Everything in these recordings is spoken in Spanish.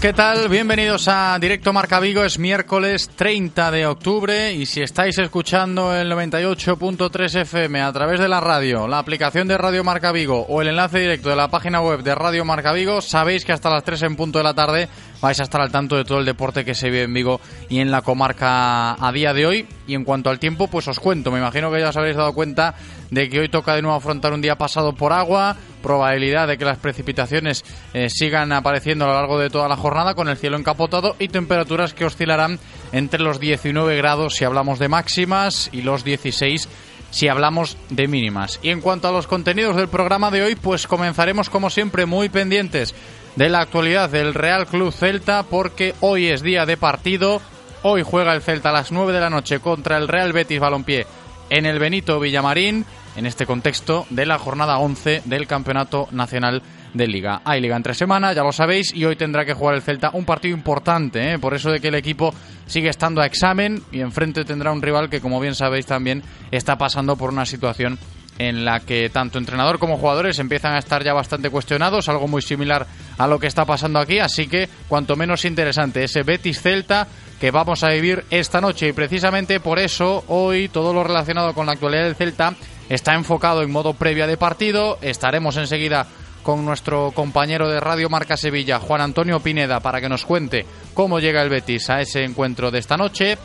¿Qué tal? Bienvenidos a Directo Marca Vigo. Es miércoles 30 de octubre y si estáis escuchando el 98.3 FM a través de la radio, la aplicación de Radio Marca Vigo o el enlace directo de la página web de Radio Marca Vigo, sabéis que hasta las 3 en punto de la tarde vais a estar al tanto de todo el deporte que se vive en Vigo y en la comarca a día de hoy. Y en cuanto al tiempo, pues os cuento. Me imagino que ya os habréis dado cuenta de que hoy toca de nuevo afrontar un día pasado por agua, probabilidad de que las precipitaciones eh, sigan apareciendo a lo largo de toda la jornada con el cielo encapotado y temperaturas que oscilarán entre los 19 grados si hablamos de máximas y los 16 si hablamos de mínimas. Y en cuanto a los contenidos del programa de hoy, pues comenzaremos como siempre muy pendientes de la actualidad del Real Club Celta porque hoy es día de partido. Hoy juega el Celta a las 9 de la noche contra el Real Betis Balompié en el Benito Villamarín en este contexto de la jornada 11 del Campeonato Nacional de Liga. Hay Liga entre semana, ya lo sabéis, y hoy tendrá que jugar el Celta un partido importante, ¿eh? por eso de que el equipo sigue estando a examen y enfrente tendrá un rival que, como bien sabéis, también está pasando por una situación en la que tanto entrenador como jugadores empiezan a estar ya bastante cuestionados, algo muy similar a lo que está pasando aquí, así que cuanto menos interesante ese Betis Celta que vamos a vivir esta noche y precisamente por eso hoy todo lo relacionado con la actualidad del Celta está enfocado en modo previa de partido, estaremos enseguida con nuestro compañero de Radio Marca Sevilla, Juan Antonio Pineda, para que nos cuente cómo llega el Betis a ese encuentro de esta noche.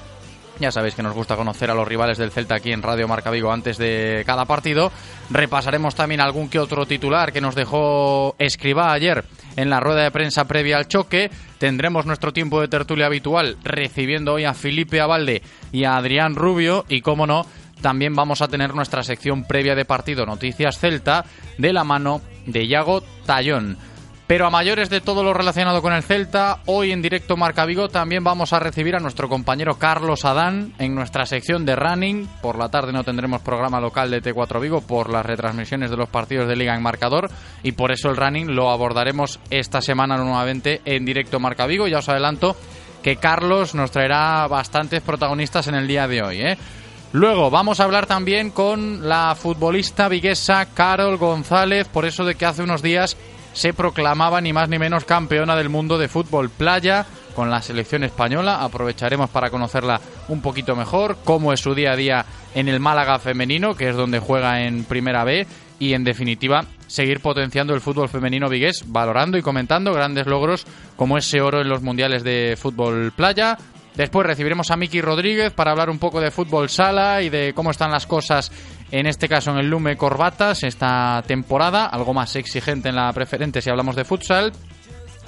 Ya sabéis que nos gusta conocer a los rivales del Celta aquí en Radio Marca Vigo antes de cada partido. Repasaremos también algún que otro titular que nos dejó Escribá ayer en la rueda de prensa previa al choque. Tendremos nuestro tiempo de tertulia habitual recibiendo hoy a Felipe Abalde y a Adrián Rubio y, como no, también vamos a tener nuestra sección previa de partido Noticias Celta de la mano de Iago Tallón. Pero a mayores de todo lo relacionado con el Celta, hoy en directo Marca Vigo también vamos a recibir a nuestro compañero Carlos Adán en nuestra sección de running. Por la tarde no tendremos programa local de T4 Vigo por las retransmisiones de los partidos de Liga en marcador y por eso el running lo abordaremos esta semana nuevamente en directo Marca Vigo. Ya os adelanto que Carlos nos traerá bastantes protagonistas en el día de hoy. ¿eh? Luego vamos a hablar también con la futbolista viguesa Carol González, por eso de que hace unos días se proclamaba ni más ni menos campeona del mundo de fútbol playa con la selección española. Aprovecharemos para conocerla un poquito mejor, cómo es su día a día en el Málaga femenino, que es donde juega en Primera B, y en definitiva seguir potenciando el fútbol femenino vigués, valorando y comentando grandes logros como ese oro en los mundiales de fútbol playa, Después recibiremos a Miki Rodríguez para hablar un poco de fútbol sala y de cómo están las cosas, en este caso en el Lume Corbatas, esta temporada, algo más exigente en la preferente si hablamos de futsal.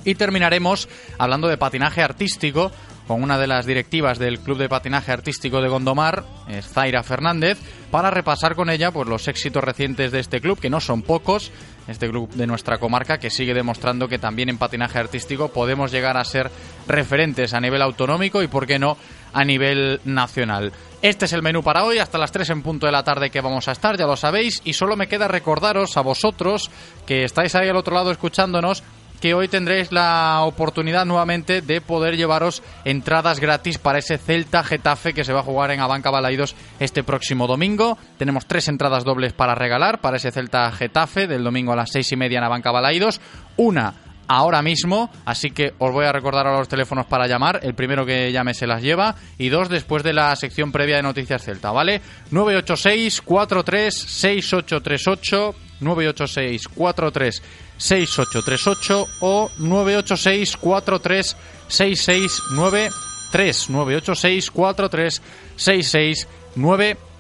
Y terminaremos hablando de patinaje artístico con una de las directivas del Club de Patinaje Artístico de Gondomar, Zaira Fernández, para repasar con ella pues, los éxitos recientes de este club, que no son pocos, este club de nuestra comarca, que sigue demostrando que también en patinaje artístico podemos llegar a ser referentes a nivel autonómico y, por qué no, a nivel nacional. Este es el menú para hoy, hasta las 3 en punto de la tarde que vamos a estar, ya lo sabéis, y solo me queda recordaros a vosotros que estáis ahí al otro lado escuchándonos que hoy tendréis la oportunidad nuevamente de poder llevaros entradas gratis para ese Celta Getafe que se va a jugar en Abanca Balaidos este próximo domingo. Tenemos tres entradas dobles para regalar para ese Celta Getafe del domingo a las seis y media en Abanca Balaidos. Una ahora mismo, así que os voy a recordar ahora los teléfonos para llamar. El primero que llame se las lleva y dos después de la sección previa de Noticias Celta, ¿vale? 986 43 6838 986 43 6838 o 986 43 6693 986 43 6693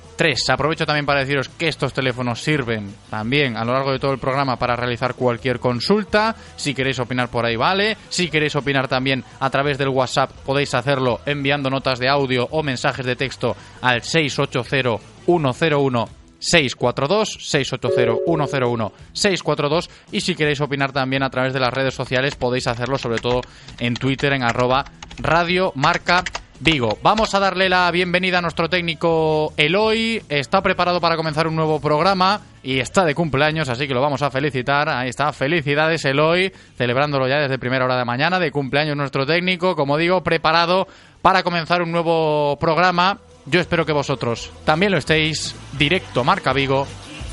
Aprovecho también para deciros que estos teléfonos sirven también a lo largo de todo el programa para realizar cualquier consulta. Si queréis opinar por ahí, vale. Si queréis opinar también a través del WhatsApp, podéis hacerlo enviando notas de audio o mensajes de texto al 680 101 642 680 101 642 y si queréis opinar también a través de las redes sociales podéis hacerlo sobre todo en Twitter en arroba radio marca Vigo. Vamos a darle la bienvenida a nuestro técnico Eloy. Está preparado para comenzar un nuevo programa y está de cumpleaños, así que lo vamos a felicitar. Ahí está, felicidades Eloy, celebrándolo ya desde primera hora de mañana, de cumpleaños nuestro técnico, como digo, preparado para comenzar un nuevo programa. Yo espero que vosotros también lo estéis. Directo Marca Vigo.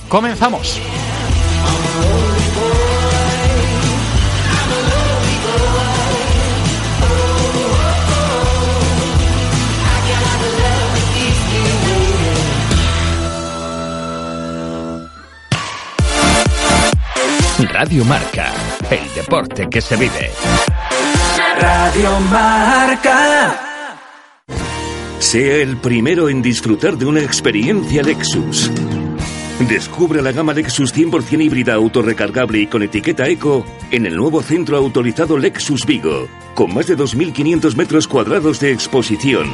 Comenzamos. Radio Marca, el deporte que se vive. Radio Marca. Sea el primero en disfrutar de una experiencia Lexus. Descubre la gama Lexus 100% híbrida autorrecargable y con etiqueta eco en el nuevo centro autorizado Lexus Vigo, con más de 2.500 metros cuadrados de exposición.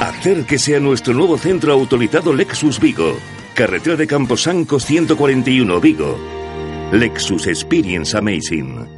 Acérquese a nuestro nuevo centro autorizado Lexus Vigo, carretera de Camposancos 141 Vigo. Lexus Experience Amazing.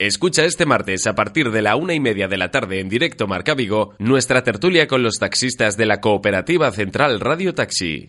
Escucha este martes a partir de la una y media de la tarde en directo Marca Vigo nuestra tertulia con los taxistas de la Cooperativa Central Radio Taxi.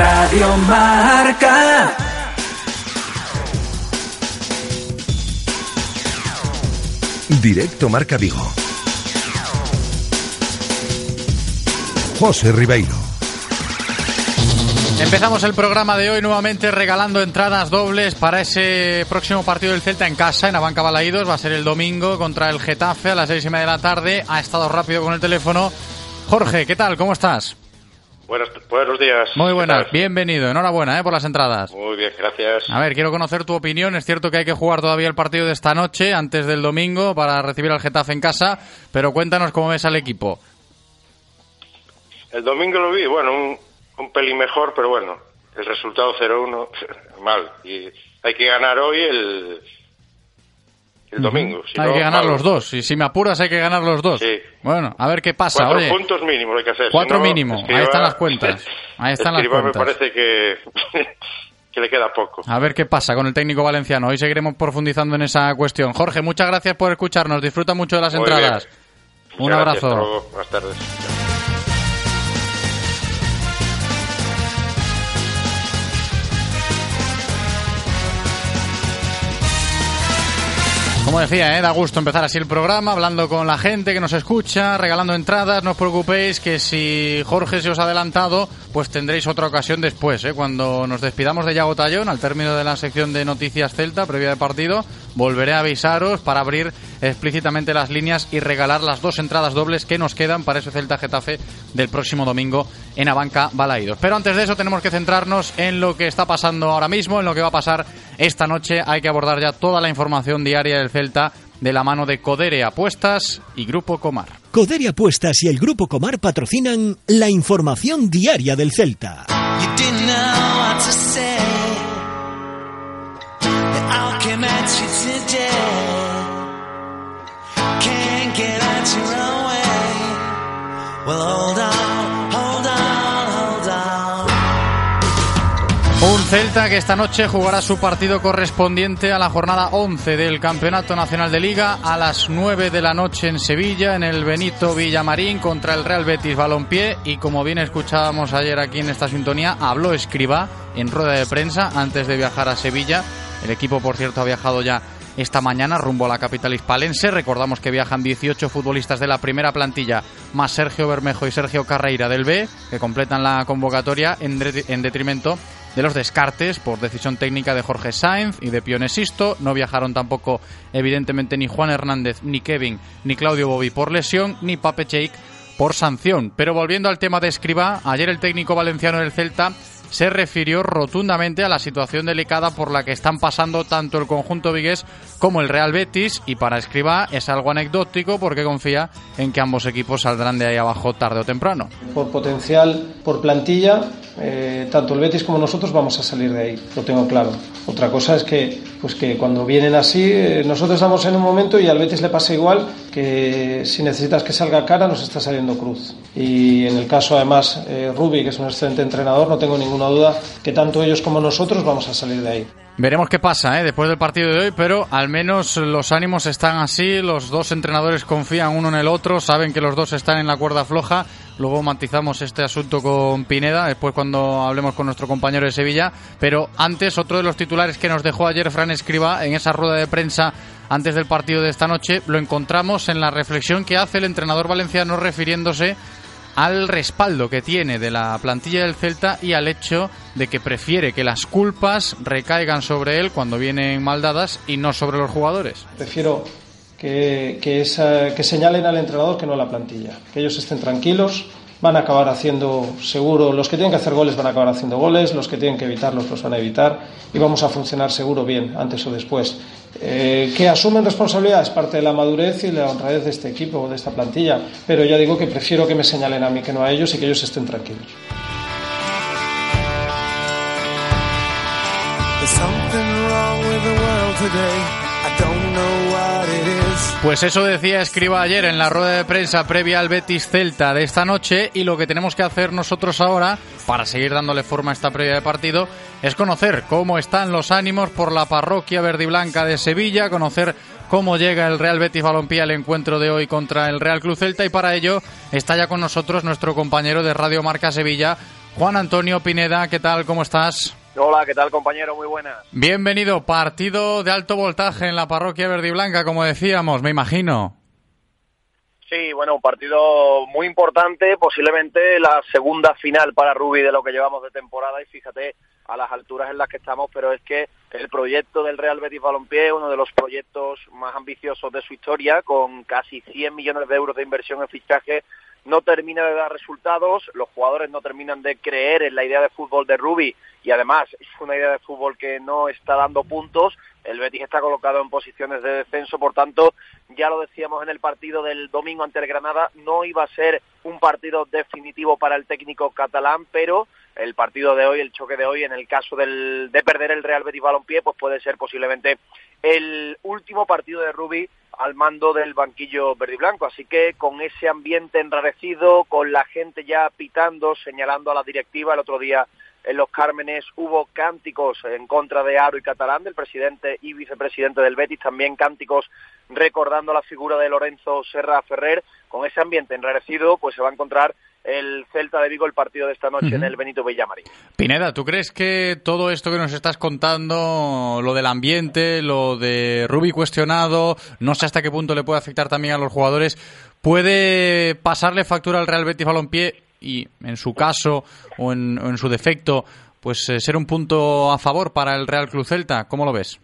Radio Marca. Directo Marca Vigo. José Ribeiro. Empezamos el programa de hoy nuevamente regalando entradas dobles para ese próximo partido del Celta en casa, en Abanca Balaídos. Va a ser el domingo contra el Getafe a las seis y media de la tarde. Ha estado rápido con el teléfono. Jorge, ¿qué tal? ¿Cómo estás? Buenos, buenos días. Muy ¿Qué buenas, bienvenido. Enhorabuena ¿eh? por las entradas. Muy bien, gracias. A ver, quiero conocer tu opinión. Es cierto que hay que jugar todavía el partido de esta noche, antes del domingo, para recibir al Getafe en casa, pero cuéntanos cómo ves al equipo. El domingo lo vi, bueno, un, un pelín mejor, pero bueno, el resultado 0-1, mal. Y hay que ganar hoy el, el domingo. si hay no, que ganar los dos. Y si me apuras, hay que ganar los dos. Sí. Bueno, a ver qué pasa. Cuatro Oye, puntos mínimo hay que hacer. si Cuatro no, mínimo, ahí están las cuentas. Ahí están las cuentas. me parece que, que le queda poco. a ver qué pasa con el técnico valenciano. Hoy seguiremos profundizando en esa cuestión. Jorge, muchas gracias por escucharnos. Disfruta mucho de las Muy entradas. bien. Un Muchas gracias, abrazo. hasta luego. Buenas tardes. Como decía, ¿eh? da gusto empezar así el programa, hablando con la gente que nos escucha, regalando entradas. No os preocupéis que si Jorge se os ha adelantado, pues tendréis otra ocasión después. ¿eh? Cuando nos despidamos de Yago Tallón, al término de la sección de Noticias Celta, previa de partido, volveré a avisaros para abrir explícitamente las líneas y regalar las dos entradas dobles que nos quedan para ese Celta Getafe del próximo domingo en Abanca Balaídos. Pero antes de eso tenemos que centrarnos en lo que está pasando ahora mismo, en lo que va a pasar esta noche. Hay que abordar ya toda la información diaria del Celta de la mano de Codere Apuestas y Grupo Comar. Codere Apuestas y el Grupo Comar patrocinan la información diaria del Celta. Un Celta que esta noche jugará su partido correspondiente a la jornada 11 del Campeonato Nacional de Liga a las 9 de la noche en Sevilla, en el Benito Villamarín contra el Real Betis Balompié. Y como bien escuchábamos ayer aquí en esta sintonía, habló Escriba en rueda de prensa antes de viajar a Sevilla. El equipo, por cierto, ha viajado ya esta mañana rumbo a la capital hispalense. Recordamos que viajan 18 futbolistas de la primera plantilla, más Sergio Bermejo y Sergio Carreira del B, que completan la convocatoria en, detrimento de los descartes por decisión técnica de Jorge Sainz y de Pionesisto. No viajaron tampoco, evidentemente, ni Juan Hernández, ni Kevin, ni Claudio Bobby por lesión, ni Pape Cheik por sanción. Pero volviendo al tema de Escriba, ayer el técnico valenciano del Celta se refirió rotundamente a la situación delicada por la que están pasando tanto el conjunto vigués como el Real Betis y para Escriba es algo anecdótico porque confía en que ambos equipos saldrán de ahí abajo tarde o temprano. Por potencial, por plantilla, eh, tanto el Betis como nosotros vamos a salir de ahí, lo tengo claro. Otra cosa es que, pues que cuando vienen así, eh, nosotros estamos en un momento y al Betis le pasa igual que si necesitas que salga cara nos está saliendo cruz. Y en el caso además eh, que es un excelente entrenador, no tengo ninguna duda que tanto ellos como nosotros vamos a salir de ahí. Veremos qué pasa ¿eh? después del partido de hoy, pero al menos los ánimos están así, los dos entrenadores confían uno en el otro, saben que los dos están en la cuerda floja. Luego matizamos este asunto con Pineda, después cuando hablemos con nuestro compañero de Sevilla. Pero antes, otro de los titulares que nos dejó ayer Fran Escriba en esa rueda de prensa antes del partido de esta noche, lo encontramos en la reflexión que hace el entrenador valenciano refiriéndose al respaldo que tiene de la plantilla del Celta y al hecho de que prefiere que las culpas recaigan sobre él cuando vienen mal dadas y no sobre los jugadores. Prefiero que, que, que señalen al entrenador que no a la plantilla, que ellos estén tranquilos, van a acabar haciendo seguro, los que tienen que hacer goles van a acabar haciendo goles, los que tienen que evitarlos los van a evitar y vamos a funcionar seguro bien antes o después. Eh, que asumen responsabilidad es parte de la madurez y la honradez de este equipo de esta plantilla, pero ya digo que prefiero que me señalen a mí que no a ellos y que ellos estén tranquilos. Pues eso decía Escriba ayer en la rueda de prensa previa al Betis Celta de esta noche y lo que tenemos que hacer nosotros ahora para seguir dándole forma a esta previa de partido es conocer cómo están los ánimos por la parroquia verde y blanca de Sevilla, conocer cómo llega el Real Betis Balompié al encuentro de hoy contra el Real Club Celta y para ello está ya con nosotros nuestro compañero de Radio Marca Sevilla, Juan Antonio Pineda. ¿Qué tal? ¿Cómo estás? Hola, ¿qué tal compañero? Muy buenas. Bienvenido, partido de alto voltaje en la parroquia verde y blanca, como decíamos, me imagino. Sí, bueno, un partido muy importante, posiblemente la segunda final para Rubi de lo que llevamos de temporada y fíjate a las alturas en las que estamos, pero es que el proyecto del Real Betis Balompié, uno de los proyectos más ambiciosos de su historia, con casi 100 millones de euros de inversión en fichaje, no termina de dar resultados, los jugadores no terminan de creer en la idea de fútbol de Rubi y además es una idea de fútbol que no está dando puntos. El Betis está colocado en posiciones de descenso, por tanto, ya lo decíamos en el partido del domingo ante el Granada, no iba a ser un partido definitivo para el técnico catalán, pero el partido de hoy, el choque de hoy, en el caso de perder el Real Betis Balompié, pues puede ser posiblemente el último partido de Rubi al mando del banquillo verde y blanco. Así que con ese ambiente enrarecido, con la gente ya pitando, señalando a la directiva, el otro día en Los Cármenes hubo cánticos en contra de Aro y Catalán, del presidente y vicepresidente del Betis, también cánticos recordando la figura de Lorenzo Serra Ferrer. Con ese ambiente enrarecido, pues se va a encontrar el Celta de Vigo el partido de esta noche en el Benito Villamarín. Pineda, ¿tú crees que todo esto que nos estás contando, lo del ambiente, lo de Rubi cuestionado, no sé hasta qué punto le puede afectar también a los jugadores, puede pasarle factura al Real Betis Balompié y, en su caso o en, o en su defecto, pues eh, ser un punto a favor para el Real Club Celta? ¿Cómo lo ves?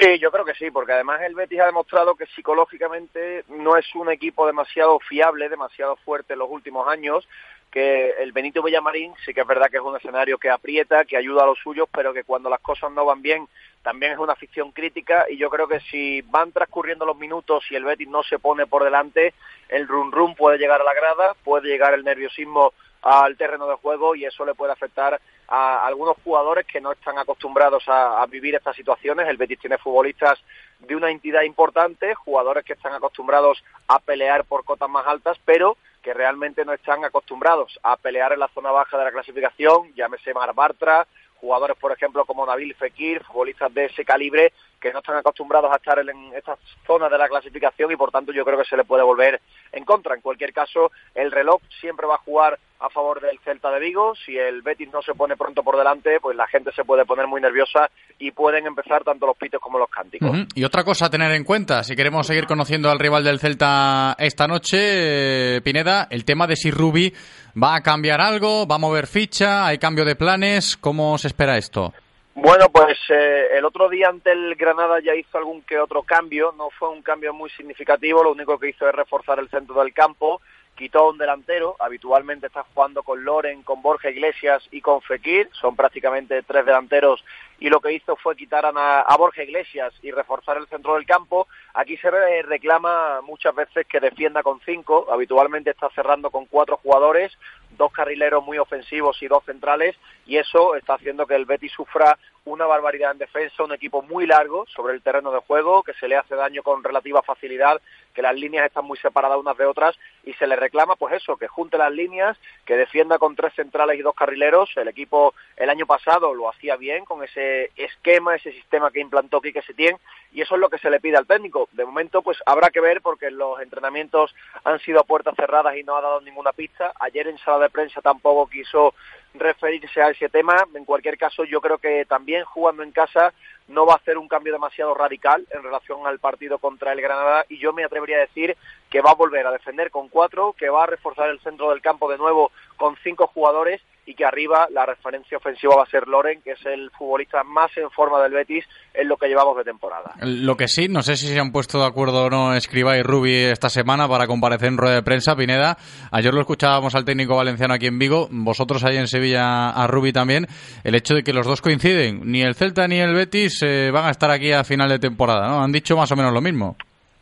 Sí, yo creo que sí, porque además el Betis ha demostrado que psicológicamente no es un equipo demasiado fiable, demasiado fuerte en los últimos años, que el Benito Villamarín sí que es verdad que es un escenario que aprieta, que ayuda a los suyos, pero que cuando las cosas no van bien también es una afición crítica y yo creo que si van transcurriendo los minutos y el Betis no se pone por delante, el run run puede llegar a la grada, puede llegar el nerviosismo al terreno de juego y eso le puede afectar a algunos jugadores que no están acostumbrados a, vivir estas situaciones. El Betis tiene futbolistas de una entidad importante, jugadores que están acostumbrados a pelear por cotas más altas, pero que realmente no están acostumbrados a pelear en la zona baja de la clasificación, llámese Mar Bartra, jugadores, por ejemplo, como Nabil Fekir, futbolistas de ese calibre, que no están acostumbrados a estar en estas zonas de la clasificación y por tanto yo creo que se le puede volver en contra. En cualquier caso, el reloj siempre va a jugar a favor del Celta de Vigo. Si el Betis no se pone pronto por delante, pues la gente se puede poner muy nerviosa y pueden empezar tanto los pitos como los cánticos. Y otra cosa a tener en cuenta, si queremos seguir conociendo al rival del Celta esta noche, eh, Pineda, el tema de si Rubi va a cambiar algo, va a mover ficha, hay cambio de planes, ¿cómo se espera esto? Bueno, pues eh, el otro día ante el Granada ya hizo algún que otro cambio, no fue un cambio muy significativo, lo único que hizo es reforzar el centro del campo, quitó a un delantero, habitualmente está jugando con Loren, con Borja Iglesias y con Fekir, son prácticamente tres delanteros y lo que hizo fue quitar a, a, Borja Iglesias y reforzar el centro del campo. Aquí se reclama muchas veces que defienda con cinco, habitualmente está cerrando con cuatro jugadores, dos carrileros muy ofensivos y dos centrales, y eso está haciendo que el Betis sufra una barbaridad en defensa, un equipo muy largo sobre el terreno de juego, que se le hace daño con relativa facilidad, que las líneas están muy separadas unas de otras, y se le reclama pues eso, que junte las líneas, que defienda con tres centrales y dos carrileros. El equipo el año pasado lo hacía bien con ese esquema, ese sistema que implantó Quique Setién, y eso es lo que se le pide al técnico. De momento pues habrá que ver porque los entrenamientos han sido a puertas cerradas y no ha dado ninguna pista. Ayer en sala de prensa tampoco quiso referirse a ese tema. En cualquier caso, yo creo que también jugando en casa no va a hacer un cambio demasiado radical en relación al partido contra el Granada y yo me atrevería a decir que va a volver a defender con cuatro, que va a reforzar el centro del campo de nuevo con cinco jugadores y que arriba la referencia ofensiva va a ser Loren, que es el futbolista más en forma del Betis en lo que llevamos de temporada. Lo que sí, no sé si se han puesto de acuerdo o no Escriba y Rubi esta semana para comparecer en rueda de prensa, Pineda. Ayer lo escuchábamos al técnico valenciano aquí en Vigo, vosotros ahí en Sevilla a Rubi también, el hecho de que los dos coinciden, ni el Celta ni el Betis eh, van a estar aquí a final de temporada, ¿no? Han dicho más o menos lo mismo.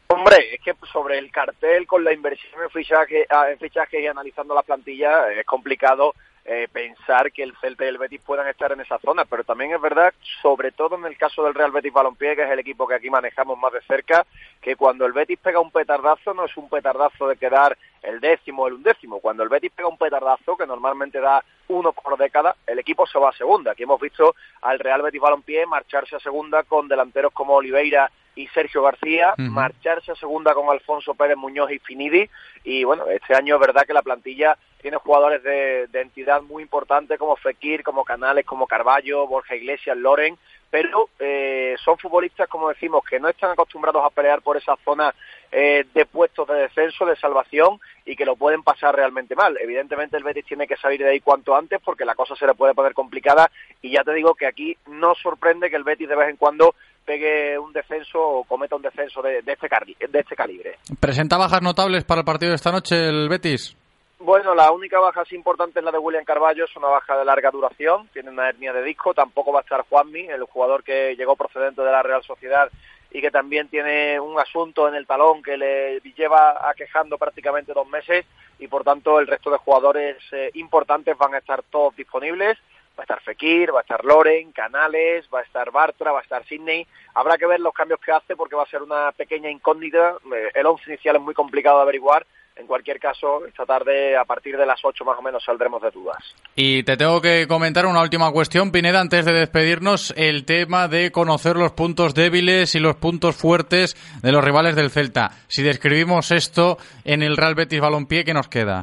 Hombre, es que sobre el cartel, con la inversión en fichaje, en fichaje y analizando la plantilla, es complicado eh, pensar que el Celta y el Betis puedan estar en esa zona, pero también es verdad, sobre todo en el caso del Real Betis Balompié, que es el equipo que aquí manejamos más de cerca, que cuando el Betis pega un petardazo no es un petardazo de quedar el décimo o el undécimo, cuando el Betis pega un petardazo, que normalmente da uno por década, el equipo se va a segunda. Aquí hemos visto al Real Betis Balompié marcharse a segunda con delanteros como Oliveira y Sergio García, uh -huh. marcharse a segunda con Alfonso Pérez Muñoz y Finidi, y bueno, este año es verdad que la plantilla tiene jugadores de, entidad muy importante como Fekir, como Canales, como Carballo, Borja Iglesias, Loren, pero eh, son futbolistas, como decimos, que no están acostumbrados a pelear por esa zona eh, de puestos de descenso, de salvación, y que lo pueden pasar realmente mal. Evidentemente el Betis tiene que salir de ahí cuanto antes porque la cosa se le puede poner complicada, y ya te digo que aquí no sorprende que el Betis de vez en cuando pegue un descenso o cometa un descenso de, de, este, de este calibre. ¿Presenta bajas notables para el partido de esta noche el Betis? Bueno, la única baja así importante es la de William Carballo, es una baja de larga duración, tiene una hernia de disco, tampoco va a estar Juanmi, el jugador que llegó procedente de la Real Sociedad y que también tiene un asunto en el talón que le lleva aquejando prácticamente dos meses y por tanto el resto de jugadores eh, importantes van a estar todos disponibles. Va a estar Fekir, va a estar Loren, Canales, va a estar Bartra, va a estar Sidney. Habrá que ver los cambios que hace porque va a ser una pequeña incógnita. El once inicial es muy complicado de averiguar en cualquier caso, esta tarde, a partir de las 8 más o menos, saldremos de dudas. Y te tengo que comentar una última cuestión, Pineda, antes de despedirnos, el tema de conocer los puntos débiles y los puntos fuertes de los rivales del Celta. Si describimos esto en el Real Betis Balompié, ¿qué nos queda?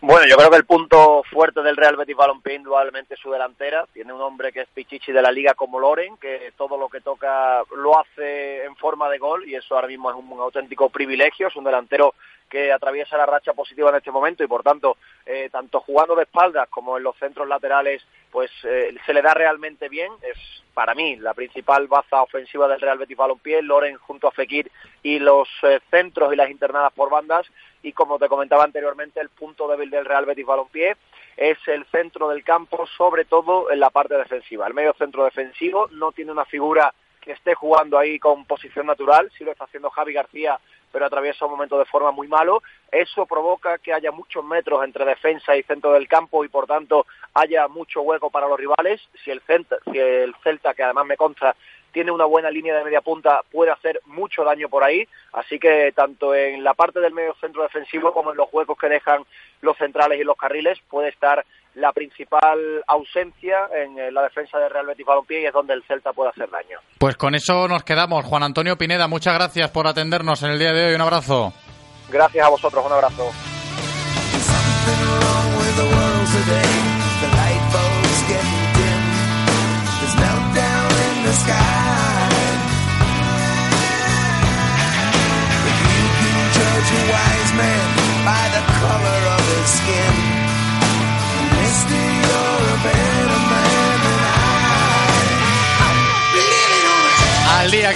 Bueno, yo creo que el punto fuerte del Real Betis Balompié indudablemente es su delantera. Tiene un hombre que es Pichichi de la liga como Loren, que todo lo que toca lo hace en forma de gol y eso ahora mismo es un auténtico privilegio. Es un delantero que atraviesa la racha positiva en este momento y por tanto, eh, tanto jugando de espaldas como en los centros laterales, pues eh, se le da realmente bien. Es para mí la principal baza ofensiva del Real Betis Balompié, Loren junto a Fekir y los eh, centros y las internadas por bandas y como te comentaba anteriormente, el punto débil del Real Betis Balompié es el centro del campo, sobre todo en la parte defensiva. El medio centro defensivo no tiene una figura que esté jugando ahí con posición natural, si lo está haciendo Javi García pero atraviesa un momento de forma muy malo. Eso provoca que haya muchos metros entre defensa y centro del campo y por tanto haya mucho hueco para los rivales. Si el Celta, si el Celta que además me consta tiene una buena línea de media punta, puede hacer mucho daño por ahí. Así que tanto en la parte del medio centro defensivo como en los huecos que dejan los centrales y los carriles puede estar la principal ausencia en eh, la defensa de Real Betis Balompié y es donde el Celta puede hacer daño. Pues con eso nos quedamos. Juan Antonio Pineda, muchas gracias por atendernos en el día de hoy. Un abrazo. Gracias a vosotros, un abrazo.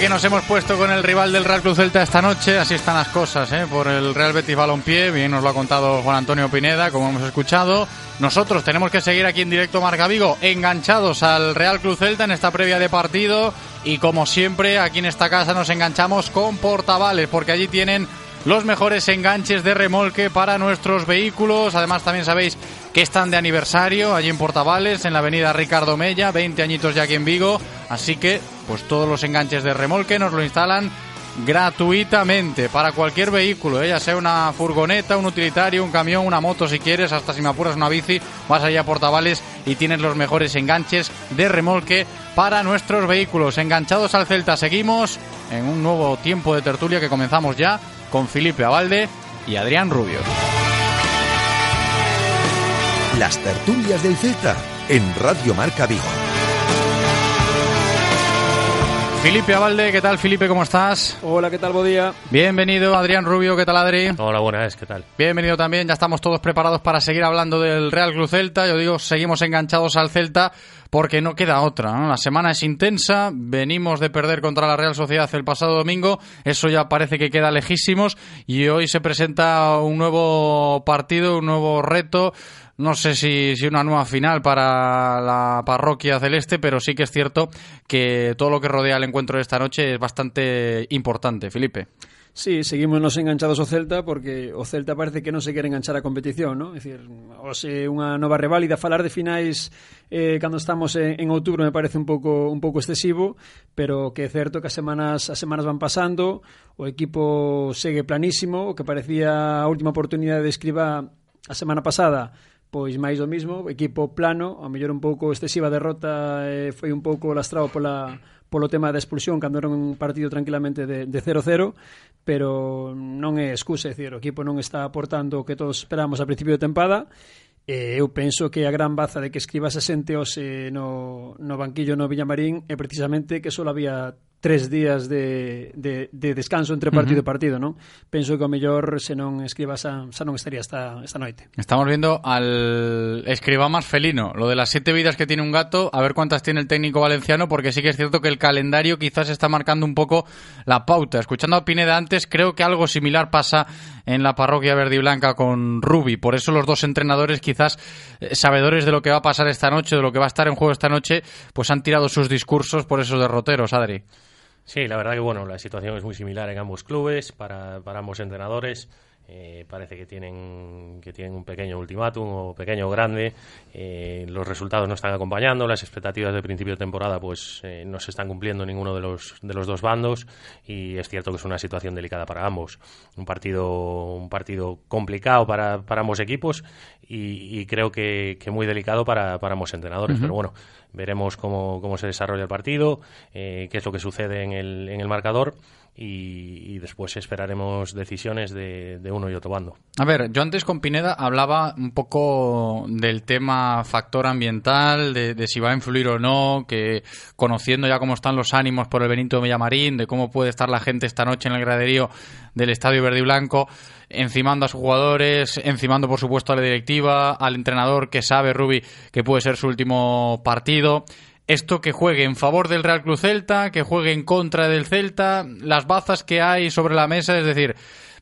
Que nos hemos puesto con el rival del Real Club Celta esta noche, así están las cosas, ¿eh? por el Real Betis Balompié, bien nos lo ha contado Juan Antonio Pineda, como hemos escuchado. Nosotros tenemos que seguir aquí en directo Marca Vigo, enganchados al Real Club Celta en esta previa de partido y como siempre aquí en esta casa nos enganchamos con portavales, porque allí tienen los mejores enganches de remolque para nuestros vehículos. Además, también sabéis que están de aniversario allí en Portavales, en la avenida Ricardo Mella, 20 añitos ya aquí en Vigo. Así que, pues todos los enganches de remolque nos lo instalan gratuitamente para cualquier vehículo, ¿eh? ya sea una furgoneta, un utilitario, un camión, una moto si quieres, hasta si me apuras una bici, vas allá a Portavales y tienes los mejores enganches de remolque para nuestros vehículos. Enganchados al Celta, seguimos en un nuevo tiempo de tertulia que comenzamos ya con Felipe Avalde y Adrián Rubio. Las tertulias del Celta en Radio Marca Vigo. Felipe Avalde, ¿qué tal Felipe? ¿Cómo estás? Hola, ¿qué tal? Buen día. Bienvenido Adrián Rubio, ¿qué tal Adri? Hola, buenas, ¿qué tal? Bienvenido también, ya estamos todos preparados para seguir hablando del Real Club Celta. Yo digo, seguimos enganchados al Celta porque no queda otra. La semana es intensa, venimos de perder contra la Real Sociedad el pasado domingo, eso ya parece que queda lejísimos y hoy se presenta un nuevo partido, un nuevo reto no sé si, si, una nueva final para la parroquia celeste, pero sí que es cierto que todo lo que rodea el encuentro de esta noche es bastante importante, Felipe. Sí, seguimos nos enganchados ao Celta porque o Celta parece que non se quere enganchar a competición, ¿no? É dicir, hoxe unha nova reválida falar de finais eh, cando estamos en, en outubro me parece un pouco un pouco excesivo, pero que é certo que as semanas as semanas van pasando, o equipo segue planísimo, o que parecía a última oportunidade de escriba a semana pasada pois máis do mismo, equipo plano, a mellor un pouco excesiva derrota eh, foi un pouco lastrado pola polo tema da expulsión cando era un partido tranquilamente de 0-0, pero non é excusa, é dicir, o equipo non está aportando o que todos esperamos a principio de tempada, e eu penso que a gran baza de que escribas a xente hoxe no, no banquillo no Villamarín é precisamente que só había tres días de, de, de descanso entre partido uh -huh. e partido, non? Penso que o mellor se non escriba xa, xa non estaría esta, esta noite. Estamos viendo al escriba más felino, lo de las siete vidas que tiene un gato, a ver cuántas tiene el técnico valenciano, porque sí que es cierto que el calendario quizás está marcando un poco la pauta. Escuchando a Pineda antes, creo que algo similar pasa en la parroquia verde y blanca con Rubi. Por eso los dos entrenadores, quizás eh, sabedores de lo que va a pasar esta noche, de lo que va a estar en juego esta noche, pues han tirado sus discursos por esos derroteros, Adri. Sí, la verdad que bueno, la situación es muy similar en ambos clubes, para, para ambos entrenadores. Eh, parece que tienen, que tienen un pequeño ultimátum o pequeño o grande. Eh, los resultados no están acompañando, las expectativas de principio de temporada pues eh, no se están cumpliendo ninguno de los, de los dos bandos y es cierto que es una situación delicada para ambos. Un partido, un partido complicado para, para ambos equipos y, y creo que, que, muy delicado para, para ambos entrenadores. Uh -huh. Pero bueno, veremos cómo, cómo se desarrolla el partido, qué es lo que sucede en el, en el marcador y, después esperaremos decisiones de, uno y otro bando. A ver, yo antes con Pineda hablaba un poco del tema factor ambiental, de, si va a influir o no, que conociendo ya cómo están los ánimos por el Benito Villamarín, de cómo puede estar la gente esta noche en el graderío del Estadio Verde y Blanco, encimando a sus jugadores, encimando por supuesto a la directiva, al entrenador que sabe, Rubi, que puede ser su último partido esto que juegue en favor del Real Cruz Celta, que juegue en contra del Celta, las bazas que hay sobre la mesa, es decir,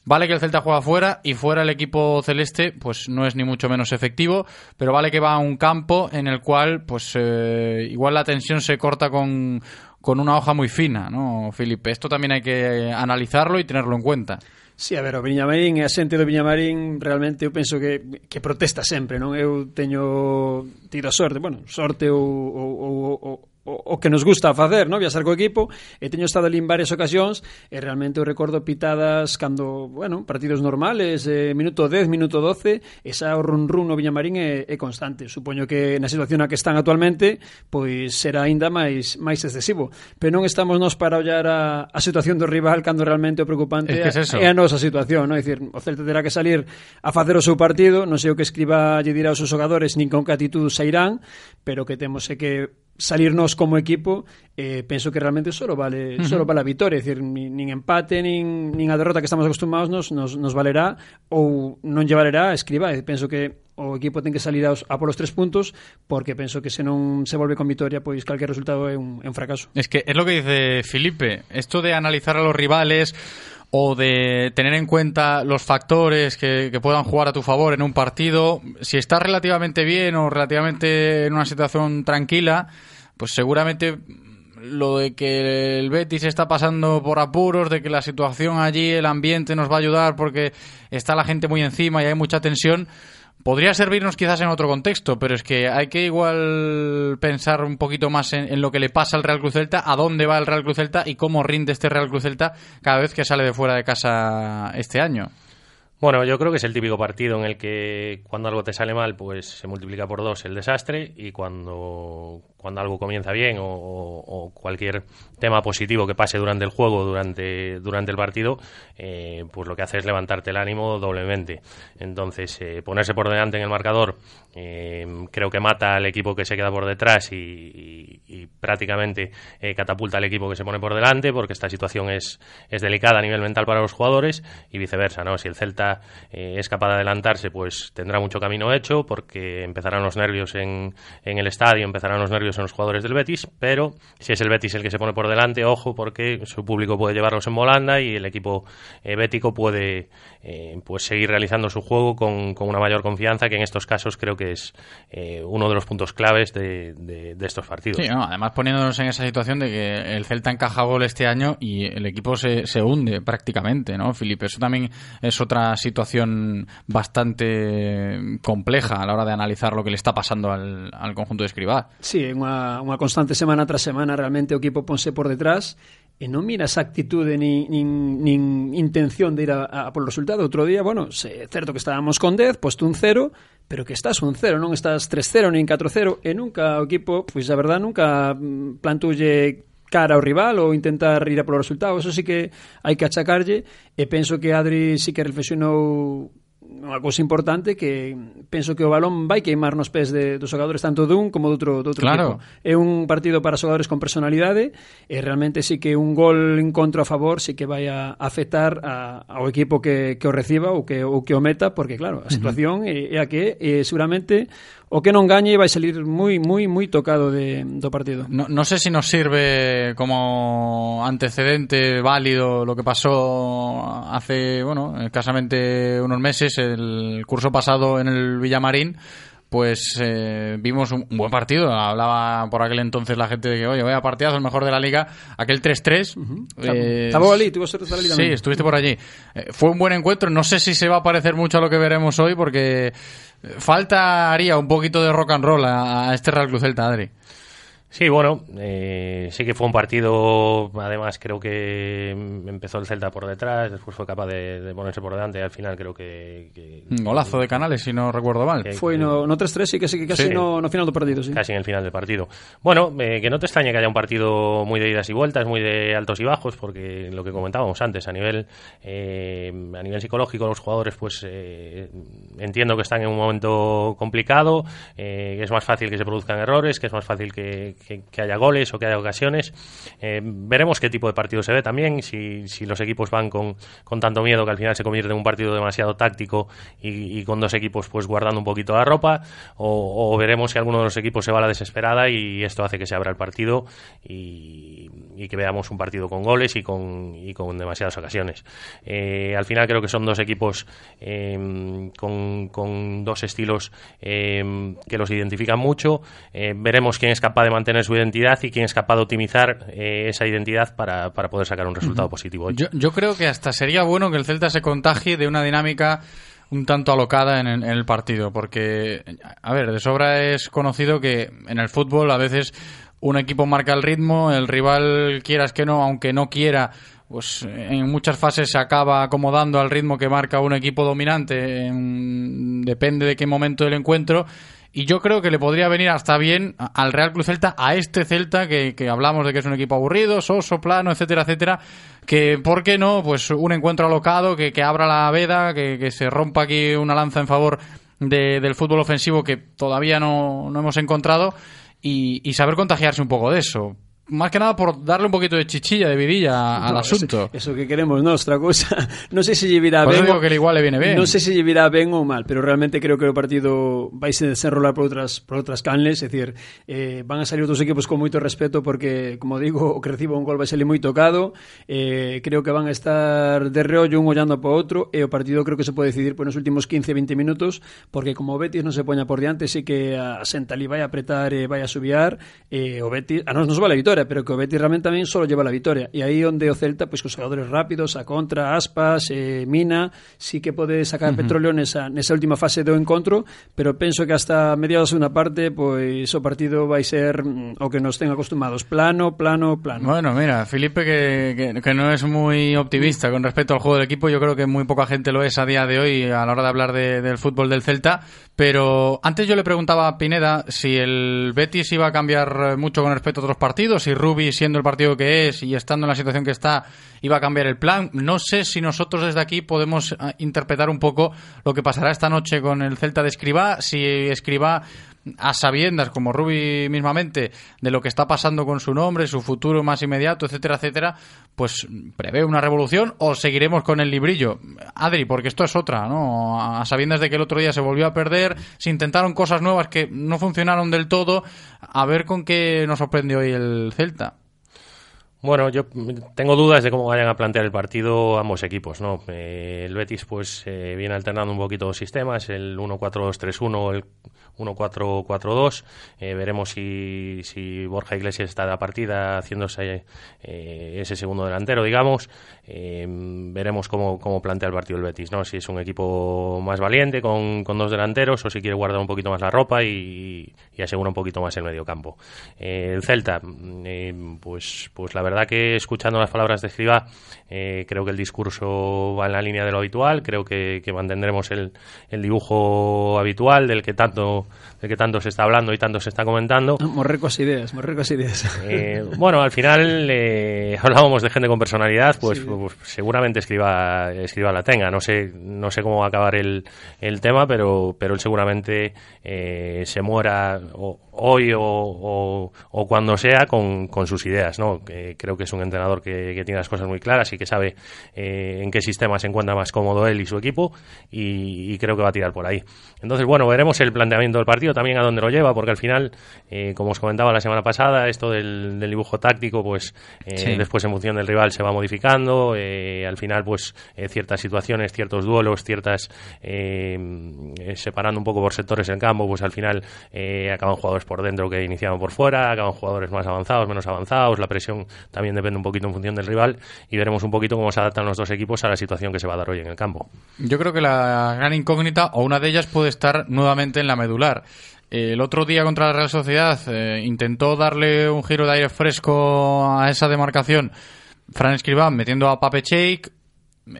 vale que el Celta juega fuera y fuera el equipo celeste pues no es ni mucho menos efectivo, pero vale que va a un campo en el cual pues eh, igual la tensión se corta con, con una hoja muy fina, ¿no, Felipe? Esto también hay que analizarlo y tenerlo en cuenta. Sí, a ver, o Viñamarín, a xente do Viñamarín realmente eu penso que, que protesta sempre, non? Eu teño tido a sorte, bueno, sorte ou, ou, ou, o, o que nos gusta facer, no? viaxar co equipo, e teño estado ali en varias ocasións, e realmente eu recordo pitadas cando, bueno, partidos normales, eh, minuto 10, minuto 12, esa run run no Viñamarín é, é constante. Supoño que na situación na que están actualmente, pois será aínda máis máis excesivo, pero non estamos nós para ollar a, a situación do rival cando realmente o preocupante é, es que é, é a nosa situación, no? É dicir, o Celta terá que salir a facer o seu partido, non sei o que escriba lle dirá aos seus xogadores, nin con que actitud sairán, pero que temos é que salirnos como equipo, eh, penso que realmente solo vale uh -huh. solo vale a vitória, decir, nin, nin empate, nin, nin a derrota que estamos acostumados nos, nos, nos valerá ou non lle valerá escriba, e penso que o equipo ten que salir aos, a polos tres puntos porque penso que se non se volve con vitoria pois calquer resultado é un, é un fracaso. Es que es lo que dice Felipe, esto de analizar a los rivales o de tener en cuenta los factores que, que, puedan jugar a tu favor en un partido, si estás relativamente bien o relativamente en una situación tranquila, pues seguramente lo de que el Betis está pasando por apuros, de que la situación allí, el ambiente nos va a ayudar porque está la gente muy encima y hay mucha tensión, podría servirnos quizás en otro contexto, pero es que hay que igual pensar un poquito más en, lo que le pasa al Real Cruz Celta, a dónde va el Real Cruz Celta y cómo rinde este Real Cruz Celta cada vez que sale de fuera de casa este año. Bueno, yo creo que es el típico partido en el que cuando algo te sale mal, pues se multiplica por dos el desastre y cuando, cuando algo comienza bien o, cualquier tema positivo que pase durante el juego, durante, durante el partido, eh, pues lo que hace es levantarte el ánimo doblemente. Entonces, eh, ponerse por delante en el marcador eh, creo que mata al equipo que se queda por detrás y, prácticamente catapulta al equipo que se pone por delante porque esta situación es, es delicada a nivel mental para los jugadores y viceversa, ¿no? Si el Celta es capaz de adelantarse, pues tendrá mucho camino hecho porque empezarán los nervios en, en el estadio, empezarán los nervios son los jugadores del Betis, pero si es el Betis el que se pone por delante, ojo, porque su público puede llevarlos en volanda y el equipo eh, bético puede eh, pues seguir realizando su juego con, una mayor confianza, que en estos casos creo que es eh, uno de los puntos claves de, estos partidos. Sí, además poniéndonos en esa situación de que el Celta encaja gol este año y el equipo se, se hunde prácticamente, ¿no, Felipe? Eso también es otra situación bastante compleja a la hora de analizar lo que le está pasando al, al conjunto de Escribá. Sí, unha, unha constante semana tras semana realmente o equipo ponse por detrás e non mira esa actitude nin, nin, nin intención de ir a, a polo resultado. Outro día, bueno, é certo que estábamos con 10, posto un 0 pero que estás un 0, non estás 3-0 nin 4-0 e nunca o equipo, pois a verdad nunca mm, plantulle cara ao rival ou intentar ir a polo resultado, eso sí que hai que achacarlle e penso que Adri sí que reflexionou unha cousa importante que penso que o balón vai queimar nos pés de, dos xogadores tanto dun como do outro, do outro claro. equipo. É un partido para xogadores con personalidade e realmente sí que un gol en contra a favor sí que vai a afectar a, ao equipo que, que o reciba ou que, ou que o meta porque claro, a situación uh -huh. é, é a que é seguramente o que non gañe vai salir moi moi moi tocado de, do partido. No, non sei sé si se nos sirve como antecedente válido lo que pasó hace, bueno, escasamente unos meses el curso pasado en el Villamarín, pues eh, vimos un, buen partido. Hablaba por aquel entonces la gente de que, oye, vaya partidazo, el mejor de la liga. Aquel 3-3. Uh -huh. eh, Estaba allí, tuvo suerte la Sí, estuviste por allí. Eh, fue un buen encuentro. No sé si se va a parecer mucho a lo que veremos hoy, porque faltaría un poquito de rock and roll a, a este Real Cruz Celta, Adri. Sí, bueno, eh, sí que fue un partido, además creo que empezó el Celta por detrás, después fue capaz de, ponerse por delante y al final creo que... golazo de Canales, si no recuerdo mal. fue no, no 3-3, sí que, sí, que casi No, no final del partido, sí. Casi en el final del partido. Bueno, eh, que no te extrañe que haya un partido muy de idas y vueltas, muy de altos y bajos, porque lo que comentábamos antes, a nivel, eh, a nivel psicológico los jugadores pues entiendo que están en un momento complicado, que es más fácil que se produzcan errores, que es más fácil que que, haya goles o que haya ocasiones. Eh, veremos qué tipo de partido se ve también, si, si los equipos van con, con, tanto miedo que al final se convierte en un partido demasiado táctico y, con dos equipos pues guardando un poquito la ropa, o, veremos si alguno de los equipos se va a la desesperada y esto hace que se abra el partido y, que veamos un partido con goles y con, y con demasiadas ocasiones. Eh, al final creo que son dos equipos em, con, con, dos estilos em, que los identifican mucho. Eh, veremos quién es capaz de mantener su identidad y quién es capaz de optimizar eh, esa identidad para, para, poder sacar un resultado positivo. Yo, yo creo que hasta sería bueno que el Celta se contagie de una dinámica un tanto alocada en, en, el partido, porque, a ver, de sobra es conocido que en el fútbol a veces un equipo marca el ritmo, el rival quieras que no, aunque no quiera, pues en muchas fases se acaba acomodando al ritmo que marca un equipo dominante, depende de qué momento del encuentro y yo creo que le podría venir hasta bien al Real Club Celta, a este Celta que, hablamos de que es un equipo aburrido, soso, plano, etcétera, etcétera, que, ¿por qué no? Pues un encuentro alocado, que, que abra la veda, que, se rompa aquí una lanza en favor del fútbol ofensivo que todavía no, no hemos encontrado y, y saber contagiarse un poco de eso más que nada por darle un poquito de chichilla, de vidilla al asunto. Eso, eso, que queremos, no, otra cosa. No sé si llevará pues bien. O, que igual le viene bien. No sé si llevará bien o mal, pero realmente creo que el partido vai a desenrolar por outras por outras canles, é dicir, eh, van a salir otros equipos con moito respeto porque, como digo, o que reciba un gol va a salir muy tocado. Eh, creo que van a estar de reollo un hollando para outro e o partido creo que se pode decidir por nos últimos 15-20 minutos porque como Betis non se poña por diante, sí que a Sentali vai a apretar e vai a subiar, eh, o Betis, a nos nos vale a victoria pero que o Betis realmente tamén só lleva la victoria. E aí onde o Celta, pues, cos xogadores rápidos, a contra, Aspas, eh, Mina, sí que pode sacar uh -huh. petróleo nesa, nesa última fase do encontro, pero penso que hasta mediados da segunda parte, pois o partido vai ser mm, o que nos ten acostumados, plano, plano, plano. Bueno, mira, Felipe que, que, que no es muy optimista con respecto al juego del equipo, yo creo que muy poca gente lo es a día de hoy a la hora de hablar de, del fútbol del Celta, pero antes yo le preguntaba a Pineda si el Betis iba a cambiar mucho con respecto a otros partidos, si Rubi, siendo el partido que es y estando en la situación que está, iba a cambiar el plan. No sé si nosotros desde aquí podemos ah, interpretar un poco lo que pasará esta noche con el Celta de Escribá, si Escribá a sabiendas, como Rubi mismamente, de lo que está pasando con su nombre, su futuro más inmediato, etcétera, etcétera, pues prevé una revolución o seguiremos con el librillo. Adri, porque esto es otra, ¿no? A sabiendas de que el otro día se volvió a perder, se intentaron cosas nuevas que no funcionaron del todo, a ver con qué nos sorprende hoy el Celta. Bueno, yo tengo dudas de cómo vayan a plantear el partido ambos equipos, ¿no? Eh, el Betis pues eh, viene alternando un poquito los sistemas, el 1-4-2-3-1, el 1-4-4-2. Eh, veremos si, si, Borja Iglesias está de la partida haciéndose eh, ese segundo delantero, digamos. Eh, veremos cómo, cómo, plantea el partido el Betis, ¿no? Si es un equipo más valiente con, con dos delanteros o si quiere guardar un poquito más la ropa y, y asegura un poquito más el medio campo. el Celta, pues, pues la verdad que escuchando las palabras de Escriba, creo que el discurso va en la línea de lo habitual, creo que, que mantendremos el, el dibujo habitual del que tanto de que tanto se está hablando y tanto se está comentando. Morrecos ideas, morrecos ideas. Eh, bueno, al final eh, hablábamos de gente con personalidad, pues, pues, seguramente escriba, escriba la tenga. No sé, no sé cómo va a acabar el, el tema, pero, pero él seguramente eh, se muera hoy o, o, cuando sea con, con, sus ideas. ¿no? creo que es un entrenador que, que, tiene las cosas muy claras y que sabe en qué sistema se encuentra más cómodo él y su equipo y, y creo que va a tirar por ahí. Entonces, bueno, veremos el planteamiento del partido, también a dónde lo lleva, porque al final, eh, como os comentaba la semana pasada, esto del, dibujo táctico, pues eh, después en función del rival se va modificando, eh, al final, pues ciertas situaciones, ciertos duelos, ciertas separando un poco por sectores el campo, pues al final acaban jugadores por dentro que iniciaban por fuera, acaban jugadores más avanzados, menos avanzados, la presión también depende un poquito en función del rival y veremos un poquito cómo se adaptan los dos equipos a la situación que se va a dar hoy en el campo. Yo creo que la gran incógnita o una de ellas puede estar nuevamente en la medular El otro día contra la Real Sociedad eh, intentó darle un giro de aire fresco a esa demarcación Fran Escribán metiendo a Pape Cheik.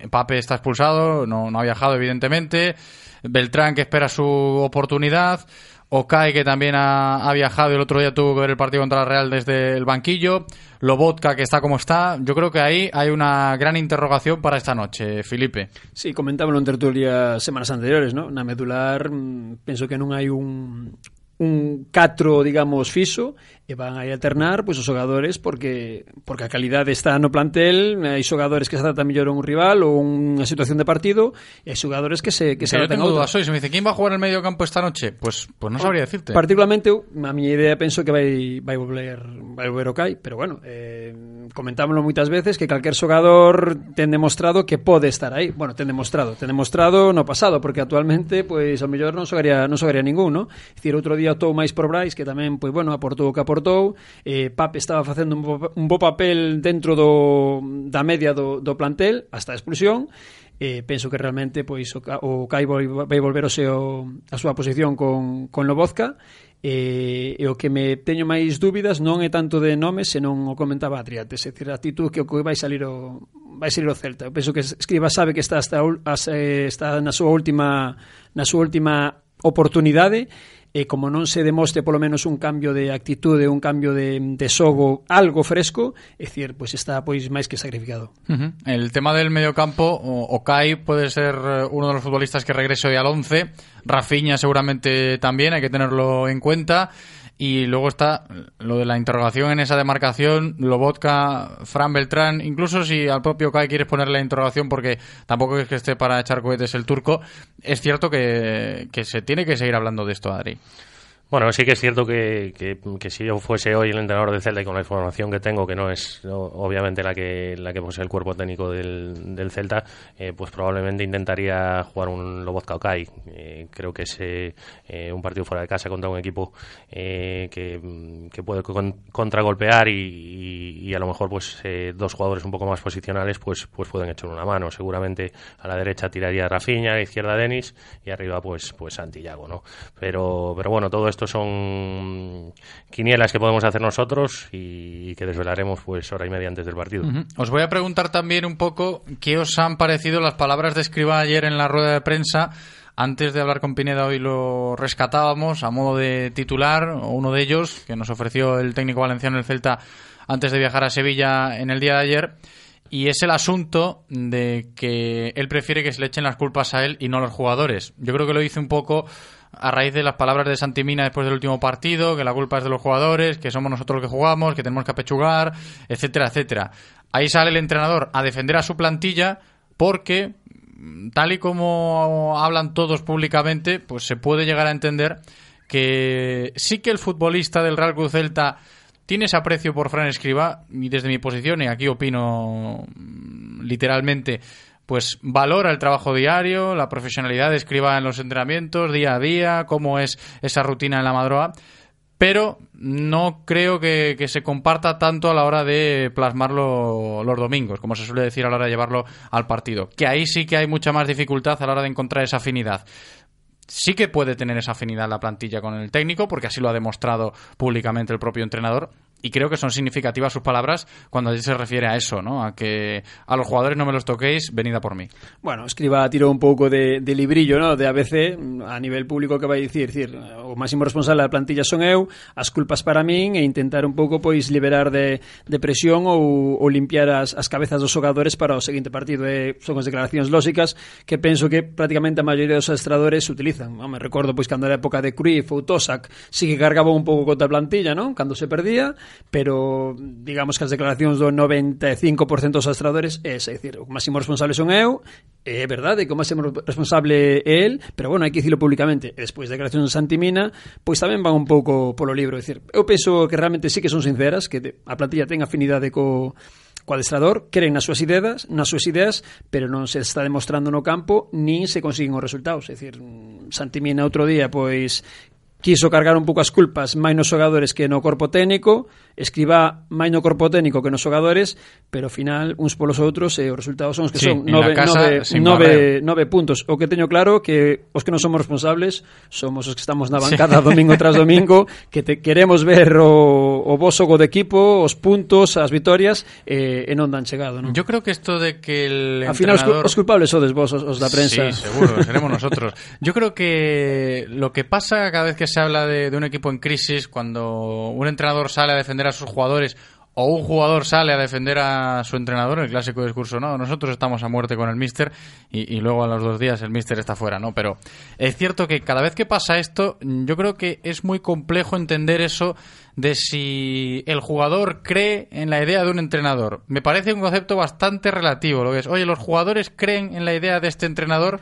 Pape está expulsado, no, no ha viajado evidentemente. Beltrán que espera su oportunidad. Okai, que también ha, ha, viajado y el otro día tuvo que ver el partido contra el Real desde el banquillo. Lobotka, que está como está. Yo creo que ahí hay una gran interrogación para esta noche, Felipe. Sí, comentábamos en tertulia semanas anteriores, ¿no? Na medular, mm, penso que non hai un, un catro, digamos, fiso. E van a alternar pois, os xogadores porque porque a calidade está no plantel, hai xogadores que se adaptan mellor a un rival ou unha situación de partido, e hai xogadores que se que se adaptan a outra. Sois, me dice, quen va a jugar en medio campo esta noche? Pois pues, pues non ah, sabría decirte. Particularmente, a miña idea penso que vai vai volver vai volver o Kai, pero bueno, eh, comentámoslo moitas veces que calquer xogador ten demostrado que pode estar aí. Bueno, ten demostrado, ten demostrado no pasado, porque actualmente pois ao mellor non xogaría non xogaría ningún, ¿no? Dicir, outro día tou máis por Brais que tamén pois bueno, aportou o que aportou acordou, eh, Pape estaba facendo un bo, un bo papel dentro do, da media do, do plantel, hasta a expulsión, eh, penso que realmente pois o, o Kai vai, volver o seu, a súa posición con, con Lobozka eh, e o que me teño máis dúbidas non é tanto de nomes senón o comentaba Adriates, é dicir, a actitud que o que vai salir o vai salir o Celta. Eu penso que Escriba sabe que está hasta, hasta eh, está na súa última na súa última oportunidade e como non se demoste polo menos un cambio de actitude, un cambio de, de xogo algo fresco, é dicir, pois está pois máis que sacrificado. Uh -huh. El tema del mediocampo, o, o Kai pode ser eh, uno de los futbolistas que regrese hoy al 11, Rafinha seguramente también, hay que tenerlo en cuenta. Y luego está lo de la interrogación en esa demarcación, Lobotka, Fran Beltrán, incluso si al propio Kai quieres ponerle la interrogación porque tampoco es que esté para echar cohetes el turco, es cierto que, que se tiene que seguir hablando de esto, Adri. Bueno, sí que es cierto que, que, que, si yo fuese hoy el entrenador del Celta y con la información que tengo, que no es no, obviamente la que la que posee el cuerpo técnico del, del Celta, eh, pues probablemente intentaría jugar un Lobotka Okai. Eh, creo que es eh, un partido fuera de casa contra un equipo eh, que, que, puede con, contragolpear y, y, y, a lo mejor pues eh, dos jugadores un poco más posicionales pues pues pueden echar una mano. Seguramente a la derecha tiraría Rafinha, a la izquierda Denis y arriba pues pues Santiago, ¿no? Pero pero bueno, todo esto esto son quinielas que podemos hacer nosotros y que desvelaremos pues hora y media antes del partido. Os voy a preguntar también un poco qué os han parecido las palabras de Escriba ayer en la rueda de prensa. Antes de hablar con Pineda hoy lo rescatábamos a modo de titular, uno de ellos que nos ofreció el técnico valenciano el Celta antes de viajar a Sevilla en el día de ayer. Y es el asunto de que él prefiere que se le echen las culpas a él y no a los jugadores. Yo creo que lo hice un poco a raíz de las palabras de Santimina después del último partido, que la culpa es de los jugadores, que somos nosotros los que jugamos, que tenemos que apechugar, etcétera, etcétera. Ahí sale el entrenador a defender a su plantilla porque, tal y como hablan todos públicamente, pues se puede llegar a entender que sí que el futbolista del Real Cruz Celta tiene ese aprecio por Fran Escriba y desde mi posición, y aquí opino literalmente, pues valora el trabajo diario, la profesionalidad escriba en los entrenamientos, día a día, cómo es esa rutina en la madroa, pero no creo que, que, se comparta tanto a la hora de plasmarlo los domingos, como se suele decir a la hora de llevarlo al partido, que ahí sí que hay mucha más dificultad a la hora de encontrar esa afinidad. Sí que puede tener esa afinidad la plantilla con el técnico, porque así lo ha demostrado públicamente el propio entrenador, y creo que son significativas sus palabras cuando se refiere a eso, ¿no? A que a los jugadores no me los toquéis, venida por mí. Bueno, escriba tiro un poco de, de librillo, ¿no? De a veces a nivel público que vai dicir, dicir, o máximo responsable da plantilla son eu, as culpas para min e intentar un pouco pois liberar de, de presión ou, ou limpiar as, as cabezas dos xogadores para o seguinte partido. E son as declaracións lóxicas que penso que prácticamente a maioría dos adestradores utilizan. Non? me recordo pois cando era a época de Cruyff ou Tosak, si que cargaba un pouco contra a plantilla, non? Cando se perdía pero digamos que as declaracións do 95% dos astradores é, é dicir, o máximo responsable son eu, é verdade que o máximo responsable é el, pero bueno, hai que dicilo públicamente. E despois de declaracións de Santimina, pois tamén van un pouco polo libro, é dicir, eu penso que realmente sí que son sinceras, que a plantilla ten afinidade co co adestrador, creen nas súas ideas, nas súas ideas, pero non se está demostrando no campo nin se consiguen os resultados, é dicir, Santimina outro día pois quiso cargar un pouco as culpas máis nos xogadores que no corpo técnico escriba máis no corpo técnico que nos xogadores, pero final uns polos outros e eh, os resultados son os que Sí, son nove, casa, nove, nove, nove puntos. O que teño claro que os que non somos responsables somos os que estamos na bancada domingo tras domingo, que te queremos ver o, o vos xogo de equipo, os puntos, as vitorias e, e non dan chegado, non? Yo creo que esto de que el Al final os, os culpables sodes vos, os, os da prensa. Sí, seguro, seremos nosotros. Yo creo que lo que pasa cada vez que se habla de, de un equipo en crisis, cuando un entrenador sale a defender a sus jugadores o un jugador sale a defender a su entrenador, el clásico discurso, no, nosotros estamos a muerte con el míster y, y luego a los dos días el míster está fuera, ¿no? Pero es cierto que cada vez que pasa esto, yo creo que es muy complejo entender eso de si el jugador cree en la idea de un entrenador. Me parece un concepto bastante relativo, lo que es, oye, los jugadores creen en la idea de este entrenador.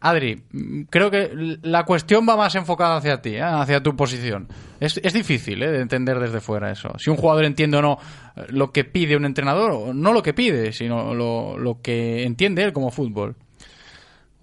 Adri, creo que la cuestión va más enfocada hacia ti, ¿eh? hacia tu posición. Es, es difícil ¿eh? de entender desde fuera eso. Si un jugador entiende o no eh, lo que pide un entrenador, no lo que pide, sino lo, lo que entiende él como fútbol.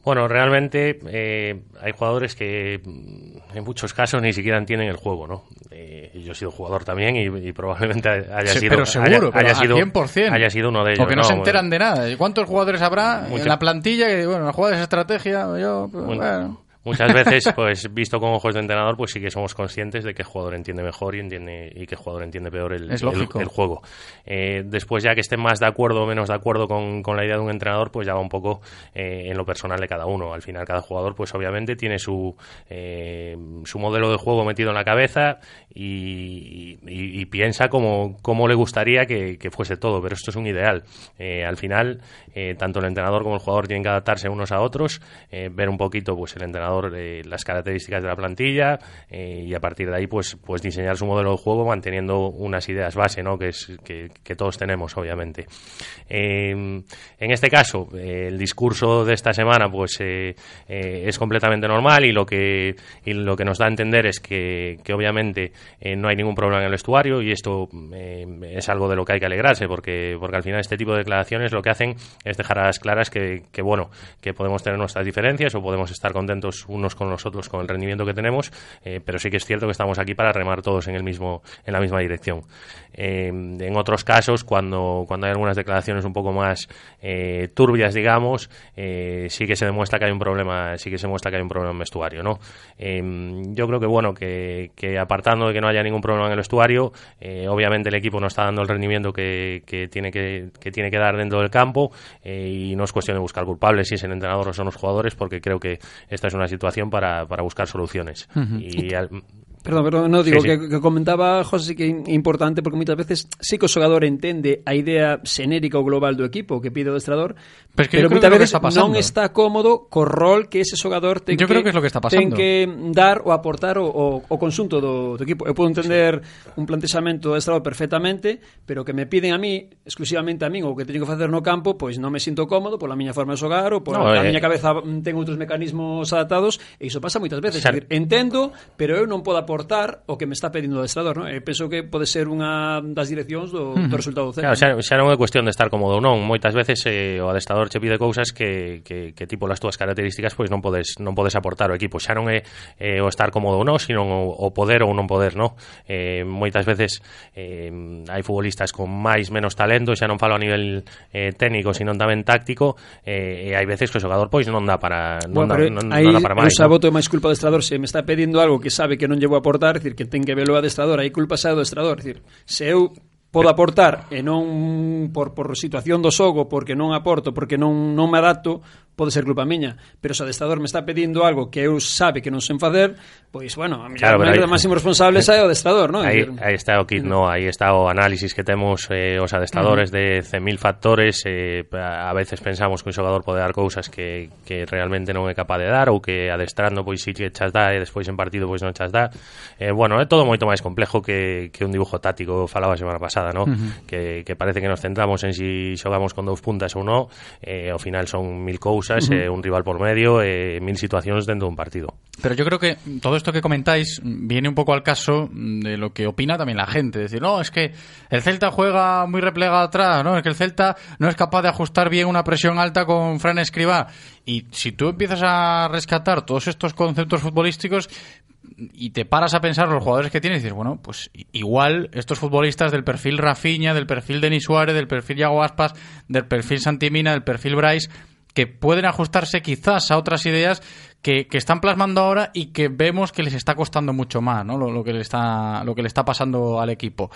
Bueno, realmente eh, hay jugadores que mm, en muchos casos ni siquiera entienden el juego, ¿no? Eh, yo he sido jugador también y, y probablemente haya Sí, sido pero seguro, haya, pero haya al sido 100%. haya sido uno de ellos. O que no, se enteran de nada. ¿Y ¿Cuántos jugadores habrá en la plantilla que, bueno, jugadores de estrategia? Yo, pues, Bueno, bueno. Muchas veces, pues visto con ojos de entrenador, pues sí que somos conscientes de que el jugador entiende mejor y entiende y que el jugador entiende peor el, juego. Eh, después ya que estén más de acuerdo o menos de acuerdo con, con la idea de un entrenador, pues ya va un poco eh, en lo personal de cada uno. Al final cada jugador, pues obviamente tiene su eh, su modelo de juego metido en la cabeza y, y- y piensa como, como le gustaría que, que fuese todo, pero esto es un ideal. Eh, al final, eh, tanto el entrenador como el jugador tienen que adaptarse unos a otros, eh, ver un poquito pues el entrenador eh, las características de la plantilla eh, y a partir de ahí pues pues diseñar su modelo de juego manteniendo unas ideas base, ¿no? que todos tenemos obviamente. Eh, en este caso, eh, el discurso de esta semana pues es completamente normal y lo que y lo que nos da a entender es que, que obviamente no hay ningún problema en el vestuario y esto eh, es algo de lo que hay que alegrarse porque porque al final este tipo de declaraciones lo que hacen es dejar a las claras que bueno que podemos tener nuestras diferencias o podemos estar contentos unos con los otros con el rendimiento que tenemos eh, pero sí que es cierto que estamos aquí para remar todos en el mismo en la misma dirección. Eh, en otros casos cuando cuando hay algunas declaraciones un poco más eh, turbias digamos sí que se demuestra que hay un problema sí que se muestra que hay un problema en vestuario no Eh, yo creo que bueno que, apartando de que no haya ningún problema en el vestuario obviamente el equipo no está dando el rendimiento que, tiene que, que tiene que dar dentro del campo y no es cuestión de buscar culpables si es el entrenador o son los jugadores porque creo que esta es una situación para, para buscar soluciones. Y al- Perdón, perdón, no digo sí, sí. Que, que comentaba José que é importante porque moitas veces sí que o xogador entende a idea xenérica ou global do equipo que pide o adestrador, pero, pero moitas veces está pasando. non está cómodo co rol que ese xogador ten yo que, creo que, es lo que está pasando. ten que dar ou aportar o, o, o consunto do, do equipo. Eu podo entender sí. un plantexamento do adestrador perfectamente, pero que me piden a mí, exclusivamente a mí, ou que teño que facer no campo, pois non me sinto cómodo pola miña forma de xogar ou pola no, a eh. miña cabeza mm, ten outros mecanismos adaptados e iso pasa moitas veces. Xa... Entendo, pero eu non podo aportar aportar o que me está pedindo o adestrador, non? E eh, penso que pode ser unha das direccións do, do resultado do Claro, xa, xa non é cuestión de estar cómodo ou non, moitas veces eh, o adestrador che pide cousas que, que, que tipo las túas características pois non podes non podes aportar ao equipo, xa non é eh, o estar cómodo ou non, sino o, o poder ou non poder, non? Eh, moitas veces eh, hai futbolistas con máis menos talento, xa non falo a nivel eh, técnico, sino tamén táctico, eh, e hai veces que o xogador pois non dá para non, bueno, dá, non, aí, non dá para máis. Aí eu xa voto máis culpa do adestrador se me está pedindo algo que sabe que non llevo a aportar, decir, que ten que velo o adestrador, aí culpa xa do adestrador, decir, se eu podo aportar e non por, por situación do xogo, porque non aporto, porque non, non me adapto, pode ser culpa miña, pero se o adestador me está pedindo algo que eu sabe que non sen facer, pois, bueno, a mellor o maneira máximo responsable é o adestador, non? Aí, aí está o kit, no, aí está o análisis que temos eh, os adestadores uh -huh. de 100.000 factores, eh, a veces pensamos que un xogador pode dar cousas que, que realmente non é capaz de dar ou que adestrando pois si que chas dá e despois en partido pois non chas dá. Eh, bueno, é todo moito máis complejo que, que un dibujo táctico falaba a semana pasada, ¿no? Uh -huh. que, que parece que nos centramos en si xogamos con dous puntas ou non, eh, ao final son mil cousas Ujú. eh, un rival por medio, eh, mil situaciones dentro de un partido. Pero yo creo que todo esto que comentáis viene un poco al caso de lo que opina también la gente. Es decir, no, es que el Celta juega muy replegado atrás, ¿no? Es que el Celta no es capaz de ajustar bien una presión alta con Fran Escribá. Y si tú empiezas a rescatar todos estos conceptos futbolísticos y te paras a pensar los jugadores que tienes y dices, bueno, pues igual estos futbolistas del perfil Rafinha, del perfil Denis Suárez, del perfil Yago Aspas, del perfil Santimina, del perfil Bryce, que pueden ajustarse quizás a otras ideas que, que, están plasmando ahora y que vemos que les está costando mucho más, ¿no? Lo, lo, que le está, lo que le está pasando al equipo.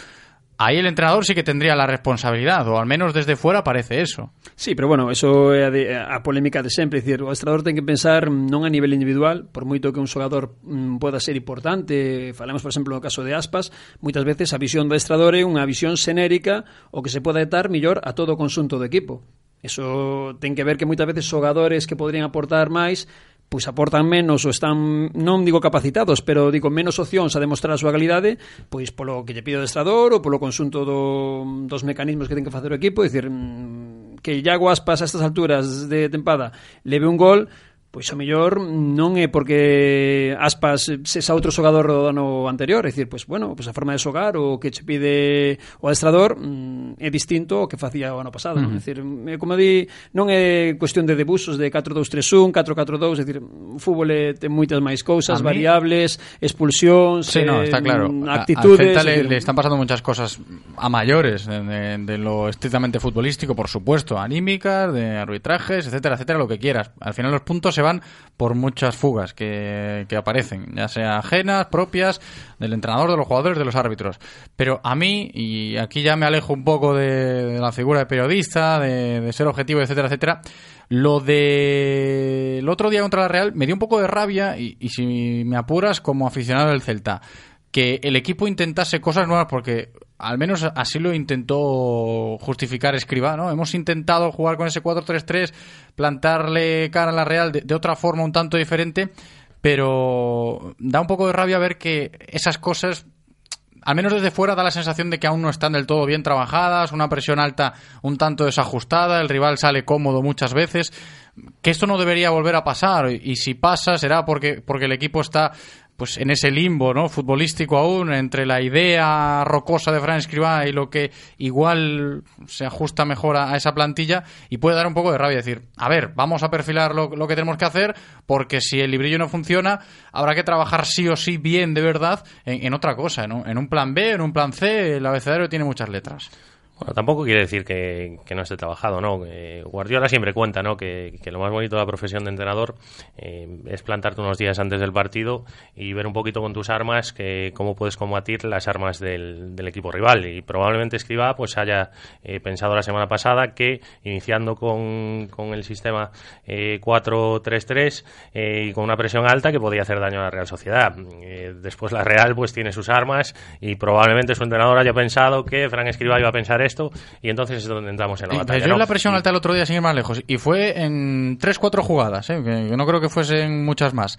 Ahí el entrenador sí que tendría la responsabilidad, o al menos desde fuera parece eso. Sí, pero bueno, eso é a, de, a polémica de sempre, decir, o entrenador ten que pensar non a nivel individual, por moito que un xogador mm, poda ser importante, falamos por exemplo no caso de Aspas, moitas veces a visión do entrenador é unha visión xenérica o que se poda etar millor a todo o consunto do equipo. Eso ten que ver que moitas veces xogadores que podrían aportar máis pois aportan menos ou están, non digo capacitados, pero digo menos opcións a demostrar a súa calidade, pois polo que lle pide o destrador ou polo consunto do, dos mecanismos que ten que facer o equipo, é dicir, mm, que Iago Aspas a estas alturas de tempada leve un gol, pois o mellor non é porque Aspas sesa outro xogador do ano anterior, é dicir, pois bueno, pois a forma de xogar o que che pide o adestrador mm, é distinto ao que facía o ano pasado, uh -huh. é dicir, mm, como di, non é cuestión de debusos de 4-2-3-1, 4-4-2, é dicir, o fútbol é, ten moitas máis cousas, mí... variables, expulsións, sí, no, está eh, claro. Mm, actitudes, a, a le, le están pasando muchas cosas a mayores de, de, de lo estrictamente futbolístico, por supuesto, anímicas, de arbitrajes, etcétera, etcétera, lo que quieras. Al final los puntos se van por muchas fugas que, que aparecen, ya sea ajenas, propias, del entrenador, de los jugadores, de los árbitros. Pero a mí, y aquí ya me alejo un poco de, de la figura de periodista, de, de ser objetivo, etcétera, etcétera, lo de el otro día contra la Real me dio un poco de rabia y si me apuras como aficionado del Celta que el equipo intentase cosas nuevas porque al menos así lo intentó justificar Escribá, ¿no? Hemos intentado jugar con ese 4-3-3, plantarle cara a la Real de, de otra forma un tanto diferente, pero da un poco de rabia ver que esas cosas al menos desde fuera da la sensación de que aún no están del todo bien trabajadas, una presión alta un tanto desajustada, el rival sale cómodo muchas veces, que esto no debería volver a pasar y, si pasa será porque porque el equipo está pues en ese limbo, ¿no? futbolístico aún entre la idea rocosa de Fran Escribá y lo que igual se ajusta mejor a, esa plantilla y puede dar un poco de rabia decir, a ver, vamos a perfilar lo, lo que tenemos que hacer porque si el librillo no funciona, habrá que trabajar sí o sí bien de verdad en, en otra cosa, ¿no? en un plan B, en un plan C, el abecedario tiene muchas letras. Bueno, tampoco quiere decir que, que no esté trabajado, ¿no? Guardiola siempre cuenta, ¿no? Que, lo más bonito de la profesión de entrenador eh, es plantarte unos días antes del partido y ver un poquito con tus armas que cómo puedes combatir las armas del, equipo rival. Y probablemente Escribá pues haya eh, pensado la semana pasada que iniciando con, el sistema eh, 4-3-3 eh, y con una presión alta que podía hacer daño a la Real Sociedad. Después la Real pues tiene sus armas y probablemente su entrenador haya pensado que Fran Escribá iba a pensar y entonces es donde entramos en la batalla. cayó ¿no? la presión alta el otro día sin ir más lejos y fue en 3-4 jugadas, ¿eh? que no creo que fuesen muchas más.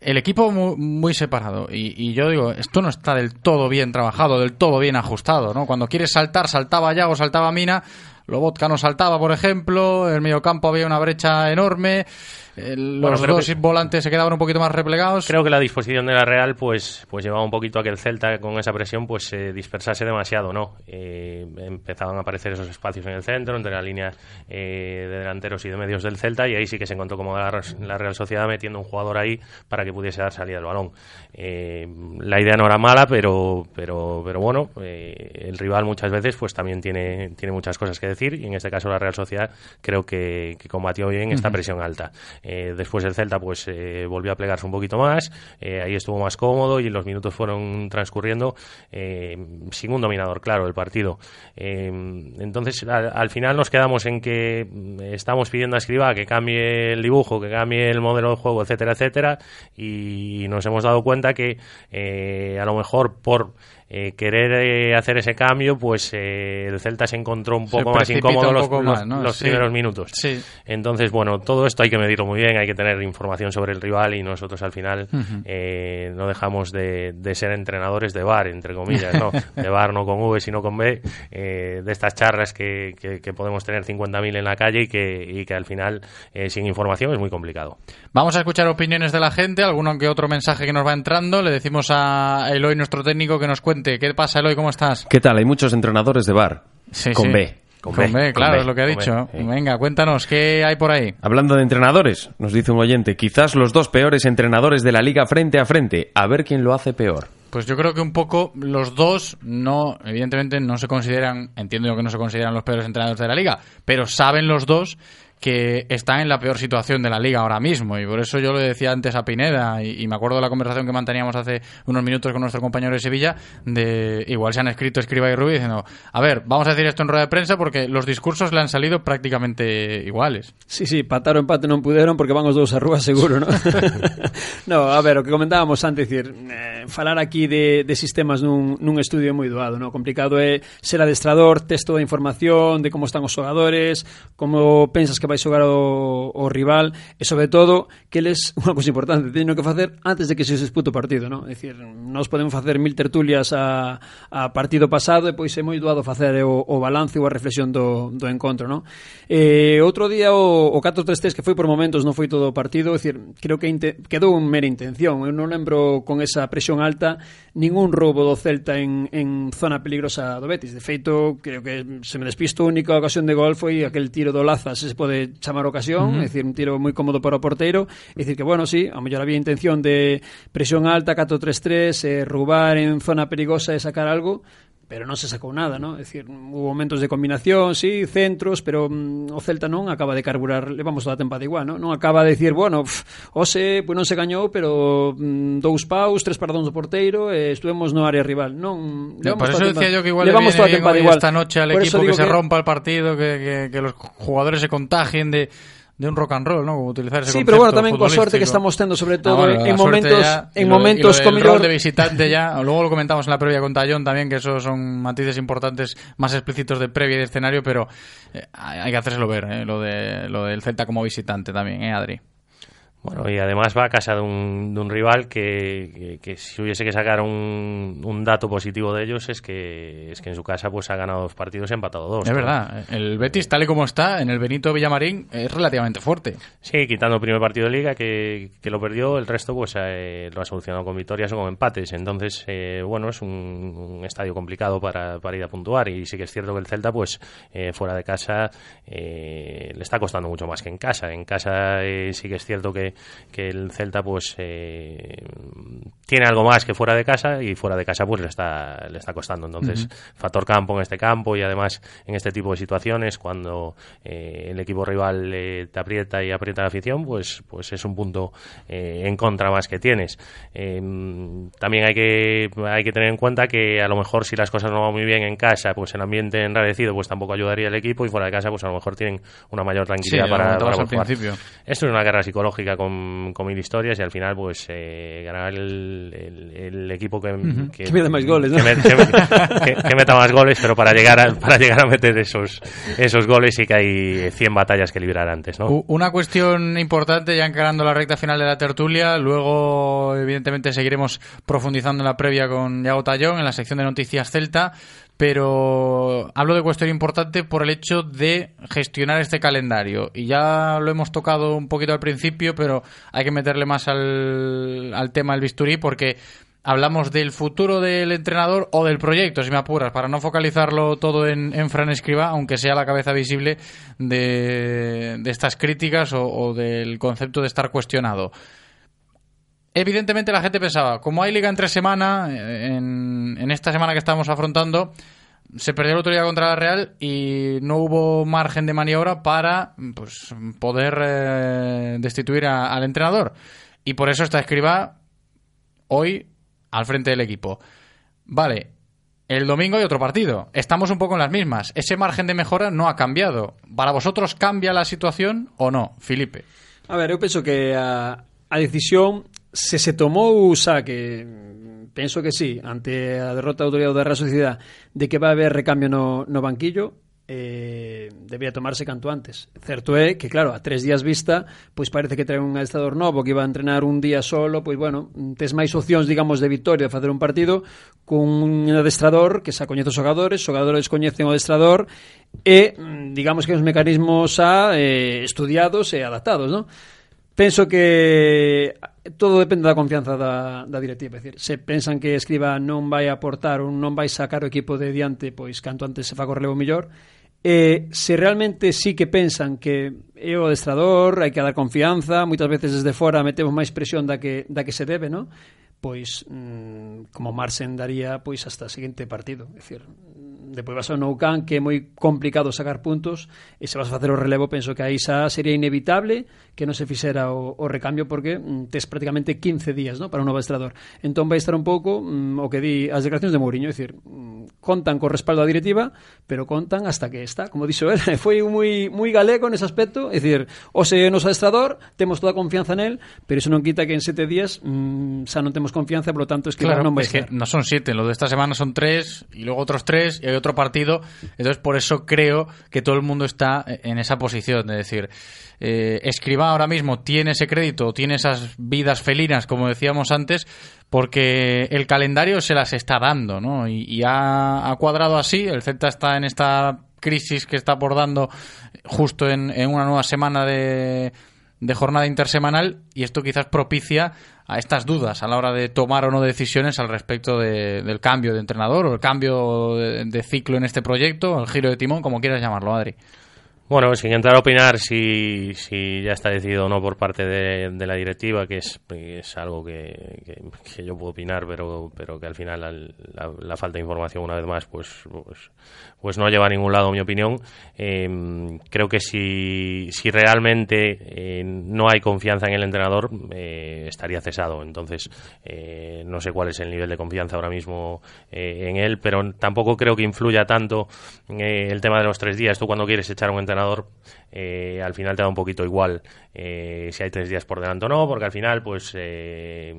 El equipo muy, muy separado y, y yo digo, esto no está del todo bien trabajado, del todo bien ajustado, ¿no? Cuando quieres saltar, saltaba Yago, saltaba Mina, Lobotka no saltaba, por ejemplo, en el mediocampo había una brecha enorme, eh, los Bueno, dos que- volantes se quedaban un poquito más replegados. Creo que la disposición de la Real pues pues llevaba un poquito a que el Celta con esa presión pues se dispersase demasiado, ¿no? Eh, empezaban a aparecer esos espacios en el centro, entre la línea eh, de delanteros y de medios del Celta y ahí sí que se encontró como la, la Real Sociedad metiendo un jugador ahí para que pudiese dar salida al balón. La idea no era mala, pero pero pero bueno, el rival muchas veces pues también tiene tiene muchas cosas que decir y en este caso la Real Sociedad creo que, que combatió bien esta presión alta. Eh, después el Celta pues eh, volvió a plegarse un poquito más, eh, ahí estuvo más cómodo y los minutos fueron transcurriendo eh, sin un dominador claro del partido. Eh, entonces al, al final nos quedamos en que mm, estamos pidiendo a Escribá que cambie el dibujo, que cambie el modelo de juego, etcétera, etcétera, y nos hemos dado cuenta que a lo mejor por eh, querer eh, hacer ese cambio, pues eh, el Celta se encontró un Se poco más incómodo los, poco los- más, ¿no? los Sí. primeros minutos. Sí. Entonces, bueno, todo esto hay que medirlo muy bien, hay que tener información sobre el rival y nosotros al final no dejamos de, de ser entrenadores de bar, entre comillas, ¿no? De bar no con V, sino con B, de estas charlas que, que- que podemos tener 50.000 en la calle y que, y que al final, sin información, es muy complicado. Vamos a escuchar opiniones de la gente, alguno que otro mensaje que nos va entrando. Le decimos a Eloy, nuestro técnico, que nos cuente. ¿Qué pasa, Eloy? ¿Cómo estás? ¿Qué tal? Hay muchos entrenadores de bar. Sí, con sí. B. Con, B, claro, es lo que ha dicho. B, sí. Venga, cuéntanos, ¿qué hay por ahí? Hablando de entrenadores, nos dice un oyente, quizás los dos peores entrenadores de la liga frente a frente. A ver quién lo hace peor. Pues yo creo que un poco los dos no, evidentemente no se consideran, entiendo yo que no se consideran los peores entrenadores de la liga, pero saben los dos que están en la peor situación de la liga ahora mismo y por eso yo le decía antes a Pineda y, y me acuerdo de la conversación que manteníamos hace unos minutos con nuestro compañero de Sevilla de igual se han escrito Escriba y Rubí diciendo a ver vamos a decir esto en rueda de prensa porque los discursos le han salido prácticamente iguales Sí, sí, patar o empate non puderon porque van os dous a rúa seguro, ¿no? no, a ver, o que comentábamos antes, dicir, eh, falar aquí de, de sistemas nun, nun estudio é moi doado, ¿no? Complicado é ser adestrador, tes toda a información de como están os xogadores, como pensas que vai xogar o, o rival e sobre todo que eles unha cousa importante teñen que facer antes de que se dispute o partido, non? É dicir, nós podemos facer mil tertulias a, a partido pasado e pois é moi doado facer o, o balance ou a reflexión do, do encontro, non? Eh, outro día o, o 4-3-3 que foi por momentos non foi todo o partido, é dicir, creo que quedou un mera intención. Eu non lembro con esa presión alta ningún roubo do Celta en, en zona peligrosa do Betis. De feito, creo que se me despisto a única ocasión de gol foi aquel tiro do Laza, se pode sabe chamar ocasión, uh -huh. é dicir, un tiro moi cómodo para o porteiro, é dicir que, bueno, sí, a mellor había intención de presión alta, 4-3-3, eh, roubar en zona perigosa e sacar algo, pero non se sacou nada, non? É dicir, hubo momentos de combinación, sí, centros, pero mm, o Celta non acaba de carburar, levamos toda a tempada igual, non? Non acaba de decir, bueno, pff, ose, pues non se gañou, pero mm, dous paus, tres paradóns do porteiro, e eh, estuvemos no área rival, non? Levamos Por eso decía yo que igual levamos toda a tempada igual. esta noche al equipo que, que se rompa el partido, que, que, que los jugadores se contagien de de un rock and roll, ¿no? Como utilizar ese Sí, pero bueno, tamén coa sorte que estamos tendo, sobre Ah, todo en suerte momentos ya, en lo- momentos con de visitante ya, luego lo comentamos en la previa con Tallón también, que esos son matices importantes más explícitos de previa y de escenario, pero eh, hay hay que hacérselo ver, eh, lo, de, lo del Celta como visitante también, ¿eh, Adri? Bueno, y además va a casa de un, de un rival que, que- que si hubiese que sacar un, un dato positivo de ellos es que es que en su casa pues ha ganado dos partidos y ha empatado dos. Es ¿no? verdad, el Betis tal y como está en el Benito Villamarín es relativamente fuerte. Sí, quitando el primer partido de liga que, que lo perdió, el resto pues eh, lo ha solucionado con victorias o con empates. Entonces, eh, bueno, es un, un estadio complicado para, para ir a puntuar y sí que es cierto que el Celta pues eh, fuera de casa eh, le está costando mucho más que en casa. En casa eh, sí que es cierto que, que el Celta pues eh, tiene algo más que fuera de casa y fuera de casa pues le está, le está costando. Entonces, factor campo en este campo y además en este tipo de situaciones cuando eh, el equipo rival eh, te aprieta y aprieta la afición pues pues es un punto eh, en contra más que tienes Eh, también hay que hay que tener en cuenta que a lo mejor si las cosas no van muy bien en casa pues el ambiente enrarecido pues tampoco ayudaría al equipo y fuera de casa pues a lo mejor tienen una mayor tranquilidad Sí, para, para al jugar. principio. esto es una guerra psicológica con, con mil historias y al final pues eh, ganará el, el- el equipo que, Ujú. Que meta más goles, ¿no? que, met- que met- que- que meta más goles pero para llegar a, para llegar a meter esos esos goles sí que hay 100 batallas que librar antes ¿no? Una cuestión importante, ya encarando la recta final de la tertulia, luego evidentemente seguiremos profundizando en la previa con Yago Tallón, en la sección de noticias Celta, pero hablo de cuestión importante por el hecho de gestionar este calendario. Y ya lo hemos tocado un poquito al principio, pero hay que meterle más al, tema del bisturí porque hablamos del futuro del entrenador o del proyecto, si me apuras, para no focalizarlo todo en, en Fran Escriba, aunque sea la cabeza visible de, estas críticas o del concepto de estar cuestionado. Evidentemente la gente pensaba, como hay liga entre semana, en, esta semana que estamos afrontando, se perdió la autoridad contra la Real y no hubo margen de maniobra para pues, poder eh, destituir al entrenador. Y por eso está Escriba hoy al frente del equipo. Vale, el domingo hay otro partido. Estamos un poco en las mismas. Ese margen de mejora no ha cambiado. ¿Para vosotros cambia la situación o no, Felipe? A ver, eu penso que a, a decisión se se tomou o saque penso que sí, ante a derrota da autoridade da Real Sociedade de que vai haber recambio no, no banquillo eh, debía tomarse canto antes. Certo é que, claro, a tres días vista, pois parece que trae un adestrador novo que iba a entrenar un día solo, pois bueno, tes máis opcións, digamos, de victoria de facer un partido con un adestrador que xa coñece os xogadores, os xogadores coñecen o adestrador e, mm, digamos que os mecanismos xa eh, estudiados e adaptados, non? penso que todo depende da confianza da, da directiva, é dicir, se pensan que Escriba non vai aportar ou non vai sacar o equipo de diante, pois canto antes se fa o relevo mellor, eh, se realmente sí que pensan que é o adestrador, hai que dar confianza, moitas veces desde fora metemos máis presión da que, da que se debe, non? pois mmm, como Marsen daría pois hasta o seguinte partido, é dicir, Depois vas a Noucan que é moi complicado sacar puntos e se vas a facer o relevo penso que aí xa sería inevitable que non se fixera o, o recambio porque mm, tes prácticamente 15 días ¿no? para un novo estrador. Entón vai estar un pouco mm, o que di as declaracións de Mourinho, é dicir, mm, contan co respaldo da directiva, pero contan hasta que está, como dixo él, foi moi moi galego nese aspecto, é dicir, o se é noso adestrador, temos toda a confianza nel, pero iso non quita que en sete días mm, xa non temos confianza, por lo tanto es que claro, non vai es estar. que non son siete, lo de esta semana son tres, y luego otros tres, e otro partido, entonces por eso creo que todo el mundo está en esa posición, de decir, eh, Escribá ahora mismo tiene ese crédito, tiene esas vidas felinas, como decíamos antes, porque el calendario se las está dando, ¿no? Y, ha, cuadrado así, el Celta está en esta crisis que está abordando justo en, en una nueva semana de, de jornada intersemanal y esto quizás propicia a estas dudas a la hora de tomar o no decisiones al respecto de, del cambio de entrenador o el cambio de, ciclo en este proyecto, el giro de timón, como quieras llamarlo, Adri. Bueno, sin entrar a opinar si, si ya está decidido o no por parte de, de la directiva, que es, es algo que, que, yo puedo opinar, pero, pero que al final la, la, la, falta de información, una vez más, pues, pues, pues no lleva a ningún lado, mi opinión. Eh, creo que si, si realmente eh, no hay confianza en el entrenador, eh, estaría cesado. Entonces, eh, no sé cuál es el nivel de confianza ahora mismo eh, en él, pero tampoco creo que influya tanto el tema de los tres días. Tú cuando quieres echar a un entrenador al final te da un poquito igual eh, si hay tres días por delante o no, porque al final, pues eh,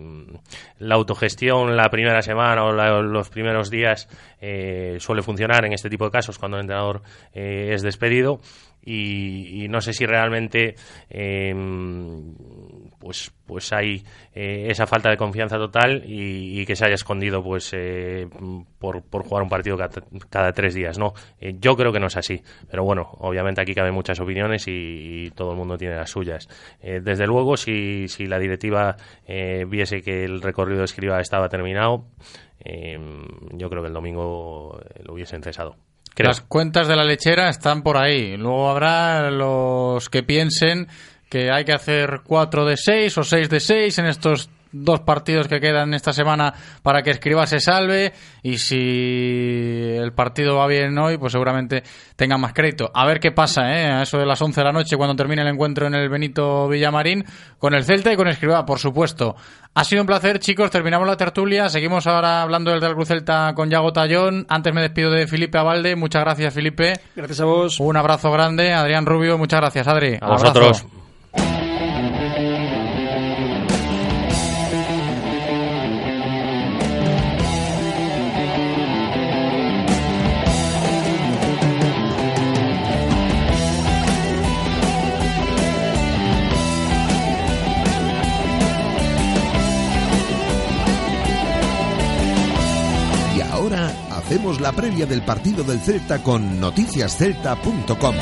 la autogestión la primera semana o la, los primeros días eh, suele funcionar en este tipo de casos cuando el entrenador eh, es despedido. Y, y, no sé si realmente eh, pues pues hay eh, esa falta de confianza total y, que se haya escondido pues eh, por, jugar un partido cada, tres días no eh, yo creo que no es así pero bueno obviamente aquí caben muchas opiniones y, todo el mundo tiene las suyas eh, desde luego si, si la directiva viese que el recorrido de escriba estaba terminado yo creo que el domingo lo hubiesen cesado. Las cuentas de la lechera están por ahí. Luego habrá los que piensen que hay que hacer 4 de 6 o 6 de 6 en estos dos partidos que quedan esta semana para que Escriba se salve y si el partido va bien hoy, pues seguramente tenga más crédito. A ver qué pasa, ¿eh? A eso de las 11 de la noche cuando termine el encuentro en el Benito Villamarín con el Celta y con Escriba, por supuesto. Ha sido un placer, chicos. Terminamos la tertulia. Seguimos ahora hablando del Real Cruz Celta con Yago Tallón. Antes me despido de Felipe Avalde. Muchas gracias, Felipe. Gracias a vos. Un abrazo grande. Adrián Rubio, muchas gracias, Adri. A vosotros. Hacemos la previa del partido del Celta con noticiascelta.com.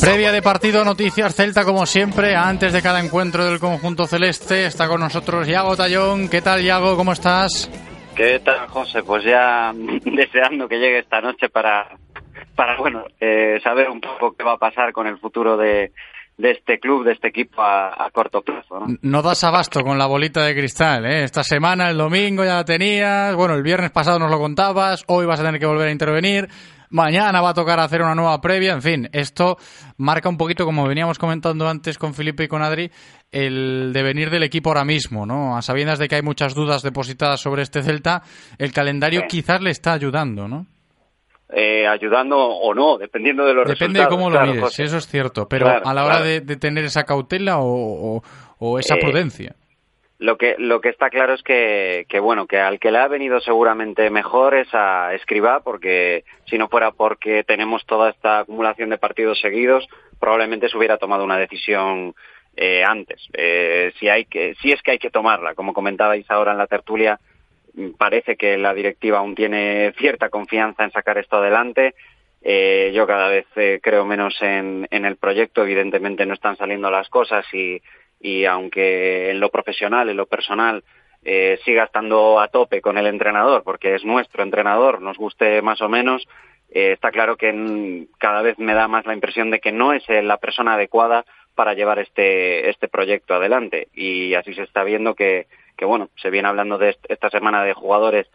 Previa de partido, noticias Celta como siempre, antes de cada encuentro del conjunto celeste, está con nosotros Yago Tallón. ¿Qué tal Yago? ¿Cómo estás? ¿Qué tal, José? Pues ya deseando que llegue esta noche para, para bueno, eh, saber un poco qué va a pasar con el futuro de, de este club, de este equipo a, a corto plazo. ¿no? no das abasto con la bolita de cristal, ¿eh? Esta semana, el domingo ya la tenías, bueno, el viernes pasado nos lo contabas, hoy vas a tener que volver a intervenir. Mañana va a tocar hacer una nueva previa. En fin, esto marca un poquito, como veníamos comentando antes con Felipe y con Adri, el devenir del equipo ahora mismo, ¿no? A sabiendas de que hay muchas dudas depositadas sobre este Celta, el calendario quizás le está ayudando, ¿no? Eh, ayudando o no, dependiendo de los Depende resultados. de cómo lo claro, mires, José. eso es cierto. Pero Claro, a la hora claro. de, de tener esa cautela o, o- o esa Eh, prudencia. Lo que, lo que está claro es que, que, bueno, que al que le ha venido seguramente mejor es a Escribá, porque si no fuera porque tenemos toda esta acumulación de partidos seguidos, probablemente se hubiera tomado una decisión eh, antes. Eh, si, hay que, si es que hay que tomarla, como comentabais ahora en la tertulia, mm, parece que la directiva aún tiene cierta confianza en sacar esto adelante. Eh, yo cada vez eh, creo menos en, en el proyecto, evidentemente no están saliendo las cosas y, y aunque en lo profesional, en lo personal, eh, siga estando a tope con el entrenador, porque es nuestro entrenador, nos guste más o menos, eh, está claro que cada vez me da más la impresión de que no es eh, la persona adecuada para llevar este, este proyecto adelante. Y así se está viendo que, que, bueno, se viene hablando de est- esta semana de jugadores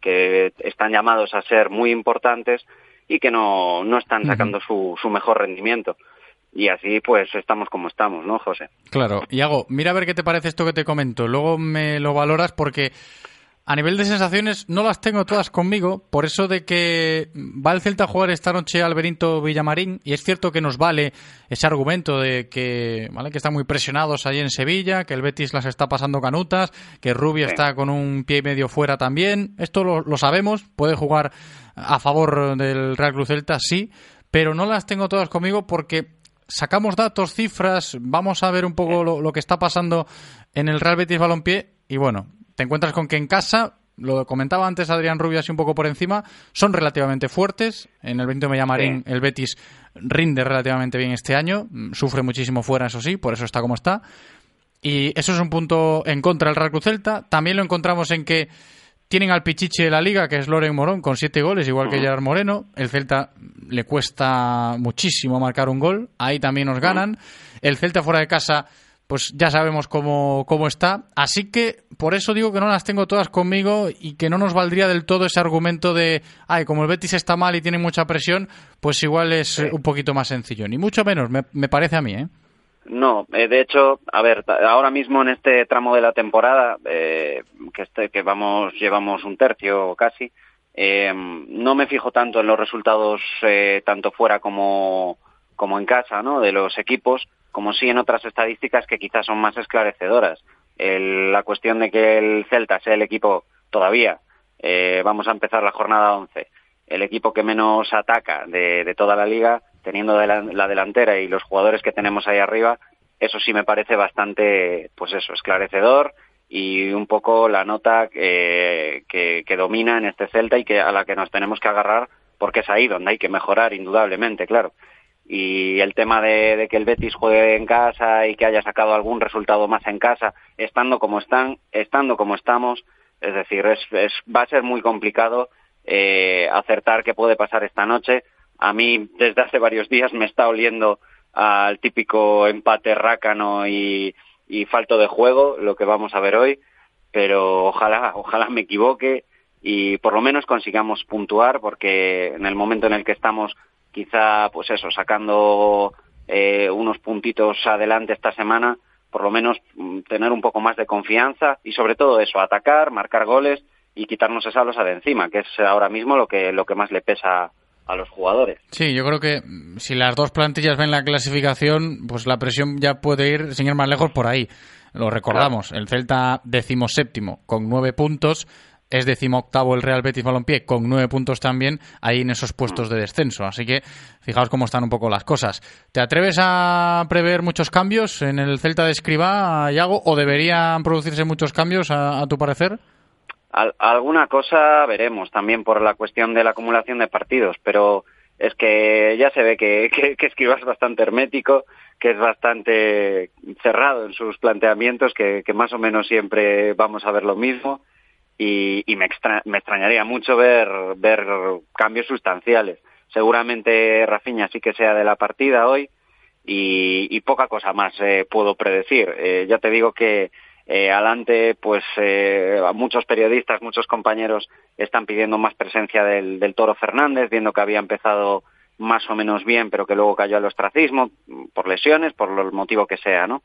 que están llamados a ser muy importantes y que no, no están sacando su, su mejor rendimiento. Y así pues estamos como estamos, ¿no, José? Claro, Iago, mira a ver qué te parece esto que te comento. Luego me lo valoras porque a nivel de sensaciones no las tengo todas conmigo, por eso de que va el Celta a jugar esta noche al Benito Villamarín y es cierto que nos vale ese argumento de que, ¿vale? que están muy presionados allí en Sevilla, que el Betis las está pasando canutas, que Rubio Sí. está con un pie y medio fuera también. Esto lo, lo sabemos, puede jugar a favor del Real Cruz Celta, sí, pero no las tengo todas conmigo porque sacamos datos, cifras, vamos a ver un poco lo, lo que está pasando en el Real Betis Balompié y bueno, te encuentras con que en casa, lo comentaba antes Adrián Rubio así un poco por encima, son relativamente fuertes. En el Benito Villamarín el Betis rinde relativamente bien este año, mm, sufre muchísimo fuera, eso sí, por eso está como está. Y eso es un punto en contra del Real Cruz Celta. También lo encontramos en que tienen al pichiche de la liga, que es Loren Morón, con siete goles, igual que Gerard Moreno. El Celta le cuesta muchísimo marcar un gol. Ahí también nos ganan. El Celta fuera de casa, pues ya sabemos cómo, cómo está. Así que por eso digo que no las tengo todas conmigo y que no nos valdría del todo ese argumento de, ay, como el Betis está mal y tiene mucha presión, pues igual es un poquito más sencillo. Ni mucho menos, me, me parece a mí, ¿eh? No, eh, de hecho, a ver, ahora mismo en este tramo de la temporada, eh, que, este, que vamos, llevamos un tercio casi, eh, no me fijo tanto en los resultados eh, tanto fuera como, como en casa, ¿no? De los equipos, como sí en otras estadísticas que quizás son más esclarecedoras. El- la cuestión de que el Celta sea el equipo todavía, eh, vamos a empezar la jornada 11, el equipo que menos ataca de, de toda la liga, teniendo la, la delantera y los jugadores que tenemos ahí arriba, eso sí me parece bastante, pues eso, esclarecedor y un poco la nota que, que, que domina en este Celta y que a la que nos tenemos que agarrar porque es ahí donde hay que mejorar indudablemente, claro. Y el tema de, de que el Betis juegue en casa y que haya sacado algún resultado más en casa, estando como están, estando como estamos, es decir, es, es, va a ser muy complicado eh, acertar qué puede pasar esta noche. A mí desde hace varios días me está oliendo al típico empate rácano y, y falto de juego, lo que vamos a ver hoy, pero ojalá, ojalá me equivoque y por lo menos consigamos puntuar porque en el momento en el que estamos quizá pues eso sacando eh, unos puntitos adelante esta semana por lo menos mm, tener un poco más de confianza y sobre todo eso atacar marcar goles y quitarnos esa losa de encima que es ahora mismo lo que lo que más le pesa a los jugadores Sí, yo creo que mm, si las dos plantillas ven la clasificación, pues la presión ya puede ir, sin ir más lejos, por ahí. Lo recordamos, el Celta decimoséptimo con nueve puntos, es decimoctavo el Real Betis Balompié con nueve puntos también, ahí en esos puestos de descenso. Así que fijaos cómo están un poco las cosas. ¿Te atreves a prever muchos cambios en el Celta de Escribá, Yago, o deberían producirse muchos cambios a, a tu parecer? Al- alguna cosa veremos también por la cuestión de la acumulación de partidos, pero es que ya se ve que, que, que Escribá es bastante hermético, que es bastante cerrado en sus planteamientos, que, más o menos siempre vamos a ver lo mismo y, y me, extra- me extrañaría mucho ver, cambios sustanciales. Seguramente Rafinha sí que sea de la partida hoy y, y poca cosa más eh, puedo predecir. Eh, ya te digo que Eh, adelante, pues eh, muchos periodistas, muchos compañeros están pidiendo más presencia del, del Toro Fernández, viendo que había empezado más o menos bien, pero que luego cayó al ostracismo por lesiones, por el motivo que sea, ¿no?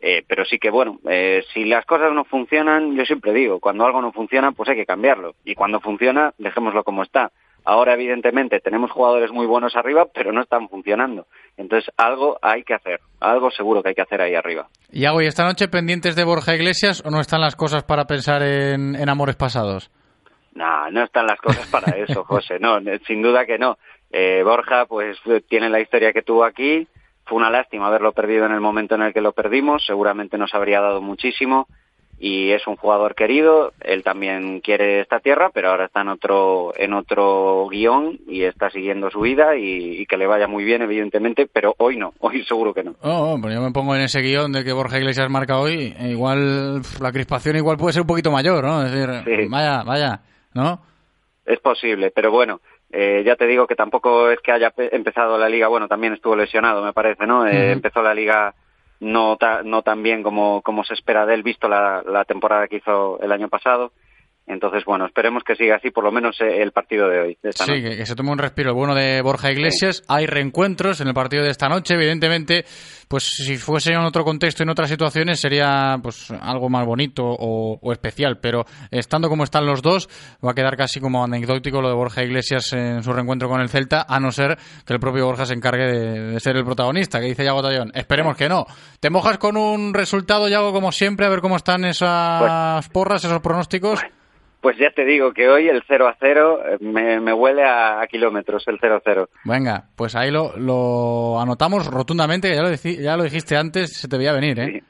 Eh, pero sí que, bueno, eh, si las cosas no funcionan, yo siempre digo, cuando algo no funciona, pues hay que cambiarlo. Y cuando funciona, dejémoslo como está. Ahora, evidentemente, tenemos jugadores muy buenos arriba, pero no están funcionando. Entonces, algo hay que hacer. Algo seguro que hay que hacer ahí arriba. Y hago, ¿y esta noche pendientes de Borja Iglesias o no están las cosas para pensar en, en amores pasados? No, no están las cosas para eso, José. No, sin duda que no. Eh, Borja, pues tiene la historia que tuvo aquí. Fue una lástima haberlo perdido en el momento en el que lo perdimos. Seguramente nos habría dado muchísimo. Y es un jugador querido. Él también quiere esta tierra, pero ahora está en otro, en otro guion y está siguiendo su vida y, y que le vaya muy bien, evidentemente. Pero hoy no. Hoy seguro que no. Oh, pues yo me pongo en ese guion de que Borja Iglesias marca hoy. e igual la crispación igual puede ser un poquito mayor, ¿no? Es decir, Sí. vaya, vaya, ¿no? Es posible, pero bueno, eh, ya te digo que tampoco es que haya pe- empezado la liga, bueno, también estuvo lesionado, me parece, ¿no? Eh. Empezó la liga no, ta- no tan bien como, como se espera de él, visto la, la temporada que hizo el año pasado. Entonces, bueno, esperemos que siga así, por lo menos eh, el partido de hoy. de esta Sí, noche. que, se tome un respiro el bueno de Borja Iglesias. Hay reencuentros en el partido de esta noche, evidentemente. Pues si fuese en otro contexto, en otras situaciones, sería pues algo más bonito o, o especial. Pero estando como están los dos, va a quedar casi como anecdótico lo de Borja Iglesias en su reencuentro con el Celta, a no ser que el propio Borja se encargue de, de ser el protagonista, que dice Yago Tallón. Esperemos que no. ¿Te mojas con un resultado, Yago, como siempre, a ver cómo están esas porras, esos pronósticos? Pues ya te digo que hoy el 0 a 0 eh, me, me huele a, a kilómetros, el 0 a 0. Venga, pues ahí lo, lo anotamos rotundamente, ya lo, ya lo dijiste antes, se te veía venir, ¿eh?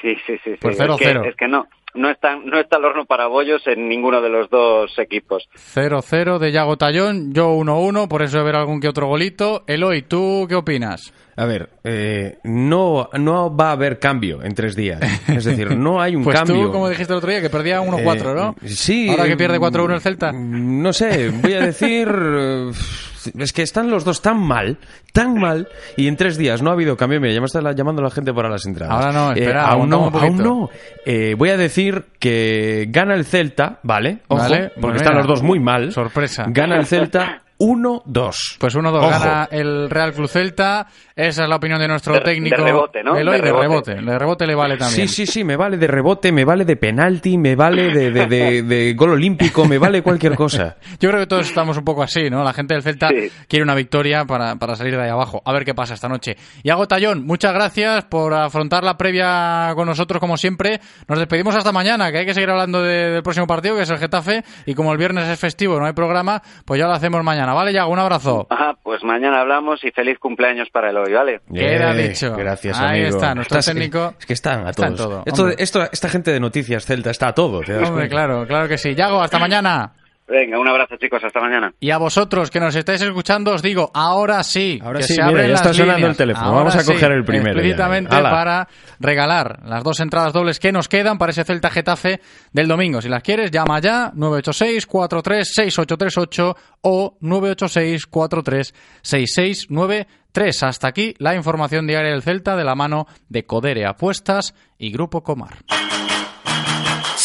Sí, sí, sí. sí. Pues es, 0-0. que, es que no, no, están, no está el horno para bollos en ninguno de los dos equipos. 0-0 de Yago Tallón, yo 1-1, por eso ver algún que otro golito. Eloy, ¿tú qué opinas? A ver, eh, no, no va a haber cambio en tres días. Es decir, no hay un pues cambio. tú, como dijiste el otro día, que perdía 1-4, ¿no? Eh, sí. Ahora que pierde eh, 4-1 el Celta. No sé, voy a decir. Es que están los dos tan mal, tan mal, y en tres días no ha habido cambio. Mira, ya me está la- llamando la gente para las entradas. Ahora no, Eh, espera, aún no, aún no. Eh, voy a decir que gana el Celta, ¿vale? Ojo, Vale, porque están los dos muy mal. Sorpresa. Gana el Celta 1-2. Pues 1-2 Ojo. gana el Real Club Celta. Esa es la opinión de nuestro De- técnico. de rebote, ¿no? Eloy, De de rebote. rebote. De rebote le vale también. Sí, sí, sí, me vale de rebote, me vale de penalti, me vale de, de- de- de gol olímpico, me vale cualquier cosa. Yo creo que todos estamos un poco así, ¿no? La gente del Celta quiere una victoria para, para salir de ahí abajo. A ver qué pasa esta noche. Y hago Tallón, muchas gracias por afrontar la previa con nosotros, como siempre. Nos despedimos hasta mañana, que hay que seguir hablando de- del próximo partido, que es el Getafe. Y como el viernes es festivo, no hay programa, pues ya lo hacemos mañana. ¿Vale, Yago? Un abrazo. Ah, pues mañana hablamos y feliz cumpleaños para el hoy, ¿vale? Queda Eh, dicho. Gracias, Ahí amigo. está, nuestro Estás- técnico Es que están a está todo, Esto, esto- esta gente de Noticias Celta está a todo. ¿te das Hombre, cuenta? claro, claro que sí. Yago, hasta mañana. Venga, un abrazo chicos, hasta mañana. Y a vosotros que nos estáis escuchando os digo, ahora sí, Ahora que sí, se mira, abren ya está las sonando líneas. el teléfono. Ahora Vamos a sí, coger el primero. Explícitamente para regalar las dos entradas dobles que nos quedan para ese Celta Getafe del domingo. Si las quieres, llama ya 986 43 6838 o 986 43 6693. Hasta aquí la información diaria del Celta de la mano de Codere Apuestas y Grupo Comar.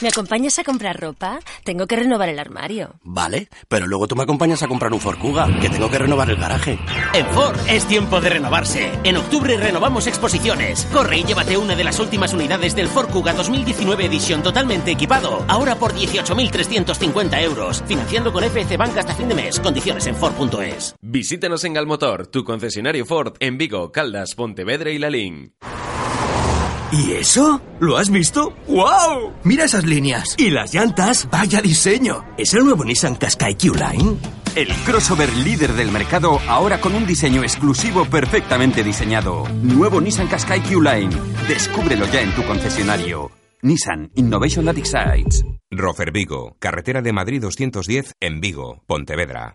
¿Me acompañas a comprar ropa? Tengo que renovar el armario. Vale, pero luego tú me acompañas a comprar un Ford Kuga, que tengo que renovar el garaje. En Ford es tiempo de renovarse. En octubre renovamos exposiciones. Corre y llévate una de las últimas unidades del Ford Kuga 2019 Edition totalmente equipado. Ahora por 18.350 euros. Financiando con FF Bank hasta fin de mes. Condiciones en Ford.es. Visítanos en Galmotor, tu concesionario Ford en Vigo, Caldas, Pontevedra y Lalín. ¿Y eso? ¿Lo has visto? ¡Wow! Mira esas líneas. Y las llantas, vaya diseño. ¿Es el nuevo Nissan Qashqai Q-Line? El crossover líder del mercado ahora con un diseño exclusivo perfectamente diseñado. Nuevo Nissan Qashqai Q-Line. Descúbrelo ya en tu concesionario. Nissan Innovation That Excites. Rofer Vigo, carretera de Madrid 210 en Vigo, Pontevedra.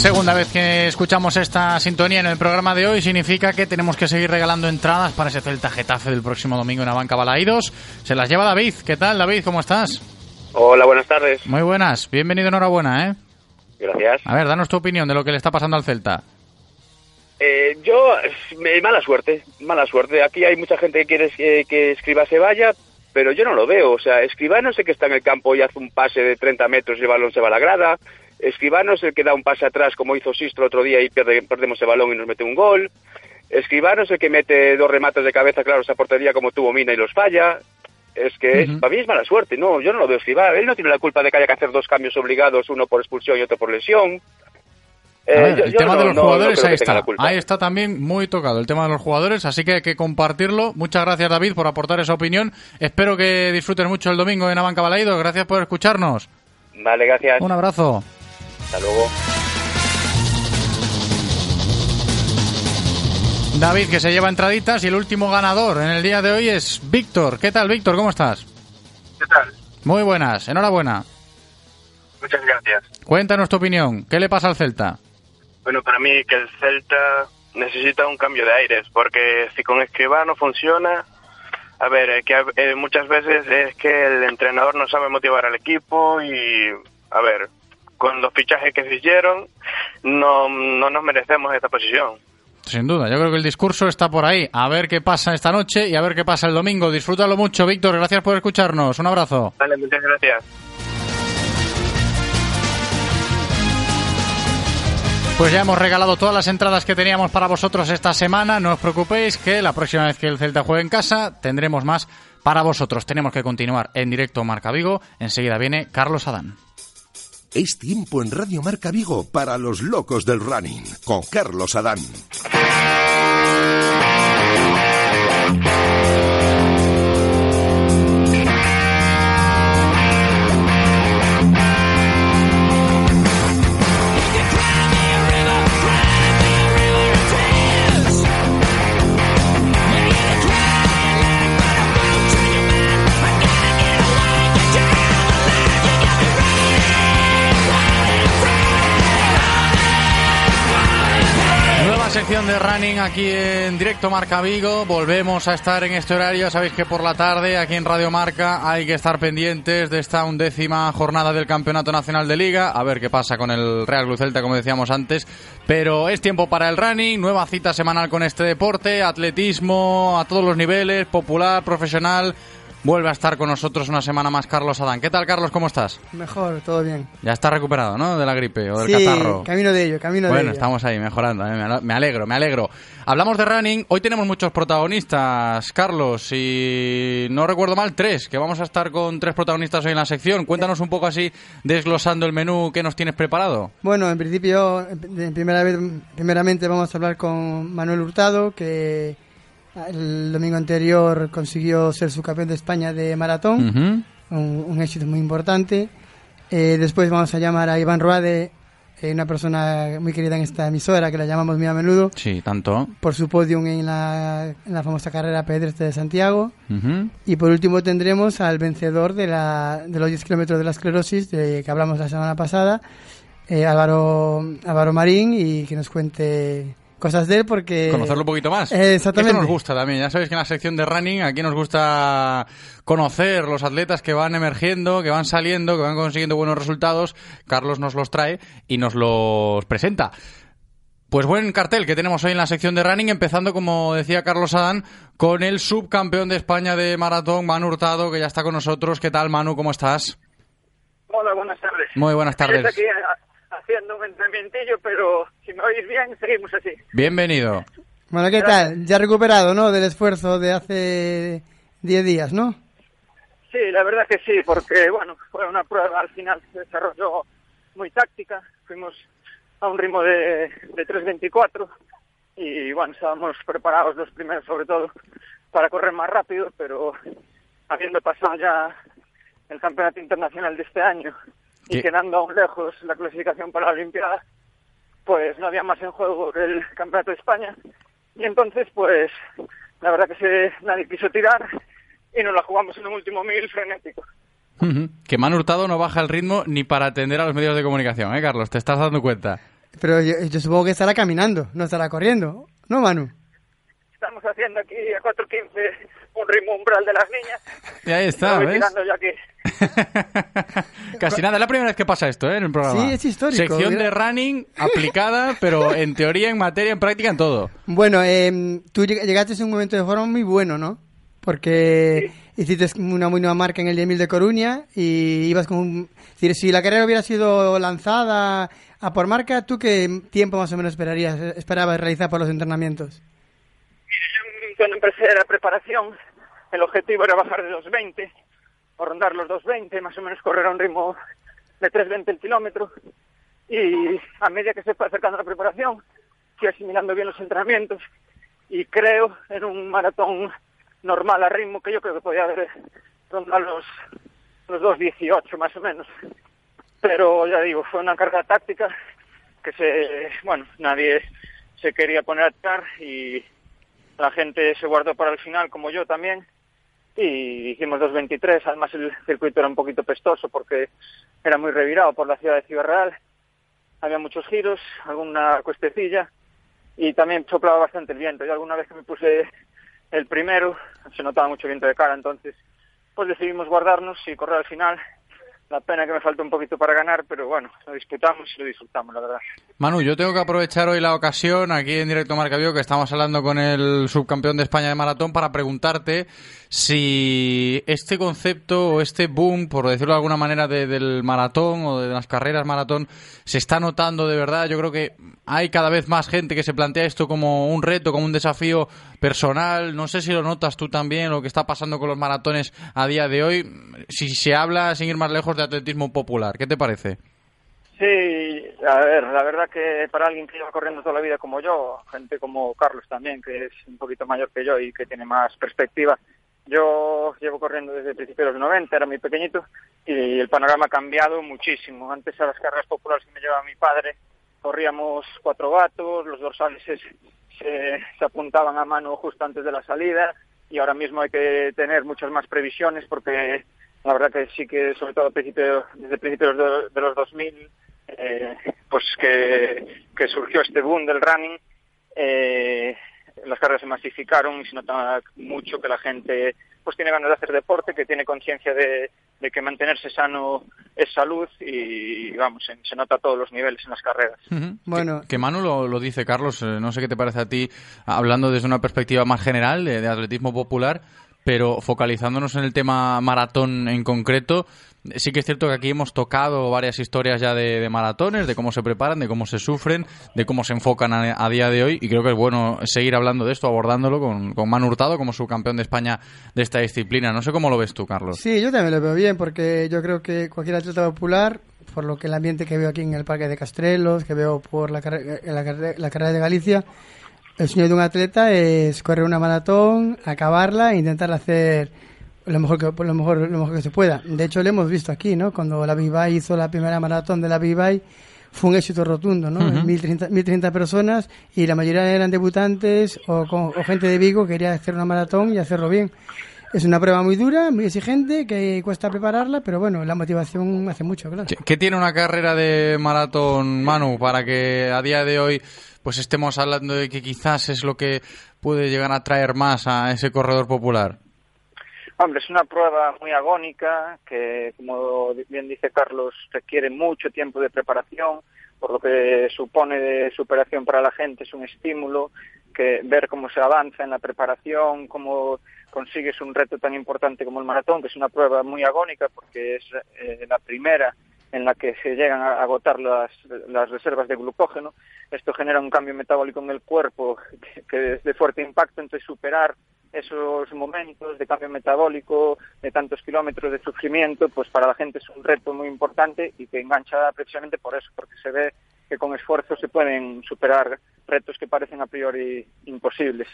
Segunda vez que escuchamos esta sintonía en el programa de hoy significa que tenemos que seguir regalando entradas para ese Celta Getafe del próximo domingo en la banca Balaídos. Se las lleva David. ¿Qué tal, David? ¿Cómo estás? Hola, buenas tardes. Muy buenas. Bienvenido, enhorabuena, ¿eh? Gracias. A ver, danos tu opinión de lo que le está pasando al Celta. Eh, yo, eh, mala suerte, mala suerte. Aquí hay mucha gente que quiere que, que Escriba se vaya, pero yo no lo veo. O sea, Escriba no sé que está en el campo y hace un pase de 30 metros y el balón se va a la grada. Escribano es el que da un pase atrás, como hizo Sistro otro día, y pierde, perdemos el balón y nos mete un gol. Escribano es el que mete dos remates de cabeza, claro, esa portería como tuvo Mina y los falla. Es que es, para mí es mala suerte, no, yo no lo veo Escribano. Él no tiene la culpa de que haya que hacer dos cambios obligados, uno por expulsión y otro por lesión. Eh, ver, yo- el yo tema no- de los no- jugadores, ahí está. Ahí está también muy tocado el tema de los jugadores, así que hay que compartirlo. Muchas gracias, David, por aportar esa opinión. Espero que disfrutes mucho el domingo en Abanca Balaídos. Gracias por escucharnos. Vale, gracias. Un abrazo. Hasta luego. David, que se lleva entraditas y el último ganador en el día de hoy es Víctor. ¿Qué tal, Víctor? ¿Cómo estás? ¿Qué tal? Muy buenas, enhorabuena. Muchas gracias. Cuéntanos tu opinión. ¿Qué le pasa al Celta? Bueno, para mí que el Celta necesita un cambio de aires, porque si con Escribá no funciona, a ver, es que eh, muchas veces es que el entrenador no sabe motivar al equipo y, a ver, con los fichajes que se hicieron, no, no nos merecemos esta posición. Sin duda, yo creo que el discurso está por ahí. A ver qué pasa esta noche y a ver qué pasa el domingo. Disfrútalo mucho, Víctor. Gracias por escucharnos. Un abrazo. Vale, muchas gracias. Pues ya hemos regalado todas las entradas que teníamos para vosotros esta semana. No os preocupéis que la próxima vez que el Celta juegue en casa tendremos más para vosotros. Tenemos que continuar en directo Marca Vigo. Enseguida viene Carlos Adán. Es tiempo en Radio Marca Vigo para los locos del running con Carlos Adán. De running aquí en directo Marca Vigo. Volvemos a estar en este horario. Sabéis que por la tarde aquí en Radio Marca hay que estar pendientes de esta undécima jornada del Campeonato Nacional de Liga. A ver qué pasa con el Real Cruz Celta, como decíamos antes. Pero es tiempo para el running. Nueva cita semanal con este deporte. Atletismo a todos los niveles, popular, profesional. Vuelve a estar con nosotros una semana más Carlos Adán. ¿Qué tal, Carlos? ¿Cómo estás? Mejor, todo bien. Ya está recuperado, ¿no? De la gripe o del sí, catarro. camino de ello, camino de Bueno, ello. estamos ahí mejorando. ¿eh? Me ale- Me alegro, me alegro. Hablamos de running. Hoy tenemos muchos protagonistas, Carlos. Y no recuerdo mal, tres. Que vamos a estar con tres protagonistas hoy en la sección. Cuéntanos un poco así, desglosando el menú que nos tienes preparado. Bueno, en principio, primera vez, primeramente vamos a hablar con Manuel Hurtado, que el domingo anterior consiguió ser subcampeón de España de maratón, un, un éxito muy importante. Eh, después vamos a llamar a Iván Roade, eh, una persona muy querida en esta emisora, que la llamamos muy a menudo, Sí, tanto. por su podium en la, en la famosa carrera pedestre de Santiago. Y por último tendremos al vencedor de, la, de los 10 kilómetros de la esclerosis de que hablamos la semana pasada, eh, Álvaro, Álvaro Marín, y que nos cuente cosas de él porque... Conocerlo un poquito más. Eh, exactamente. Esto nos gusta también. Ya sabéis que en la sección de running aquí nos gusta conocer los atletas que van emergiendo, que van saliendo, que van consiguiendo buenos resultados. Carlos nos los trae y nos los presenta. Pues buen cartel que tenemos hoy en la sección de running, empezando, como decía Carlos Adán, con el subcampeón de España de maratón, Manu Hurtado, que ya está con nosotros. ¿Qué tal, Manu? ¿Cómo estás? Hola, buenas tardes. Muy buenas tardes. Aquí haciendo un entrenamientillo, pero si me oís bien, seguimos así. Bienvenido. Bueno, ¿qué tal? Ya recuperado, ¿no? Del esfuerzo de hace 10 días, ¿no? Sí, la verdad que sí, porque, bueno, fue una prueba al final se desarrolló muy táctica. Fuimos a un ritmo de, de 3.24 y, bueno, estábamos preparados los primeros, sobre todo, para correr más rápido, pero habiendo pasado ya el campeonato internacional de este año y quedando aún lejos la clasificación para la Olimpiada, pues no había más en juego que el campeonato de España. Y entonces, pues, la verdad que se, nadie quiso tirar y nos la jugamos en un último mil frenético. Que Manu Hurtado no baja el ritmo ni para atender a los medios de comunicación, ¿eh, Carlos? ¿Te estás dando cuenta? Pero yo, yo supongo que estará caminando, no estará corriendo. ¿No, Manu? Estamos haciendo aquí a 4.15 un ritmo umbral de las niñas. Y ahí está, ¿ves? ya aquí. Casi nada, es la primera vez que pasa esto, ¿eh? En el programa. Sí, es histórico. Sección de Mira. running aplicada, pero en teoría, en materia, en práctica, en todo. Bueno, eh, tú lleg- llegaste en un momento de forma muy bueno, ¿no? Porque hiciste una muy nueva marca en el 10.000 de Coruña y ibas con un... es decir, si la carrera hubiera sido lanzada a por marca, ¿tú qué tiempo más o menos esperarías, esperabas realizar por los entrenamientos? Cuando empecé la preparación, el objetivo era bajar de 2.20 o rondar los 2.20, más o menos correr a un ritmo de 3.20 el kilómetro. Y a medida que se fue acercando la preparación, fui asimilando bien los entrenamientos y creo en un maratón normal a ritmo que yo creo que podía haber rondado los, los 2.18 más o menos. Pero ya digo, fue una carga táctica que se, bueno, nadie se quería poner a tirar y la gente se guardó para el final, como yo también, y hicimos 2.23. Además, el circuito era un poquito pestoso porque era muy revirado por la ciudad de Ciudad Real. Había muchos giros, alguna cuestecilla, y también soplaba bastante el viento. Yo alguna vez que me puse el primero, se notaba mucho viento de cara, entonces pues decidimos guardarnos y correr al final. La pena que me faltó un poquito para ganar, pero bueno, lo disputamos y lo disfrutamos, la verdad. Manu, yo tengo que aprovechar hoy la ocasión, aquí en directo Marca que estamos hablando con el subcampeón de España de maratón, para preguntarte si este concepto o este boom, por decirlo de alguna manera, de- del maratón o de las carreras maratón, se está notando de verdad. Yo creo que hay cada vez más gente que se plantea esto como un reto, como un desafío personal. No sé si lo notas tú también, lo que está pasando con los maratones a día de hoy. Si se habla, sin ir más lejos, de atletismo popular. ¿Qué te parece? Sí, a ver, la verdad que para alguien que lleva corriendo toda la vida como yo, gente como Carlos también, que es un poquito mayor que yo y que tiene más perspectiva, yo llevo corriendo desde principios de los 90, era muy pequeñito, y el panorama ha cambiado muchísimo. Antes a las carreras populares que me llevaba mi padre, corríamos cuatro gatos, los dorsales se, se, se apuntaban a mano justo antes de la salida, y ahora mismo hay que tener muchas más previsiones porque la verdad que sí que sobre todo a principio- desde principios de, de los 2000 eh, pues que, que surgió este boom del running eh, las carreras se masificaron y se nota mucho que la gente pues tiene ganas de hacer deporte que tiene conciencia de, de que mantenerse sano es salud y vamos se, se nota a todos los niveles en las carreras. Bueno, Que, que Manu lo, lo dice, Carlos, eh, no sé qué te parece a ti, hablando desde una perspectiva más general de, de atletismo popular, pero focalizándonos en el tema maratón en concreto, sí que es cierto que aquí hemos tocado varias historias ya de, maratones, de cómo se preparan, de cómo se sufren, de cómo se enfocan a, día de hoy, y creo que es bueno seguir hablando de esto, abordándolo con, con Manu Hurtado como subcampeón de España de esta disciplina. No sé cómo lo ves tú, Carlos. Sí, yo también lo veo bien porque yo creo que cualquier atleta popular, por lo que el ambiente que veo aquí en el Parque de Castrelos, que veo por la, la carrera de Galicia, el sueño de un atleta es correr una maratón, acabarla e intentar hacer lo mejor que lo mejor lo mejor que se pueda. De hecho, lo hemos visto aquí, ¿no? Cuando la Vivai hizo la primera maratón de la Vivai, fue un éxito rotundo, ¿no? Ujú. 1030, 1030 personas y la mayoría eran debutantes o, con- o gente de Vigo que quería hacer una maratón y hacerlo bien. Es una prueba muy dura, muy exigente, que cuesta prepararla, pero bueno, la motivación hace mucho, claro. ¿Qué, qué tiene una carrera de maratón, Manu, para que a día de hoy pues estemos hablando de que quizás es lo que puede llegar a atraer más a ese corredor popular? Hombre, es una prueba muy agónica que, como bien dice Carlos, requiere mucho tiempo de preparación, por lo que supone de superación para la gente, es un estímulo, que ver cómo se avanza en la preparación, cómo consigues un reto tan importante como el maratón, que es una prueba muy agónica porque es eh, la primera en la que se llegan a agotar las, las reservas de glucógeno. Esto genera un cambio metabólico en el cuerpo que, es de fuerte impacto, entonces superar esos momentos de cambio metabólico, de tantos kilómetros de sufrimiento, pues para la gente es un reto muy importante y que engancha precisamente por eso, porque se ve que con esfuerzo se pueden superar retos que parecen a priori imposibles.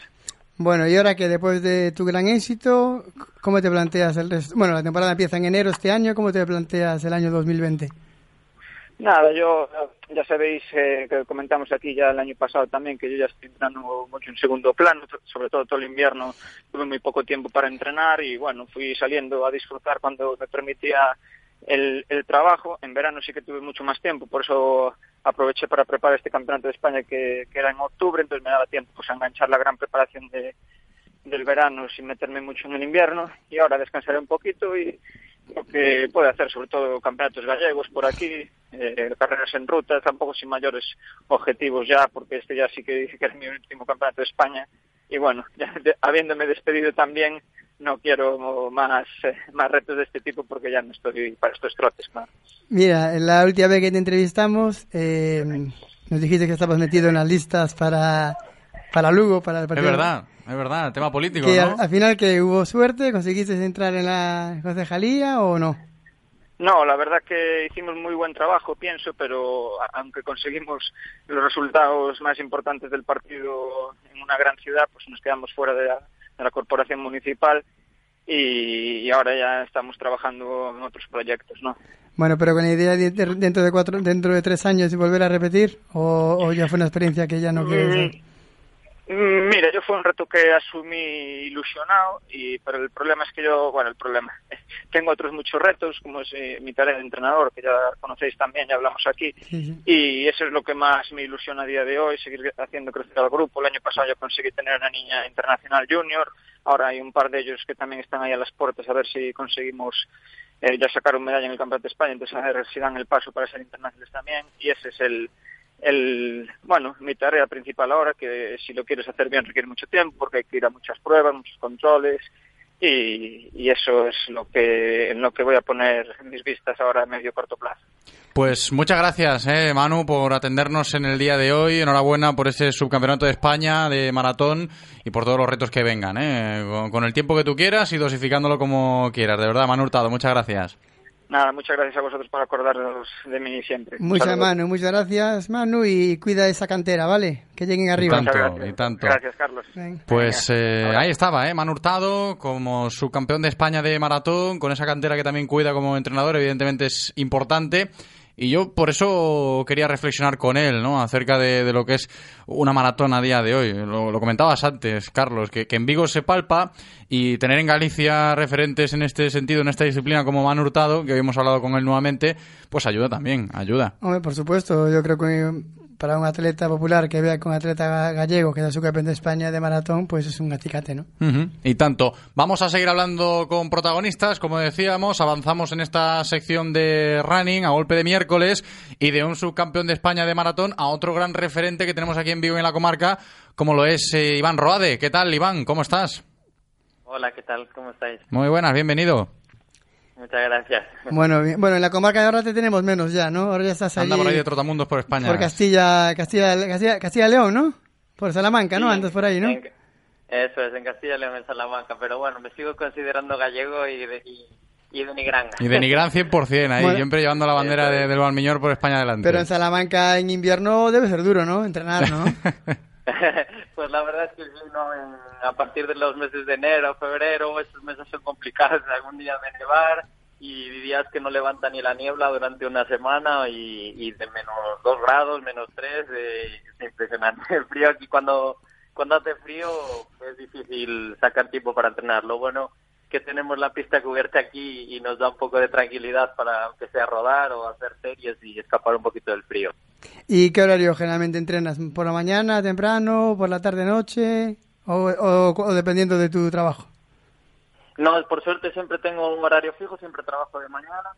Bueno, y ahora que después de tu gran éxito, ¿cómo te planteas el resto? Bueno, la temporada empieza en enero este año, ¿cómo te planteas el año 2020? Nada, yo ya sabéis eh, que comentamos aquí ya el año pasado también que yo ya estoy entrando mucho en segundo plano, sobre todo todo el invierno tuve muy poco tiempo para entrenar y bueno, fui saliendo a disfrutar cuando me permitía el, el trabajo. En verano sí que tuve mucho más tiempo, por eso aproveché para preparar este campeonato de España que, que era en octubre, entonces me daba tiempo pues, a enganchar la gran preparación de, del verano sin meterme mucho en el invierno y ahora descansaré un poquito y lo que puede hacer sobre todo campeonatos gallegos por aquí, eh, carreras en ruta, tampoco sin mayores objetivos ya, porque este ya sí que dije que era mi último campeonato de España y bueno, ya habiéndome despedido también no quiero más, eh, más retos de este tipo porque ya no estoy para estos trotes, claro. Mira, la última vez que te entrevistamos, eh, nos dijiste que estabas metido en las listas para, para Lugo, para el Es partido. verdad, es verdad, tema político, Que ¿no? al, al final que hubo suerte, ¿conseguiste entrar en la concejalía o no? No, la verdad que hicimos muy buen trabajo, pienso, pero aunque conseguimos los resultados más importantes del partido en una gran ciudad, pues nos quedamos fuera de la, de la corporación municipal y, y ahora ya estamos trabajando en otros proyectos, ¿no? Bueno, pero con la idea de, de- dentro de cuatro, dentro de tres años de volver a repetir, o, o ya fue una experiencia que ya no quieres. Mm, Mira, yo fue un reto que asumí ilusionado, y, pero el problema es que yo, bueno, el problema, tengo otros muchos retos, como es eh, mi tarea de entrenador, que ya conocéis también, ya hablamos aquí, y eso es lo que más me ilusiona a día de hoy, seguir haciendo crecer al grupo. El año pasado yo conseguí tener una niña internacional junior, ahora hay un par de ellos que también están ahí a las puertas a ver si conseguimos eh, ya sacar un medalla en el Campeonato de España, entonces a ver si dan el paso para ser internacionales también, y ese es el, el bueno mi tarea principal ahora que si lo quieres hacer bien requiere mucho tiempo porque hay que ir a muchas pruebas muchos controles y, y eso es lo que en lo que voy a poner mis vistas ahora a medio corto plazo Pues muchas gracias, eh, Manu, por atendernos en el día de hoy. Enhorabuena por ese subcampeonato de España de maratón y por todos los retos que vengan. Eh, con, con el tiempo que tú quieras y dosificándolo como quieras. De verdad, Manu Hurtado, muchas gracias. Nada muchas gracias a vosotros por acordaros de mí siempre Muchas. Manu, muchas gracias Manu y cuida esa cantera, ¿vale? Que lleguen arriba. Y tanto, y tanto. gracias Carlos Pues eh, ahí estaba, ¿eh? Manu Hurtado como subcampeón de España de maratón, con esa cantera que también cuida como entrenador, evidentemente es importante. Y yo por eso quería reflexionar con él, ¿no? Acerca de, lo que es una maratón a día de hoy. Lo, comentabas antes, Carlos, que, que en Vigo se palpa y tener en Galicia referentes en este sentido, en esta disciplina como Manu Hurtado, que hoy hemos hablado con él nuevamente, pues ayuda también, ayuda. Hombre, por supuesto, yo creo que para un atleta popular que vea un atleta ga- gallego que da su campeón de España de maratón, pues es un acicate, ¿no? Y tanto. Vamos a seguir hablando con protagonistas, como decíamos, avanzamos en esta sección de running a golpe de miércoles y de un subcampeón de España de maratón a otro gran referente que tenemos aquí en Vigo y en la comarca, como lo es eh, Iván Roade. ¿Qué tal, Iván? ¿Cómo estás? Hola, ¿qué tal? ¿Cómo estáis? Muy buenas, bienvenido. Muchas gracias. Bueno, bien- bueno, en la comarca de ahora te tenemos menos ya, ¿no? Ahora ya estás Anda allí por ahí de trotamundos por España. por Castilla, Castilla, Castilla, Castilla León, ¿no? Por Salamanca, ¿no? Sí, Andas por ahí, ¿no? en- Eso es, en Castilla León, en Salamanca. Pero bueno, me sigo considerando gallego y de, y, y de Nigrán. Y de Nigrán 100%, ahí, Bueno. siempre llevando la bandera de- del Valmiñor por España adelante. Pero en Salamanca en invierno debe ser duro, ¿no? Entrenar, ¿no? pues la verdad es que sí, ¿no? En- a partir de los meses de enero, febrero, estos meses son complicados. Algún día de nevar y días que no levanta ni la niebla durante una semana y, y de menos dos grados, menos tres, eh, es impresionante. El frío aquí cuando, cuando hace frío es difícil sacar tiempo para entrenar. Lo bueno que tenemos la pista cubierta aquí y nos da un poco de tranquilidad para aunque sea rodar o hacer series y escapar un poquito del frío. ¿Y qué horario generalmente entrenas? ¿Por la mañana, temprano, por la tarde, noche o, dependiendo de tu trabajo? No, por suerte siempre tengo un horario fijo, siempre trabajo de mañana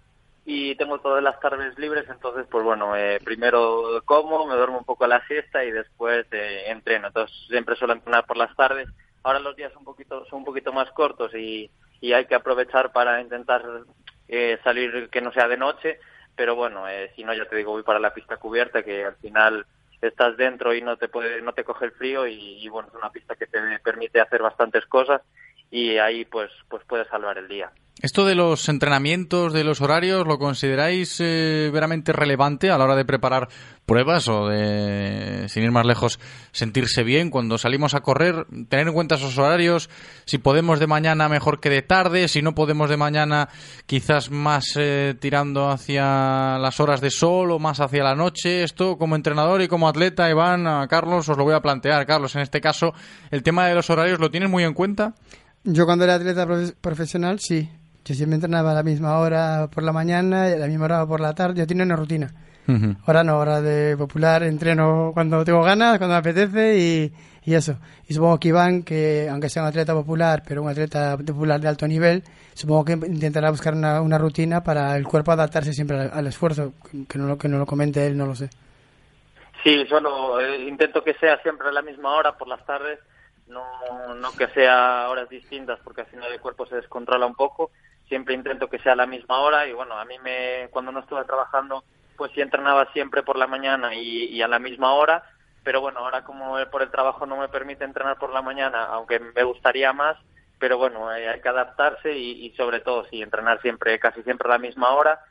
y tengo todas las tardes libres, entonces pues bueno, eh, primero como, me duermo un poco a la siesta y después eh, entreno. Entonces siempre suelo entrenar por las tardes. Ahora los días son un poquito, son un poquito más cortos y, y hay que aprovechar para intentar eh, salir que no sea de noche, pero bueno, eh, si no ya te digo voy para la pista cubierta que al final estás dentro y no te puede, no te coge el frío y, y, bueno es una pista que te permite hacer bastantes cosas y ahí pues pues puedes salvar el día. Esto de los entrenamientos, de los horarios, ¿lo consideráis eh, veramente relevante a la hora de preparar pruebas o de, sin ir más lejos, sentirse bien cuando salimos a correr? Tener en cuenta esos horarios, si podemos de mañana mejor que de tarde, si no podemos de mañana quizás más eh, tirando hacia las horas de sol o más hacia la noche. Esto como entrenador y como atleta, Iván, Carlos, os lo voy a plantear. Carlos, en este caso, ¿el tema de los horarios lo tienes muy en cuenta? Yo cuando era atleta profe- profesional, sí. Yo siempre entrenaba a la misma hora por la mañana y a la misma hora por la tarde. Yo tenía una rutina. Ahora no, ahora de popular entreno cuando tengo ganas, cuando me apetece y, y eso. Y supongo que Iván, que aunque sea un atleta popular, pero un atleta popular de alto nivel, supongo que intentará buscar una, una rutina para el cuerpo adaptarse siempre al, al esfuerzo. Que no, lo, que no lo comente él, no lo sé. Sí, solo eh, intento que sea siempre a la misma hora por las tardes, no, no que sea horas distintas porque al final el cuerpo se descontrola un poco. Siempre intento que sea a la misma hora y bueno, a mí me cuando no estuve trabajando pues sí entrenaba siempre por la mañana y, a la misma hora, pero bueno, ahora como por el trabajo no me permite entrenar por la mañana, aunque me gustaría más, pero bueno, eh, hay que adaptarse y, y sobre todo sí entrenar siempre casi siempre a la misma hora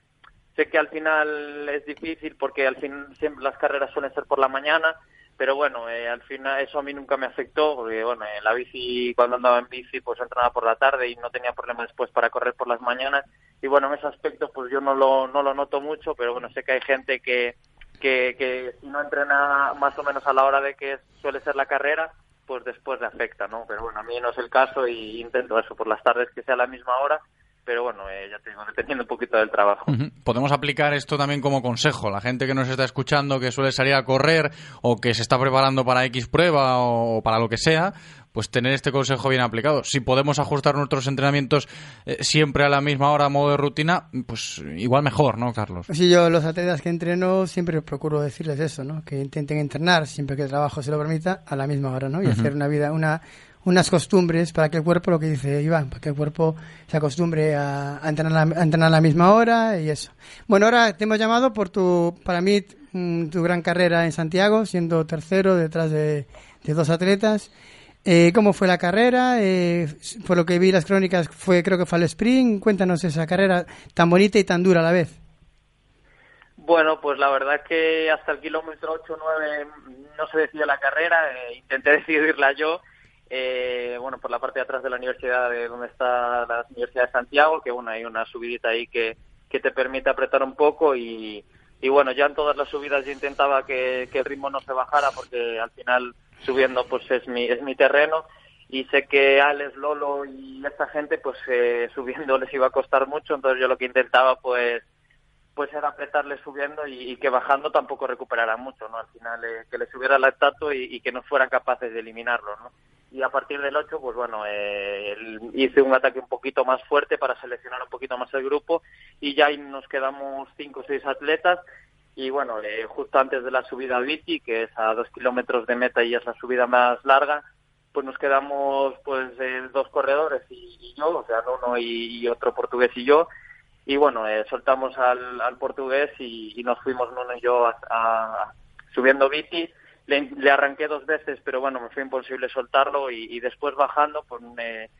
sé que al final es difícil porque al fin siempre las carreras suelen ser por la mañana pero bueno eh, al final eso a mí nunca me afectó porque bueno en la bici cuando andaba en bici pues entrenaba por la tarde y no tenía problema después para correr por las mañanas. Y bueno en ese aspecto pues yo no lo no lo noto mucho pero bueno sé que hay gente que que, que si no entrena más o menos a la hora de que suele ser la carrera pues después le afecta no pero bueno a mí no es el caso y intento eso por las tardes que sea la misma hora pero bueno, eh, ya te digo, dependiendo un poquito del trabajo. Podemos aplicar esto también como consejo. La gente que nos está escuchando, que suele salir a correr o que se está preparando para X prueba o para lo que sea, pues tener este consejo bien aplicado. Si podemos ajustar nuestros entrenamientos eh, siempre a la misma hora, a modo de rutina, pues igual mejor, ¿no, Carlos? Sí, yo los atletas que entreno siempre procuro decirles eso, ¿no? Que intenten entrenar siempre que el trabajo se lo permita a la misma hora, ¿no? Y hacer una vida, una unas costumbres para que el cuerpo, lo que dice Iván, para que el cuerpo se acostumbre a, entrenar, a, entrenar a la misma hora y eso. Bueno, ahora te hemos llamado por tu, para mí, mm, tu gran carrera en Santiago, siendo tercero detrás de, dos atletas. Eh, ¿Cómo fue la carrera? Eh, por lo que vi las crónicas, fue creo que fue al sprint. Cuéntanos esa carrera tan bonita y tan dura a la vez. Bueno, pues la verdad que hasta el kilómetro 8 o 9 no se decidió la carrera, eh, intenté decidirla yo, eh, bueno, por la parte de atrás de la universidad, de donde está la Universidad de Santiago, que bueno, hay una subidita ahí que, que te permite apretar un poco y, bueno, ya en todas las subidas yo intentaba que, que el ritmo no se bajara porque al final subiendo pues es mi, es mi terreno y sé que Alex, Lolo y esta gente pues eh, subiendo les iba a costar mucho, entonces yo lo que intentaba pues pues era apretarle subiendo y, que bajando tampoco recuperaran mucho, ¿no? Al final eh, que le subiera el lactato y, y que no fueran capaces de eliminarlo, ¿no? Y a partir del 8, pues bueno, eh, hice un ataque un poquito más fuerte para seleccionar un poquito más el grupo y ya nos quedamos cinco o seis atletas y bueno, eh, justo antes de la subida a Viti, que es a dos kilómetros de meta y es la subida más larga, pues nos quedamos pues eh, dos corredores y, y yo, o sea, uno y, otro portugués y yo, y bueno, eh, soltamos al, al portugués y, y nos fuimos Nuno y yo a, a- subiendo bici. Le, le arranqué dos veces, pero bueno, me fue imposible soltarlo y, después bajando, pues me-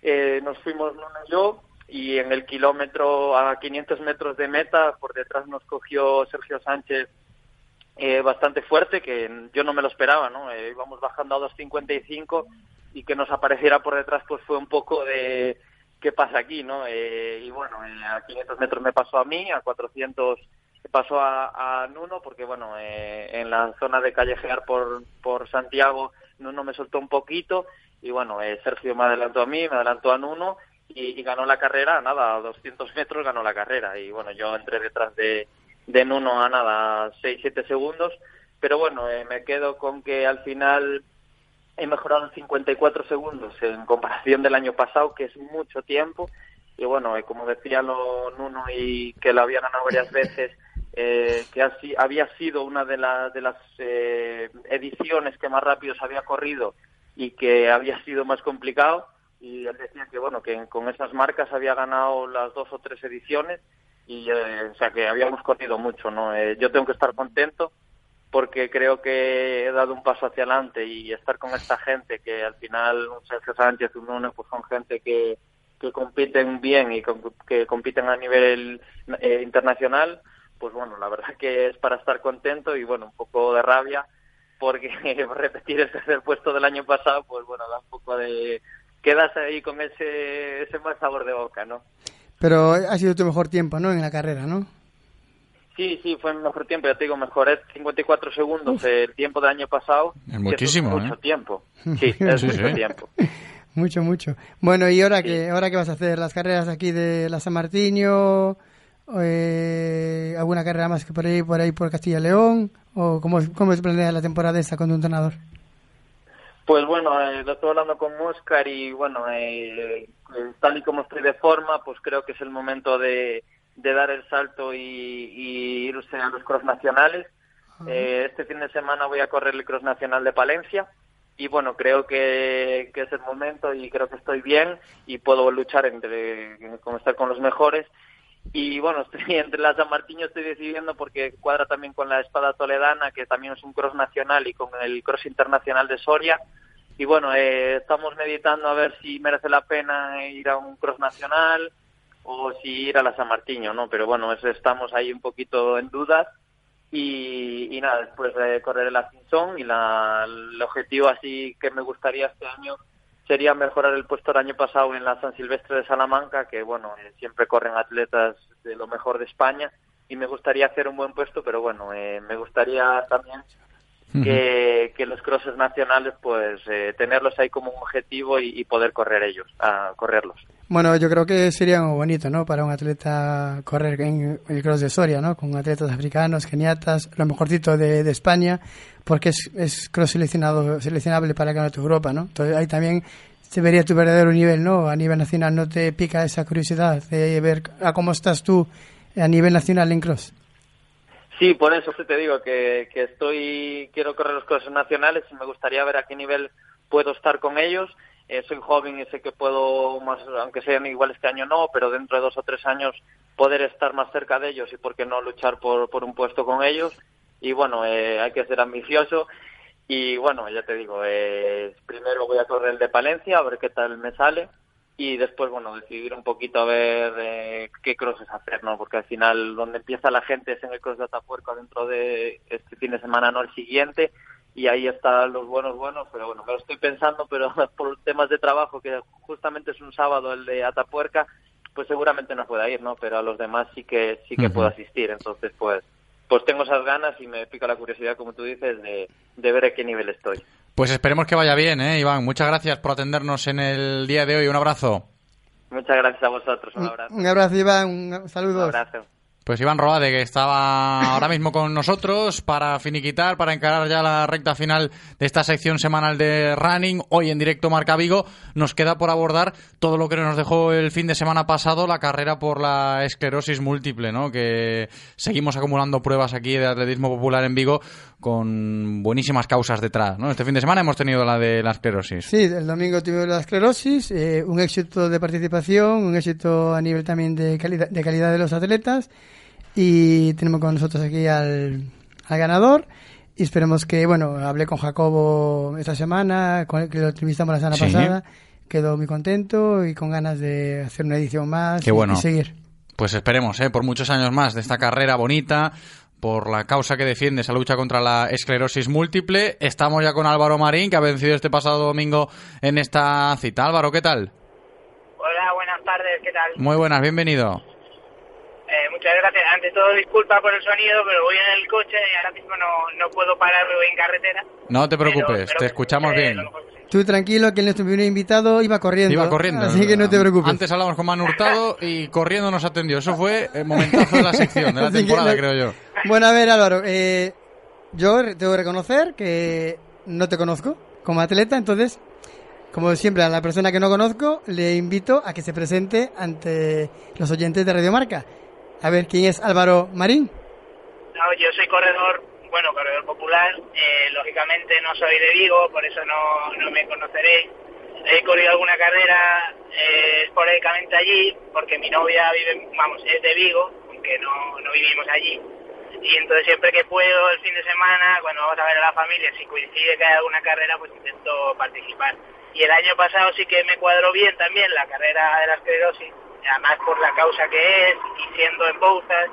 eh, nos fuimos Nuno y yo y en el kilómetro a 500 metros de meta, por detrás nos cogió Sergio Sánchez eh, bastante fuerte, que yo no me lo esperaba, ¿no? Eh, íbamos bajando a 2.55 y que nos apareciera por detrás pues fue un poco de qué pasa aquí, ¿no? Eh, y bueno, eh, a 500 metros me pasó a mí, a 400 pasó a, a Nuno, porque bueno, eh, en la zona de callejear por, por Santiago, Nuno me soltó un poquito y bueno, eh, Sergio me adelantó a mí, me adelantó a Nuno y, ganó la carrera, nada, a 200 metros ganó la carrera. Y bueno, yo entré detrás de, de Nuno a nada, 6-7 segundos. Pero bueno, eh, me quedo con que al final he mejorado en 54 segundos en comparación del año pasado, que es mucho tiempo. Y bueno, eh, como decía lo Nuno y que lo había ganado varias veces, eh, que así, había sido una de, la- de las eh, ediciones que más rápido se había corrido y que había sido más complicado. Y él decía que bueno, que con esas marcas había ganado las dos o tres ediciones y eh, o sea que habíamos corrido mucho, ¿no? Eh, yo tengo que estar contento porque creo que he dado un paso hacia adelante y estar con esta gente que al final un Sergio Sánchez, un Nuno, pues son gente que, que compiten bien y que compiten a nivel eh, internacional, pues bueno, la verdad que es para estar contento y bueno, un poco de rabia porque repetir el tercer puesto del año pasado, pues bueno, da un poco de... Quedas ahí con ese, ese mal sabor de boca, ¿no? Pero ha sido tu mejor tiempo, ¿no? En la carrera, ¿no? Sí, sí, fue el mejor tiempo, ya te digo, mejoré 54 segundos el tiempo del año pasado. Es muchísimo, es mucho ¿eh? tiempo. Sí, es Sí, mucho sí. tiempo. Mucho, mucho. Bueno, ¿y ahora qué, ahora qué vas a hacer? ¿Las carreras aquí de la San Martiño? Eh, ¿Alguna carrera más que por ahí, por ahí por Castilla y León? ¿O cómo, cómo se planea la temporada esta con tu entrenador? Pues bueno, eh, lo estoy hablando con Oscar y bueno, eh, eh, tal y como estoy de forma, pues creo que es el momento de, de dar el salto y, y irse a los cross nacionales. Eh, este fin de semana voy a correr el cross nacional de Palencia y bueno, creo que, que es el momento y creo que estoy bien y puedo luchar entre con estar con los mejores. Y bueno, estoy entre la San Martiño estoy decidiendo porque cuadra también con la Espada Toledana, que también es un cross nacional, y con el cross internacional de Soria. Y bueno, eh, estamos meditando a ver si merece la pena ir a un cross nacional o si ir a la San Martiño, ¿no? Pero bueno, eso estamos ahí un poquito en dudas. Y, y nada, después de correr el y la, el objetivo así que me gustaría este año sería mejorar el puesto del año pasado en la San Silvestre de Salamanca, que bueno, eh, siempre corren atletas de lo mejor de España y me gustaría hacer un buen puesto, pero bueno, eh, me gustaría también que, que los crosses nacionales pues eh, tenerlos ahí como un objetivo y, y poder correr ellos, a correrlos. Bueno, yo creo que sería muy bonito, ¿no? Para un atleta correr en el cross de Soria, ¿no? Con atletas africanos, keniatas, lo mejorcito de, de España, porque es, es cross seleccionado, seleccionable para el Campeonato de Europa, ¿no? Entonces ahí también se vería tu verdadero nivel, ¿no? A nivel nacional, ¿no te pica esa curiosidad de ver a cómo estás tú a nivel nacional en cross? Sí, por eso te digo que, que estoy quiero correr los crosses nacionales y me gustaría ver a qué nivel puedo estar con ellos. Eh, soy joven y sé que puedo, más, aunque sean iguales este año no, pero dentro de dos o tres años poder estar más cerca de ellos y por qué no luchar por, por un puesto con ellos. Y bueno, eh, hay que ser ambicioso. Y bueno, ya te digo, eh, primero voy a correr el de Palencia, a ver qué tal me sale. Y después, bueno, decidir un poquito a ver eh, qué crosses hacer, ¿no? Porque al final, donde empieza la gente es en el cross de Atapuerca dentro de este fin de semana, no el siguiente. Y ahí están los buenos, buenos. Pero bueno, me lo estoy pensando, pero por temas de trabajo, que justamente es un sábado el de Atapuerca, pues seguramente no pueda ir, ¿no? Pero a los demás sí que sí que puedo asistir. Entonces, pues pues tengo esas ganas y me pica la curiosidad, como tú dices, de, de ver a qué nivel estoy. Pues esperemos que vaya bien, ¿eh, Iván? Muchas gracias por atendernos en el día de hoy. Un abrazo. Muchas gracias a vosotros. Un abrazo. Un abrazo, Iván, un Un saludo. abrazo. Pues Iván Roade, que estaba ahora mismo con nosotros para finiquitar, para encarar ya la recta final de esta sección semanal de Running, hoy en directo Marca Vigo, nos queda por abordar todo lo que nos dejó el fin de semana pasado, la carrera por la esclerosis múltiple, ¿no? Que seguimos acumulando pruebas aquí de atletismo popular en Vigo con buenísimas causas detrás, ¿no? Este fin de semana hemos tenido la de la esclerosis. Sí, el domingo tuvimos la esclerosis, eh, un éxito de participación, un éxito a nivel también de calidad, de calidad de los atletas y tenemos con nosotros aquí al, al ganador y esperemos que, bueno, hablé con Jacobo esta semana, con el que lo entrevistamos la semana Sí. pasada, quedó muy contento y con ganas de hacer una edición más Qué y- bueno. y seguir. Pues esperemos, ¿eh? por muchos años más de esta carrera bonita, por la causa que defiende esa lucha contra la esclerosis múltiple. Estamos ya con Álvaro Marín, que ha vencido este pasado domingo en esta cita. Álvaro, ¿qué tal? Hola, buenas tardes, ¿qué tal? Muy buenas, bienvenido. Muchas gracias. Ante todo, disculpa por el sonido, pero voy en el coche y ahora mismo no, no puedo parar, voy en carretera. No te preocupes, pero te escuchamos eh, bien. Tú tranquilo que nuestro primer invitado iba corriendo. Iba corriendo. Así que no te preocupes. Antes hablamos con Manu Hurtado y corriendo nos atendió. Eso fue el momentazo de la sección, de la temporada, no- creo yo. Bueno, a ver, Álvaro, eh, yo tengo que reconocer que no te conozco como atleta, entonces, como siempre, a la persona que no conozco, le invito a que se presente ante los oyentes de Radio Marca. A ver, ¿quién es Álvaro Marín? No, yo soy corredor, bueno, corredor popular. eh, lógicamente no soy de Vigo, por eso no, no me conoceréis. He corrido alguna carrera eh, esporádicamente allí, porque mi novia vive, vamos, es de Vigo, aunque no, no vivimos allí. Y entonces siempre que puedo, el fin de semana, cuando vamos a ver a la familia, si coincide que hay alguna carrera, pues intento participar. Y el año pasado sí que me cuadró bien también la carrera de la esclerosis, además por la causa que es, y siendo en Bouzas,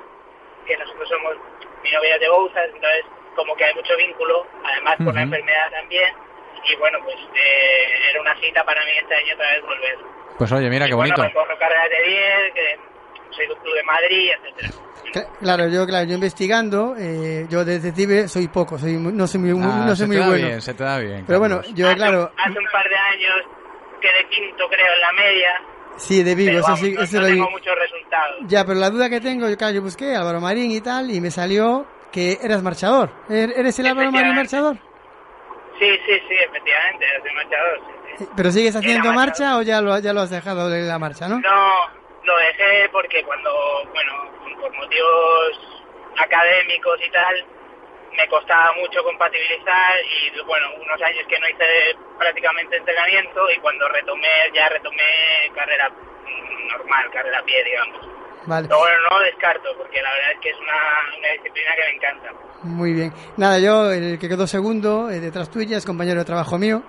que nosotros somos, mi novia es de Bouzas, entonces como que hay mucho vínculo, además por la enfermedad también, y bueno, pues eh, era una cita para mí este año otra vez volver. Pues oye, mira Y qué bueno, bonito. me corro carreras de 10, que soy de un club de Madrid, etcétera. Cla- Claro, yo, claro, yo investigando, eh, yo de detective soy poco, soy, no soy muy, Ah, no se soy te muy da bueno. bien, se te da bien. Pero bueno, yo, claro, Hace un par de años quedé quinto, creo, en la media, sí, de Vigo, eso sí, eso no tengo muchos resultados. Ya, pero la duda que tengo, yo, claro, yo busqué Álvaro Marín y tal, y me salió que eras marchador. ¿Er- ¿Eres el Álvaro Marín marchador? Sí, sí, sí, efectivamente, soy marchador, sí, sí. ¿Pero sigues haciendo marcha o ya lo, ya lo has dejado de la marcha, no? No, lo dejé porque cuando, bueno, por motivos académicos y tal, me costaba mucho compatibilizar y, bueno, unos años que no hice prácticamente entrenamiento y cuando retomé, ya retomé carrera normal, carrera a pie, digamos. Vale, Pero bueno, no lo descarto porque la verdad es que es una, una disciplina que me encanta. muy bien. Nada, yo, el que quedó segundo, eh, detrás tuya, es compañero de trabajo mío.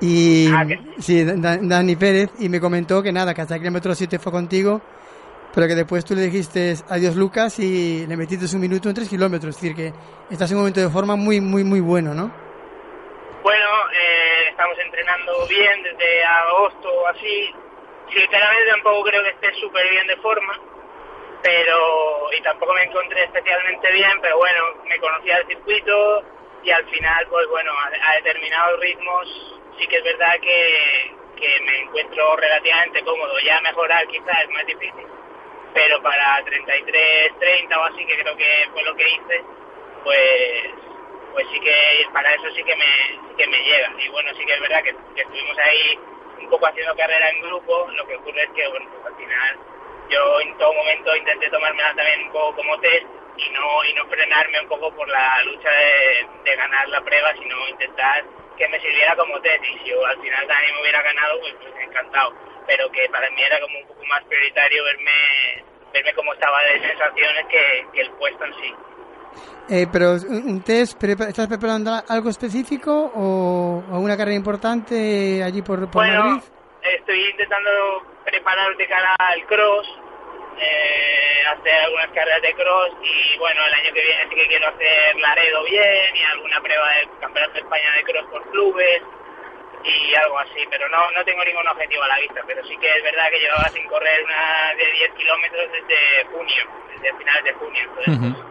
Y Ah, sí, Da- Dani Pérez, y me comentó que nada, que hasta el kilómetro 7 fue contigo, pero que después tú le dijiste adiós Lucas y le metiste un minuto en 3 kilómetros. Es decir, que estás en un momento de forma muy, muy, muy bueno, ¿no? Bueno, eh, estamos entrenando bien desde agosto así. Sinceramente tampoco creo que esté súper bien de forma, pero y tampoco me encontré especialmente bien, pero bueno, me conocía el circuito y al final, pues bueno, a, a determinados ritmos sí que es verdad que, que me encuentro relativamente cómodo. Ya mejorar quizás es más difícil, pero para 33, 30 o así, que creo que fue lo que hice, pues pues sí que para eso sí que me sí que me llega. Y bueno sí que es verdad que, estuvimos ahí un poco haciendo carrera en grupo. Lo que ocurre es que bueno pues al final yo en todo momento intenté tomármela también un poco como test y no y no frenarme un poco por la lucha de, de ganar la prueba sino intentar que me sirviera como test. Y si yo al final también me hubiera ganado pues, pues encantado pero que para mí era como un poco más prioritario verme verme cómo estaba de sensaciones que, que el puesto en sí Eh, pero un test, ¿estás preparando algo específico o, o una carrera importante allí por, por Bueno, Madrid? estoy intentando preparar de cara al cross, eh, hacer algunas carreras de cross y bueno, el año que viene sí que quiero hacer Laredo bien y alguna prueba del Campeonato de España de cross por clubes y algo así, pero no, no tengo ningún objetivo a la vista, pero sí que es verdad que llevaba sin correr una de 10 kilómetros desde junio, desde finales de junio, entonces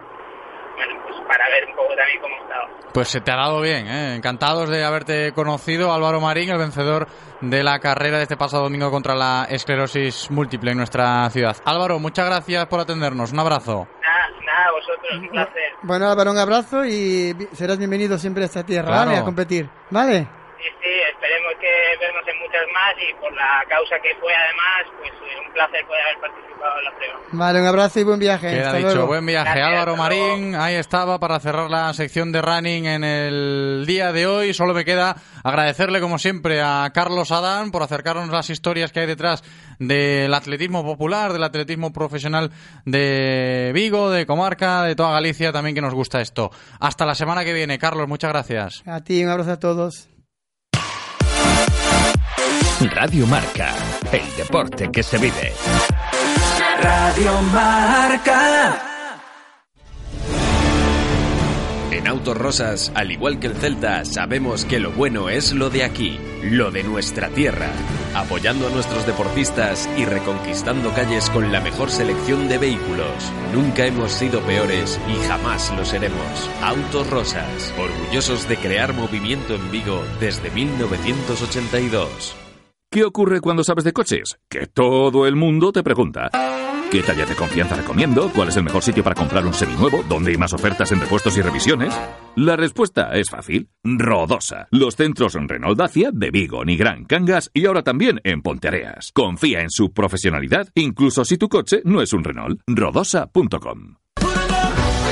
bueno, pues para ver un poco también cómo estaba. Pues se te ha dado bien, ¿eh? encantados de haberte conocido, Álvaro Marín, el vencedor de la carrera de este pasado domingo contra la esclerosis múltiple en nuestra ciudad. Álvaro, muchas gracias por atendernos, un abrazo. Nada, nada, vosotros, un placer. Bueno, Álvaro, un abrazo y serás bienvenido siempre a esta tierra, Claro. ¿vale? A competir, ¿vale? Sí, sí, esperemos que vernos en muchas más y por la causa que fue además, pues eh, un placer poder haber participado en la prueba. Vale, un abrazo y buen viaje. Queda dicho, luego. buen viaje. Álvaro Marín, ahí estaba para cerrar la sección de running en el día de hoy. Solo me queda agradecerle, como siempre, a Carlos Adán por acercarnos las historias que hay detrás del atletismo popular, del atletismo profesional de Vigo, de Comarca, de toda Galicia, también que nos gusta esto. Hasta la semana que viene, Carlos, muchas gracias. A ti, un abrazo a todos. Radio Marca, el deporte que se vive. Radio Marca. En Autos Rosas, al igual que el Celta, sabemos que lo bueno es lo de aquí, lo de nuestra tierra. apoyando a nuestros deportistas y reconquistando calles con la mejor selección de vehículos. Nunca hemos sido peores y jamás lo seremos. Autos Rosas, orgullosos de crear movimiento en Vigo desde 1982. ¿Qué ocurre cuando sabes de coches? Que todo el mundo te pregunta. ¿Qué talla de confianza recomiendo? ¿Cuál es el mejor sitio para comprar un seminuevo? ¿Dónde hay más ofertas en repuestos y revisiones? La respuesta es fácil. Rodosa. Los centros en Renault Dacia de Vigo, Nigrán, Cangas y ahora también en Ponteareas. Confía en su profesionalidad, incluso si tu coche no es un Renault. Rodosa.com.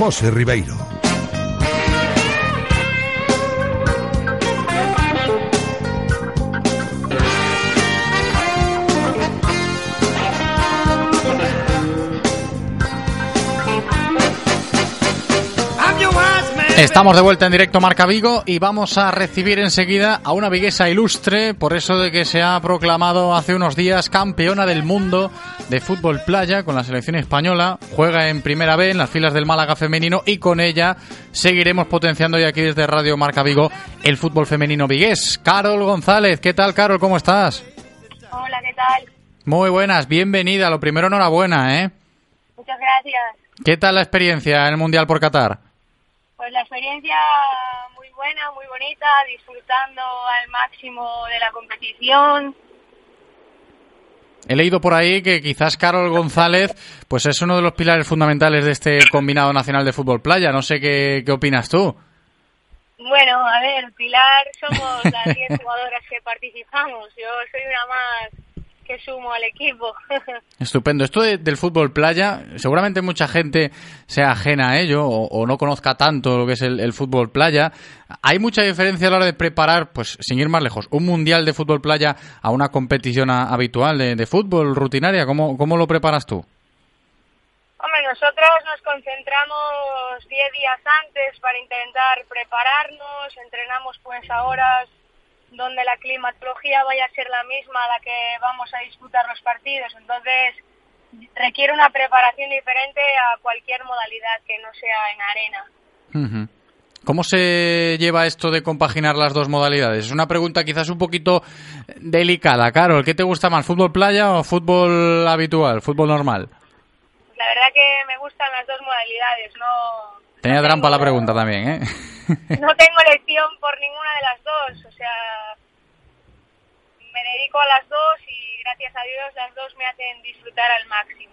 José Ribeiro. Estamos de vuelta en directo Marca Vigo y vamos a recibir enseguida a una viguesa ilustre, por eso de que se ha proclamado hace unos días campeona del mundo de fútbol playa con la selección española. Juega en primera B en las filas del Málaga femenino y con ella seguiremos potenciando ya aquí desde Radio Marca Vigo el fútbol femenino vigués. Carol González, ¿qué tal Carol? ¿Cómo estás? Hola, ¿qué tal? Muy buenas, bienvenida. Lo primero, enhorabuena, ¿eh? Muchas gracias. ¿Qué tal la experiencia en el Mundial por Qatar? Pues la experiencia muy buena, muy bonita, disfrutando al máximo de la competición. He leído por ahí que quizás Carol González pues es uno de los pilares fundamentales de este combinado nacional de fútbol playa. No sé qué, qué opinas tú. Bueno, a ver, Pilar, somos las 10 jugadoras que participamos. Yo soy una más que sumo al equipo. Estupendo. Esto de- del fútbol playa, seguramente mucha gente sea ajena a ello o, o no conozca tanto lo que es el, el fútbol playa. Hay mucha diferencia a la hora de preparar, pues sin ir más lejos, un mundial de fútbol playa a una competición a- habitual de, de fútbol rutinaria. ¿Cómo, ¿Cómo lo preparas tú? Hombre, nosotros nos concentramos 10 días antes para intentar prepararnos, entrenamos pues a horas donde la climatología vaya a ser la misma a la que vamos a disputar los partidos, entonces requiere una preparación diferente a cualquier modalidad que no sea en arena. ¿Cómo se lleva esto de compaginar las dos modalidades? Es una pregunta quizás un poquito delicada. Carol, ¿qué te gusta más, fútbol playa o fútbol habitual, fútbol normal? La verdad que me gustan las dos modalidades, no, Tenía trampa la pregunta también, ¿eh? no tengo elección por ninguna de las dos, o sea, me dedico a las dos y gracias a Dios las dos me hacen disfrutar al máximo.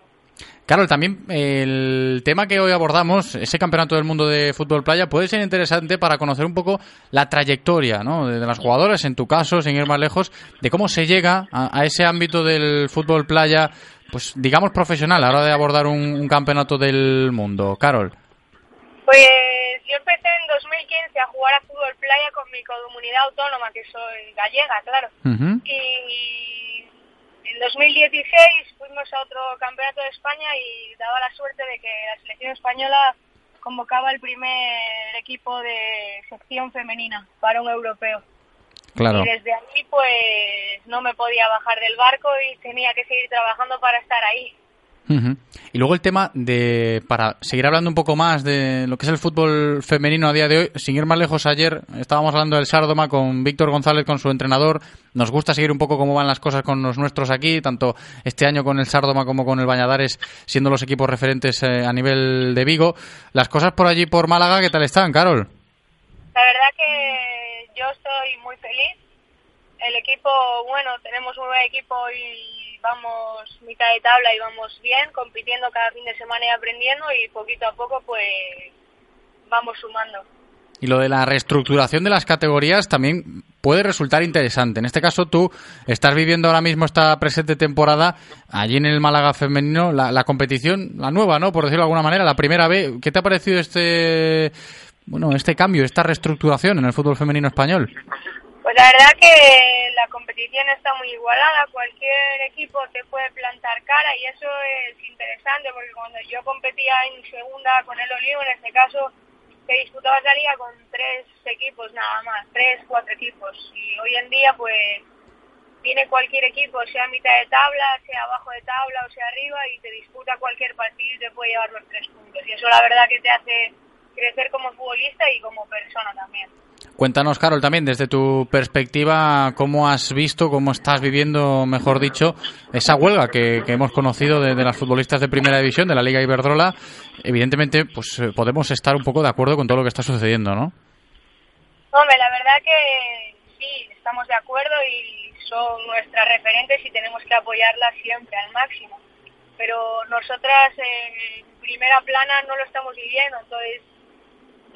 Carol, también el tema que hoy abordamos, ese campeonato del mundo de fútbol playa, puede ser interesante para conocer un poco la trayectoria ¿no? de, de las jugadoras, en tu caso, sin ir más lejos, de cómo se llega a, a ese ámbito del fútbol playa, pues digamos profesional, a la hora de abordar un, un campeonato del mundo. Carol. Pues yo empecé en 2015 a jugar a fútbol playa con mi comunidad autónoma, que soy gallega, claro. Ujú. Y en 2016 fuimos a otro campeonato de España y daba la suerte de que la selección española convocaba el primer equipo de sección femenina para un europeo. Claro. Y desde ahí pues no me podía bajar del barco y tenía que seguir trabajando para estar ahí. Y luego el tema de, para seguir hablando un poco más de lo que es el fútbol femenino a día de hoy, sin ir más lejos, ayer estábamos hablando del Sárdoma con Víctor González, con su entrenador. Nos gusta seguir un poco cómo van las cosas con los nuestros aquí, tanto este año con el Sárdoma como con el Bañadares, siendo los equipos referentes eh, a nivel de Vigo. Las cosas por allí, por Málaga, ¿qué tal están, Carol? La verdad que yo estoy muy feliz. El equipo, bueno, tenemos un buen equipo y vamos mitad de tabla y vamos bien, compitiendo cada fin de semana y aprendiendo y poquito a poco pues vamos sumando. Y lo de la reestructuración de las categorías también puede resultar interesante. En este caso, tú estás viviendo ahora mismo esta presente temporada allí en el Málaga femenino, la, la competición, la nueva, ¿no? Por decirlo de alguna manera, la primera B. ¿Qué te ha parecido este bueno, este cambio, esta reestructuración en el fútbol femenino español? Pues la verdad que la competición está muy igualada, cualquier equipo te puede plantar cara y eso es interesante porque cuando yo competía en segunda con el Olivo, en este caso, se disputaba la liga con tres equipos nada más, tres, cuatro equipos y hoy en día pues viene cualquier equipo, sea mitad de tabla, sea abajo de tabla o sea arriba y te disputa cualquier partido y te puede llevar los tres puntos y eso la verdad que te hace crecer como futbolista y como persona también. Cuéntanos, Carol, también desde tu perspectiva, cómo has visto, cómo estás viviendo, mejor dicho, esa huelga que, hemos conocido de, las futbolistas de Primera División, de la Liga Iberdrola. Evidentemente, pues eh, podemos estar un poco de acuerdo con todo lo que está sucediendo, ¿no? Hombre, la verdad que sí, estamos de acuerdo y son nuestras referentes y tenemos que apoyarlas siempre al máximo. Pero nosotras en primera plana no lo estamos viviendo, entonces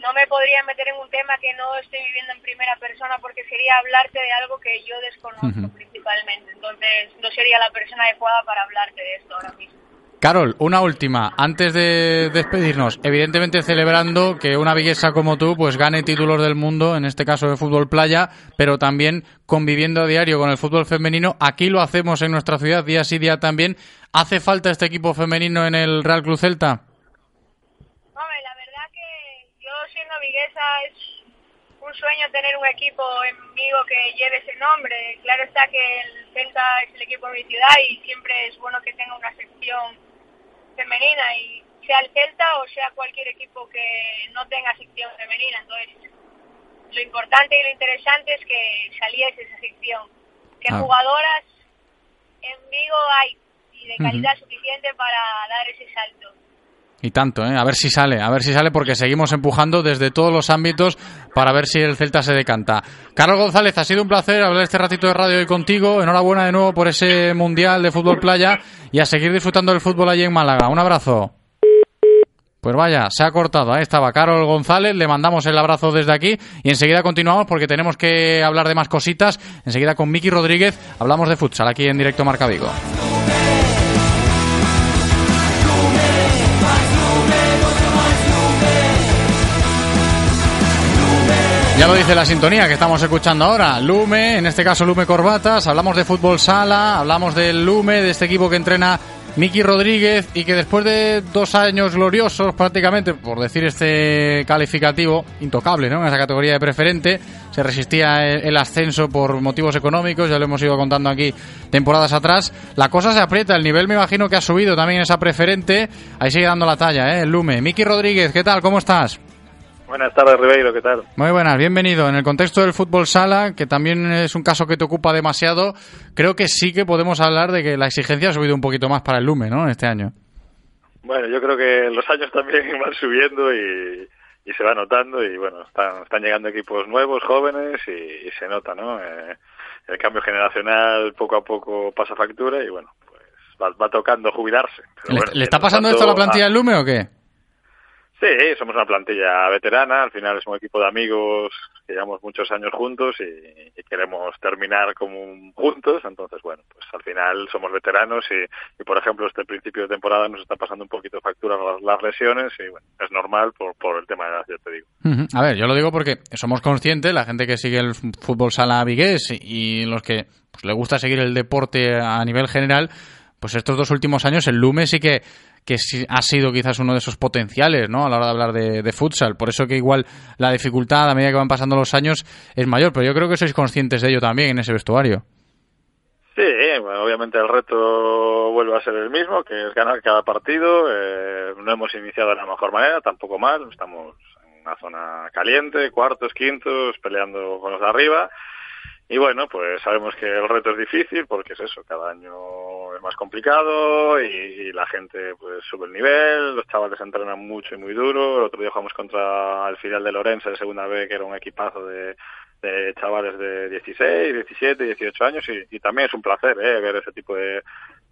no me podría meter en un tema que no estoy viviendo en primera persona porque sería hablarte de algo que yo desconozco principalmente. Entonces no sería la persona adecuada para hablarte de esto ahora mismo. Carol, una última, antes de despedirnos, evidentemente celebrando que una viguesa como tú pues gane títulos del mundo, en este caso de fútbol playa, pero también conviviendo a diario con el fútbol femenino, aquí lo hacemos en nuestra ciudad día sí día también. ¿Hace falta este equipo femenino en el Real Cruz Celta? es un sueño tener un equipo en Vigo que lleve ese nombre. Claro está que el Celta es el equipo de mi ciudad y siempre es bueno que tenga una sección femenina y sea el Celta o sea cualquier equipo que no tenga sección femenina. Entonces, lo importante y lo interesante es que saliese esa sección. Que ah. jugadoras en Vigo hay y de calidad suficiente para dar ese salto. Y tanto, ¿eh? A ver si sale, a ver si sale porque seguimos empujando desde todos los ámbitos para ver si el Celta se decanta. Carlos González, ha sido un placer hablar este ratito de radio hoy contigo. Enhorabuena de nuevo por ese Mundial de Fútbol Playa y a seguir disfrutando del fútbol allí en Málaga. Un abrazo. Pues vaya, se ha cortado. Ahí estaba Carol González. Le mandamos el abrazo desde aquí y enseguida continuamos porque tenemos que hablar de más cositas. Enseguida con Miki Rodríguez hablamos de futsal aquí en directo Marca Vigo. Ya lo dice la sintonía que estamos escuchando ahora. Lume, en este caso Lume Corbatas. Hablamos de fútbol sala, hablamos del Lume, de este equipo que entrena Miki Rodríguez y que después de dos años gloriosos, prácticamente, por decir este calificativo, intocable, ¿no? En esa categoría de preferente, se resistía el ascenso por motivos económicos, ya lo hemos ido contando aquí temporadas atrás. La cosa se aprieta, el nivel me imagino que ha subido también esa preferente. Ahí sigue dando la talla, ¿eh? El Lume. Miki Rodríguez, ¿qué tal? ¿Cómo estás? Buenas tardes, Ribeiro, ¿qué tal? Muy buenas, bienvenido. En el contexto del fútbol sala, que también es un caso que te ocupa demasiado, creo que sí que podemos hablar de que la exigencia ha subido un poquito más para el Lume, ¿no? Este año. Bueno, yo creo que los años también van subiendo y, se va notando y bueno, están, están llegando equipos nuevos, jóvenes y, se nota, ¿no? Eh, el cambio generacional poco a poco pasa factura y bueno, pues va, tocando jubilarse. ¿Le, está pasando esto a la plantilla del Lume o qué? Sí, somos una plantilla veterana, al final es un equipo de amigos que llevamos muchos años juntos y, queremos terminar como juntos, entonces bueno, pues al final somos veteranos y, por ejemplo este principio de temporada nos está pasando un poquito factura las, lesiones y bueno, es normal por, por el tema de edad, ya te digo. A ver, yo lo digo porque somos conscientes, la gente que sigue el fútbol sala vigués y los que pues, le gusta seguir el deporte a nivel general, pues estos dos últimos años el Lume sí que que ha sido quizás uno de esos potenciales ¿no? a la hora de hablar de, futsal. Por eso que igual la dificultad a medida que van pasando los años es mayor, pero yo creo que sois conscientes de ello también en ese vestuario. Sí, obviamente el reto vuelve a ser el mismo, que es ganar cada partido. Eh, no hemos iniciado de la mejor manera, tampoco mal. Estamos en una zona caliente, cuartos, quintos, peleando con los de arriba. Y bueno, pues sabemos que el reto es difícil porque es eso, cada año más complicado y, la gente pues sube el nivel, los chavales entrenan mucho y muy duro. El otro día jugamos contra el filial de Lorenzo de segunda vez, que era un equipazo de, chavales de 16, 17, 18 años y, también es un placer ¿eh? ver ese tipo de,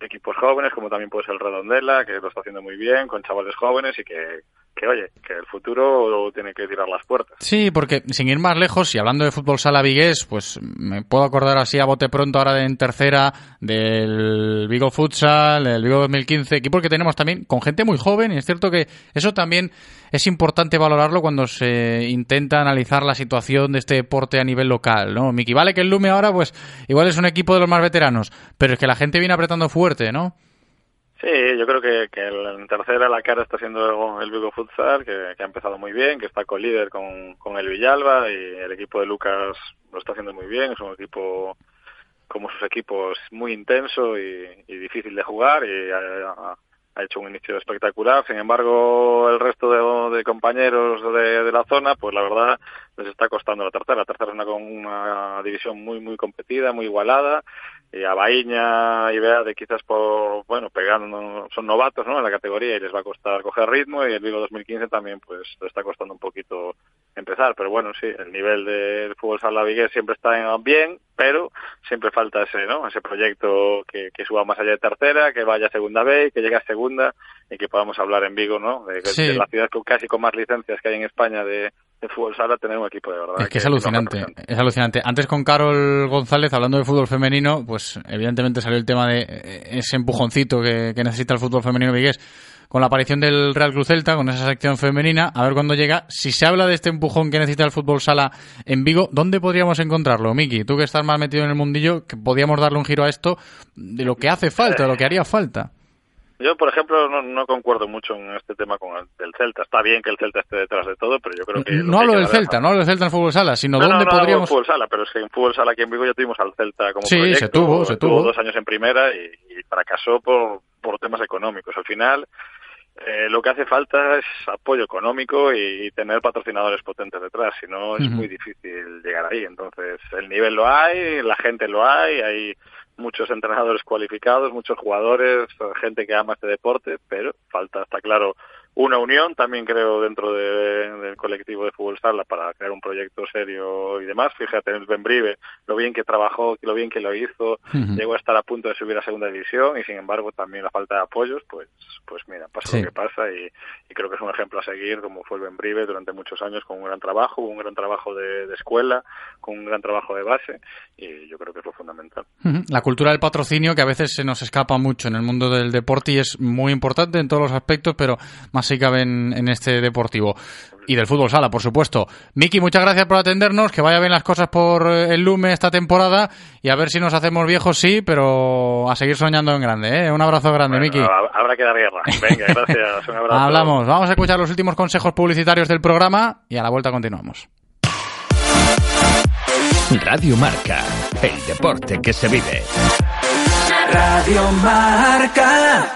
equipos jóvenes, como también puede ser el Redondela, que lo está haciendo muy bien, con chavales jóvenes y que que oye, que el futuro tiene que tirar las puertas. Sí, porque sin ir más lejos, y hablando de fútbol sala vigués, pues me puedo acordar así a bote pronto ahora de en tercera del Vigo Futsal, el Vigo 2015, equipo que tenemos también con gente muy joven, y es cierto que eso también es importante valorarlo cuando se intenta analizar la situación de este deporte a nivel local, ¿no? Miki, vale que el Lume ahora, pues igual es un equipo de los más veteranos, pero es que la gente viene apretando fuerte, ¿no? Sí, yo creo que, que en tercera la cara está siendo el Vigo Futsal, que, ha empezado muy bien, que está con líder con, con el Villalba y el equipo de Lucas lo está haciendo muy bien. Es un equipo, como sus equipos, muy intenso y, difícil de jugar y ha, hecho un inicio espectacular. Sin embargo, el resto de, de compañeros de, de, la zona, pues la verdad les está costando la tercera. La tercera es una, una división muy, muy competida, muy igualada y a Baíña y Bea de quizás por, bueno, pegando, son novatos, ¿no? En la categoría y les va a costar coger ritmo y el Vigo 2015 también, pues, le está costando un poquito empezar, pero bueno, sí, el nivel del fútbol sala vigués siempre está bien, pero siempre falta ese, ¿no? Ese proyecto que, que suba más allá de tercera, que vaya a segunda B, que llegue a segunda y que podamos hablar en Vigo, ¿no? De, Sí. de la ciudad con casi con más licencias que hay en España de, de fútbol sala, tener un equipo de verdad. Es que es alucinante, es alucinante. Antes con Carol González, hablando de fútbol femenino, pues evidentemente salió el tema de eh, ese empujoncito que, que necesita el fútbol femenino vigués con la aparición del Real Cruz Celta, con esa sección femenina, a ver cuándo llega. Si se habla de este empujón que necesita el fútbol sala en Vigo, ¿dónde podríamos encontrarlo, Miki? Tú que estás más metido en el mundillo, que podríamos darle un giro a esto de lo que hace falta, de lo que haría falta. Yo, por ejemplo, no, no concuerdo mucho en este tema con el del Celta. Está bien que el Celta esté detrás de todo, pero yo creo que... No hablo del Celta, no hablo del Celta en fútbol sala, sino No, no, dónde no, podríamos... fútbol sala, pero es que en fútbol sala aquí en Vigo ya tuvimos al Celta como Sí, proyecto. se tuvo, se tuvo. dos años en primera y, y fracasó por, por temas económicos. Al final, eh, lo que hace falta es apoyo económico y, y tener patrocinadores potentes detrás, si no es muy difícil llegar ahí. Entonces, el nivel lo hay, la gente lo hay, hay muchos entrenadores cualificados, muchos jugadores, gente que ama este deporte, pero falta, está claro, una unión también creo dentro de- del colectivo de fútbol sala para crear un proyecto serio y demás. Fíjate en el Benbrive, lo bien que trabajó, lo bien que lo hizo, llegó a estar a punto de subir a segunda división y sin embargo también la falta de apoyos, pues, pues mira, pasa Sí. lo que pasa y, y creo que es un ejemplo a seguir como fue el Benbrive durante muchos años con un gran trabajo, un gran trabajo de, de escuela, con un gran trabajo de base y yo creo que es lo fundamental. La cultura del patrocinio que a veces se nos escapa mucho en el mundo del deporte y es muy importante en todos los aspectos, pero más si cabe en, en este deportivo. Y del fútbol sala, por supuesto. Miki, muchas gracias por atendernos, que vaya bien las cosas por eh, el Lume esta temporada y a ver si nos hacemos viejos, sí, pero a seguir soñando en grande. ¿eh? Un abrazo grande, Miki. Habrá habrá que dar guerra. Venga, gracias. Un abrazo. Hablamos, vamos a escuchar los últimos consejos publicitarios del programa y a la vuelta continuamos. Radio Marca, el deporte que se vive. Radio Marca.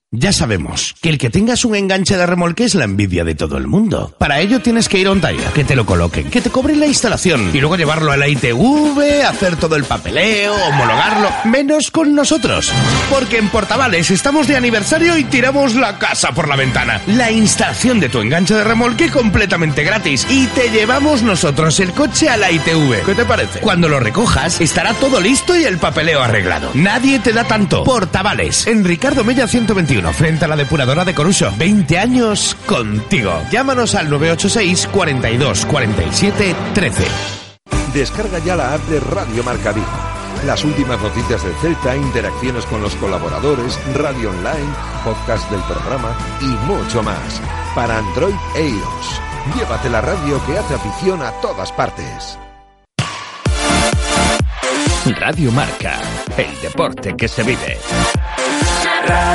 Ya sabemos que el que tengas un enganche de remolque es la envidia de todo el mundo. Para ello tienes que ir a un taller, que te lo coloquen, que te cobren la instalación y luego llevarlo a la ITV, hacer todo el papeleo, homologarlo. Menos con nosotros. Porque en Portavales estamos de aniversario y tiramos la casa por la ventana. La instalación de tu enganche de remolque completamente gratis y te llevamos nosotros el coche a la ITV. ¿Qué te parece? Cuando lo recojas estará todo listo y el papeleo arreglado. Nadie te da tanto. Portavales, en Ricardo Mella 121, frente a la depuradora de Coruso. 20 años contigo. Llámanos al 986 42 47 13. Descarga ya la app de Radio Marca Vigo. Las últimas noticias del Celta, interacciones con los colaboradores, radio online, podcast del programa y mucho más. Para Android e iOS. Llévate la radio que hace afición a todas partes. Radio Marca, el deporte que se vive.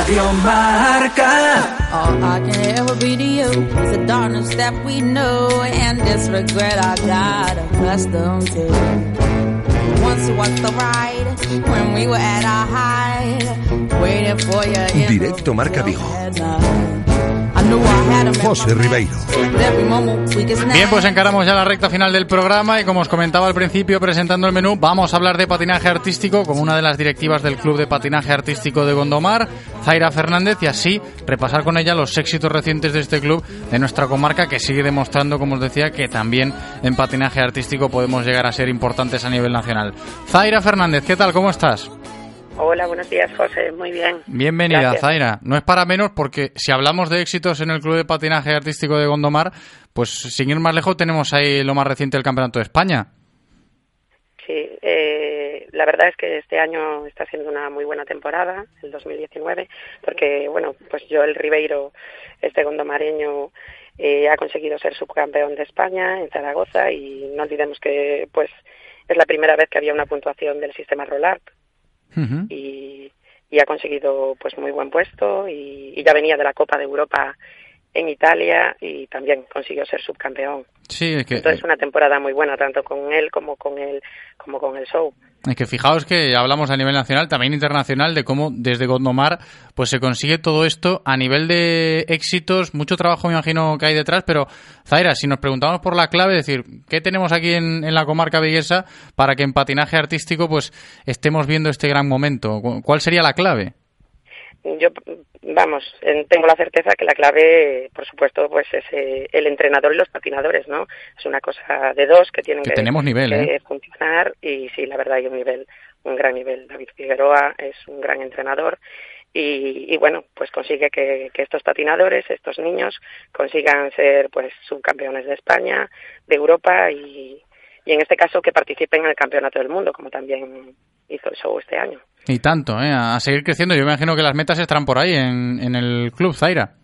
Radio Marca. All I can ever be to you is the darkness that we know and this regret I got accustomed to. Once was the ride when we were at our height, waiting for you Directo Marca Vigo. José Ribeiro. Bien, pues encaramos ya la recta final del programa y como os comentaba al principio presentando el menú, vamos a hablar de patinaje artístico con una de las directivas del Club de Patinaje Artístico de Gondomar, Zaira Fernández, y así repasar con ella los éxitos recientes de este club de nuestra comarca que sigue demostrando, como os decía, que también en patinaje artístico podemos llegar a ser importantes a nivel nacional. Zaira Fernández, ¿qué tal? ¿Cómo estás? Hola, buenos días, José. Muy bien. Bienvenida, Gracias. Zaira. No es para menos porque si hablamos de éxitos en el Club de Patinaje Artístico de Gondomar, pues sin ir más lejos tenemos ahí lo más reciente del Campeonato de España. Sí, eh, la verdad es que este año está siendo una muy buena temporada, el 2019, porque, bueno, pues yo, el Ribeiro, este gondomareño, eh, ha conseguido ser subcampeón de España en Zaragoza y no olvidemos que, pues, es la primera vez que había una puntuación del sistema Rollart y, y ha conseguido, pues, muy buen puesto y, y ya venía de la Copa de Europa en Italia y también consiguió ser subcampeón. Sí, es que, Entonces una temporada muy buena tanto con él como con el como con el show. Es que fijaos que hablamos a nivel nacional, también internacional, de cómo desde Gondomar pues se consigue todo esto a nivel de éxitos, mucho trabajo me imagino que hay detrás, pero Zaira, si nos preguntamos por la clave, es decir, ¿qué tenemos aquí en, la comarca viguesa para que en patinaje artístico pues estemos viendo este gran momento? ¿Cu- ¿Cuál sería la clave? Yo vamos, en- tengo la certeza que la clave, por supuesto, pues es eh, el entrenador y los patinadores, ¿no? Es una cosa de dos que tienen Que que, tenemos nivel, que ¿eh? funcionar y sí, la verdad hay un nivel, un gran nivel. David Figueroa es un gran entrenador y, y bueno, pues consigue que, que estos patinadores, estos niños, consigan ser pues subcampeones de España, de Europa y, y en este caso que participen en el Campeonato del Mundo, como también hizo el show este año. Y tanto, ¿eh? A seguir creciendo. Yo me imagino que las metas estarán por ahí en, en el club, Zaira.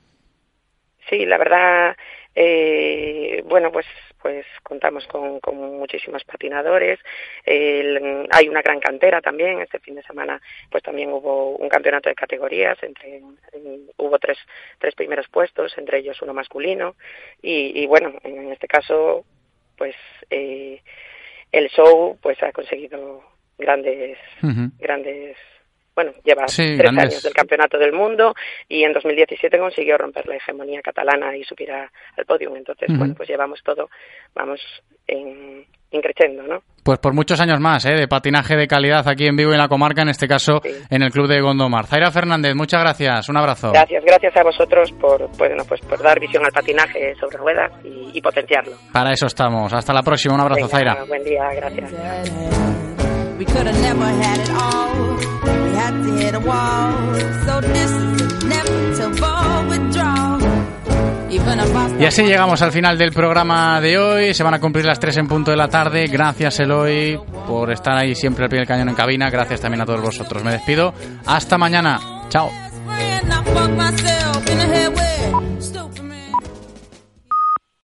Sí, la verdad, eh, bueno, pues pues contamos con, con muchísimos patinadores. El- hay una gran cantera también. Este fin de semana, pues también hubo un campeonato de categorías. Entre en- hubo tres tres primeros puestos, entre ellos uno masculino. Y, y bueno, en este caso, pues eh, el show, pues ha conseguido grandes grandes bueno, lleva Sí, tres grandes- años del campeonato del mundo y en 2017 consiguió romper la hegemonía catalana y subir a- al podio. Entonces, bueno, pues llevamos todo, vamos en, increciendo, ¿no? Pues por muchos años más, ¿eh? De patinaje de calidad aquí en vivo y en la comarca, en este caso en el club de Gondomar. Zaira Fernández, muchas gracias. Un abrazo. Gracias, gracias a vosotros por, bueno, pues por dar visión al patinaje sobre ruedas y, y potenciarlo. Para eso estamos. Hasta la próxima. Un abrazo, Venga, Zaira. Buen día, gracias. We could have never had it all. We had to hit a wall. So this is inevitable withdrawal. Even if I Y así llegamos al final del programa de hoy. Se van a cumplir las 3 en punto de la tarde. Gracias, Eloy, por estar ahí siempre al pie del cañón en cabina. Gracias también a todos vosotros. Me despido. Hasta mañana. Chao.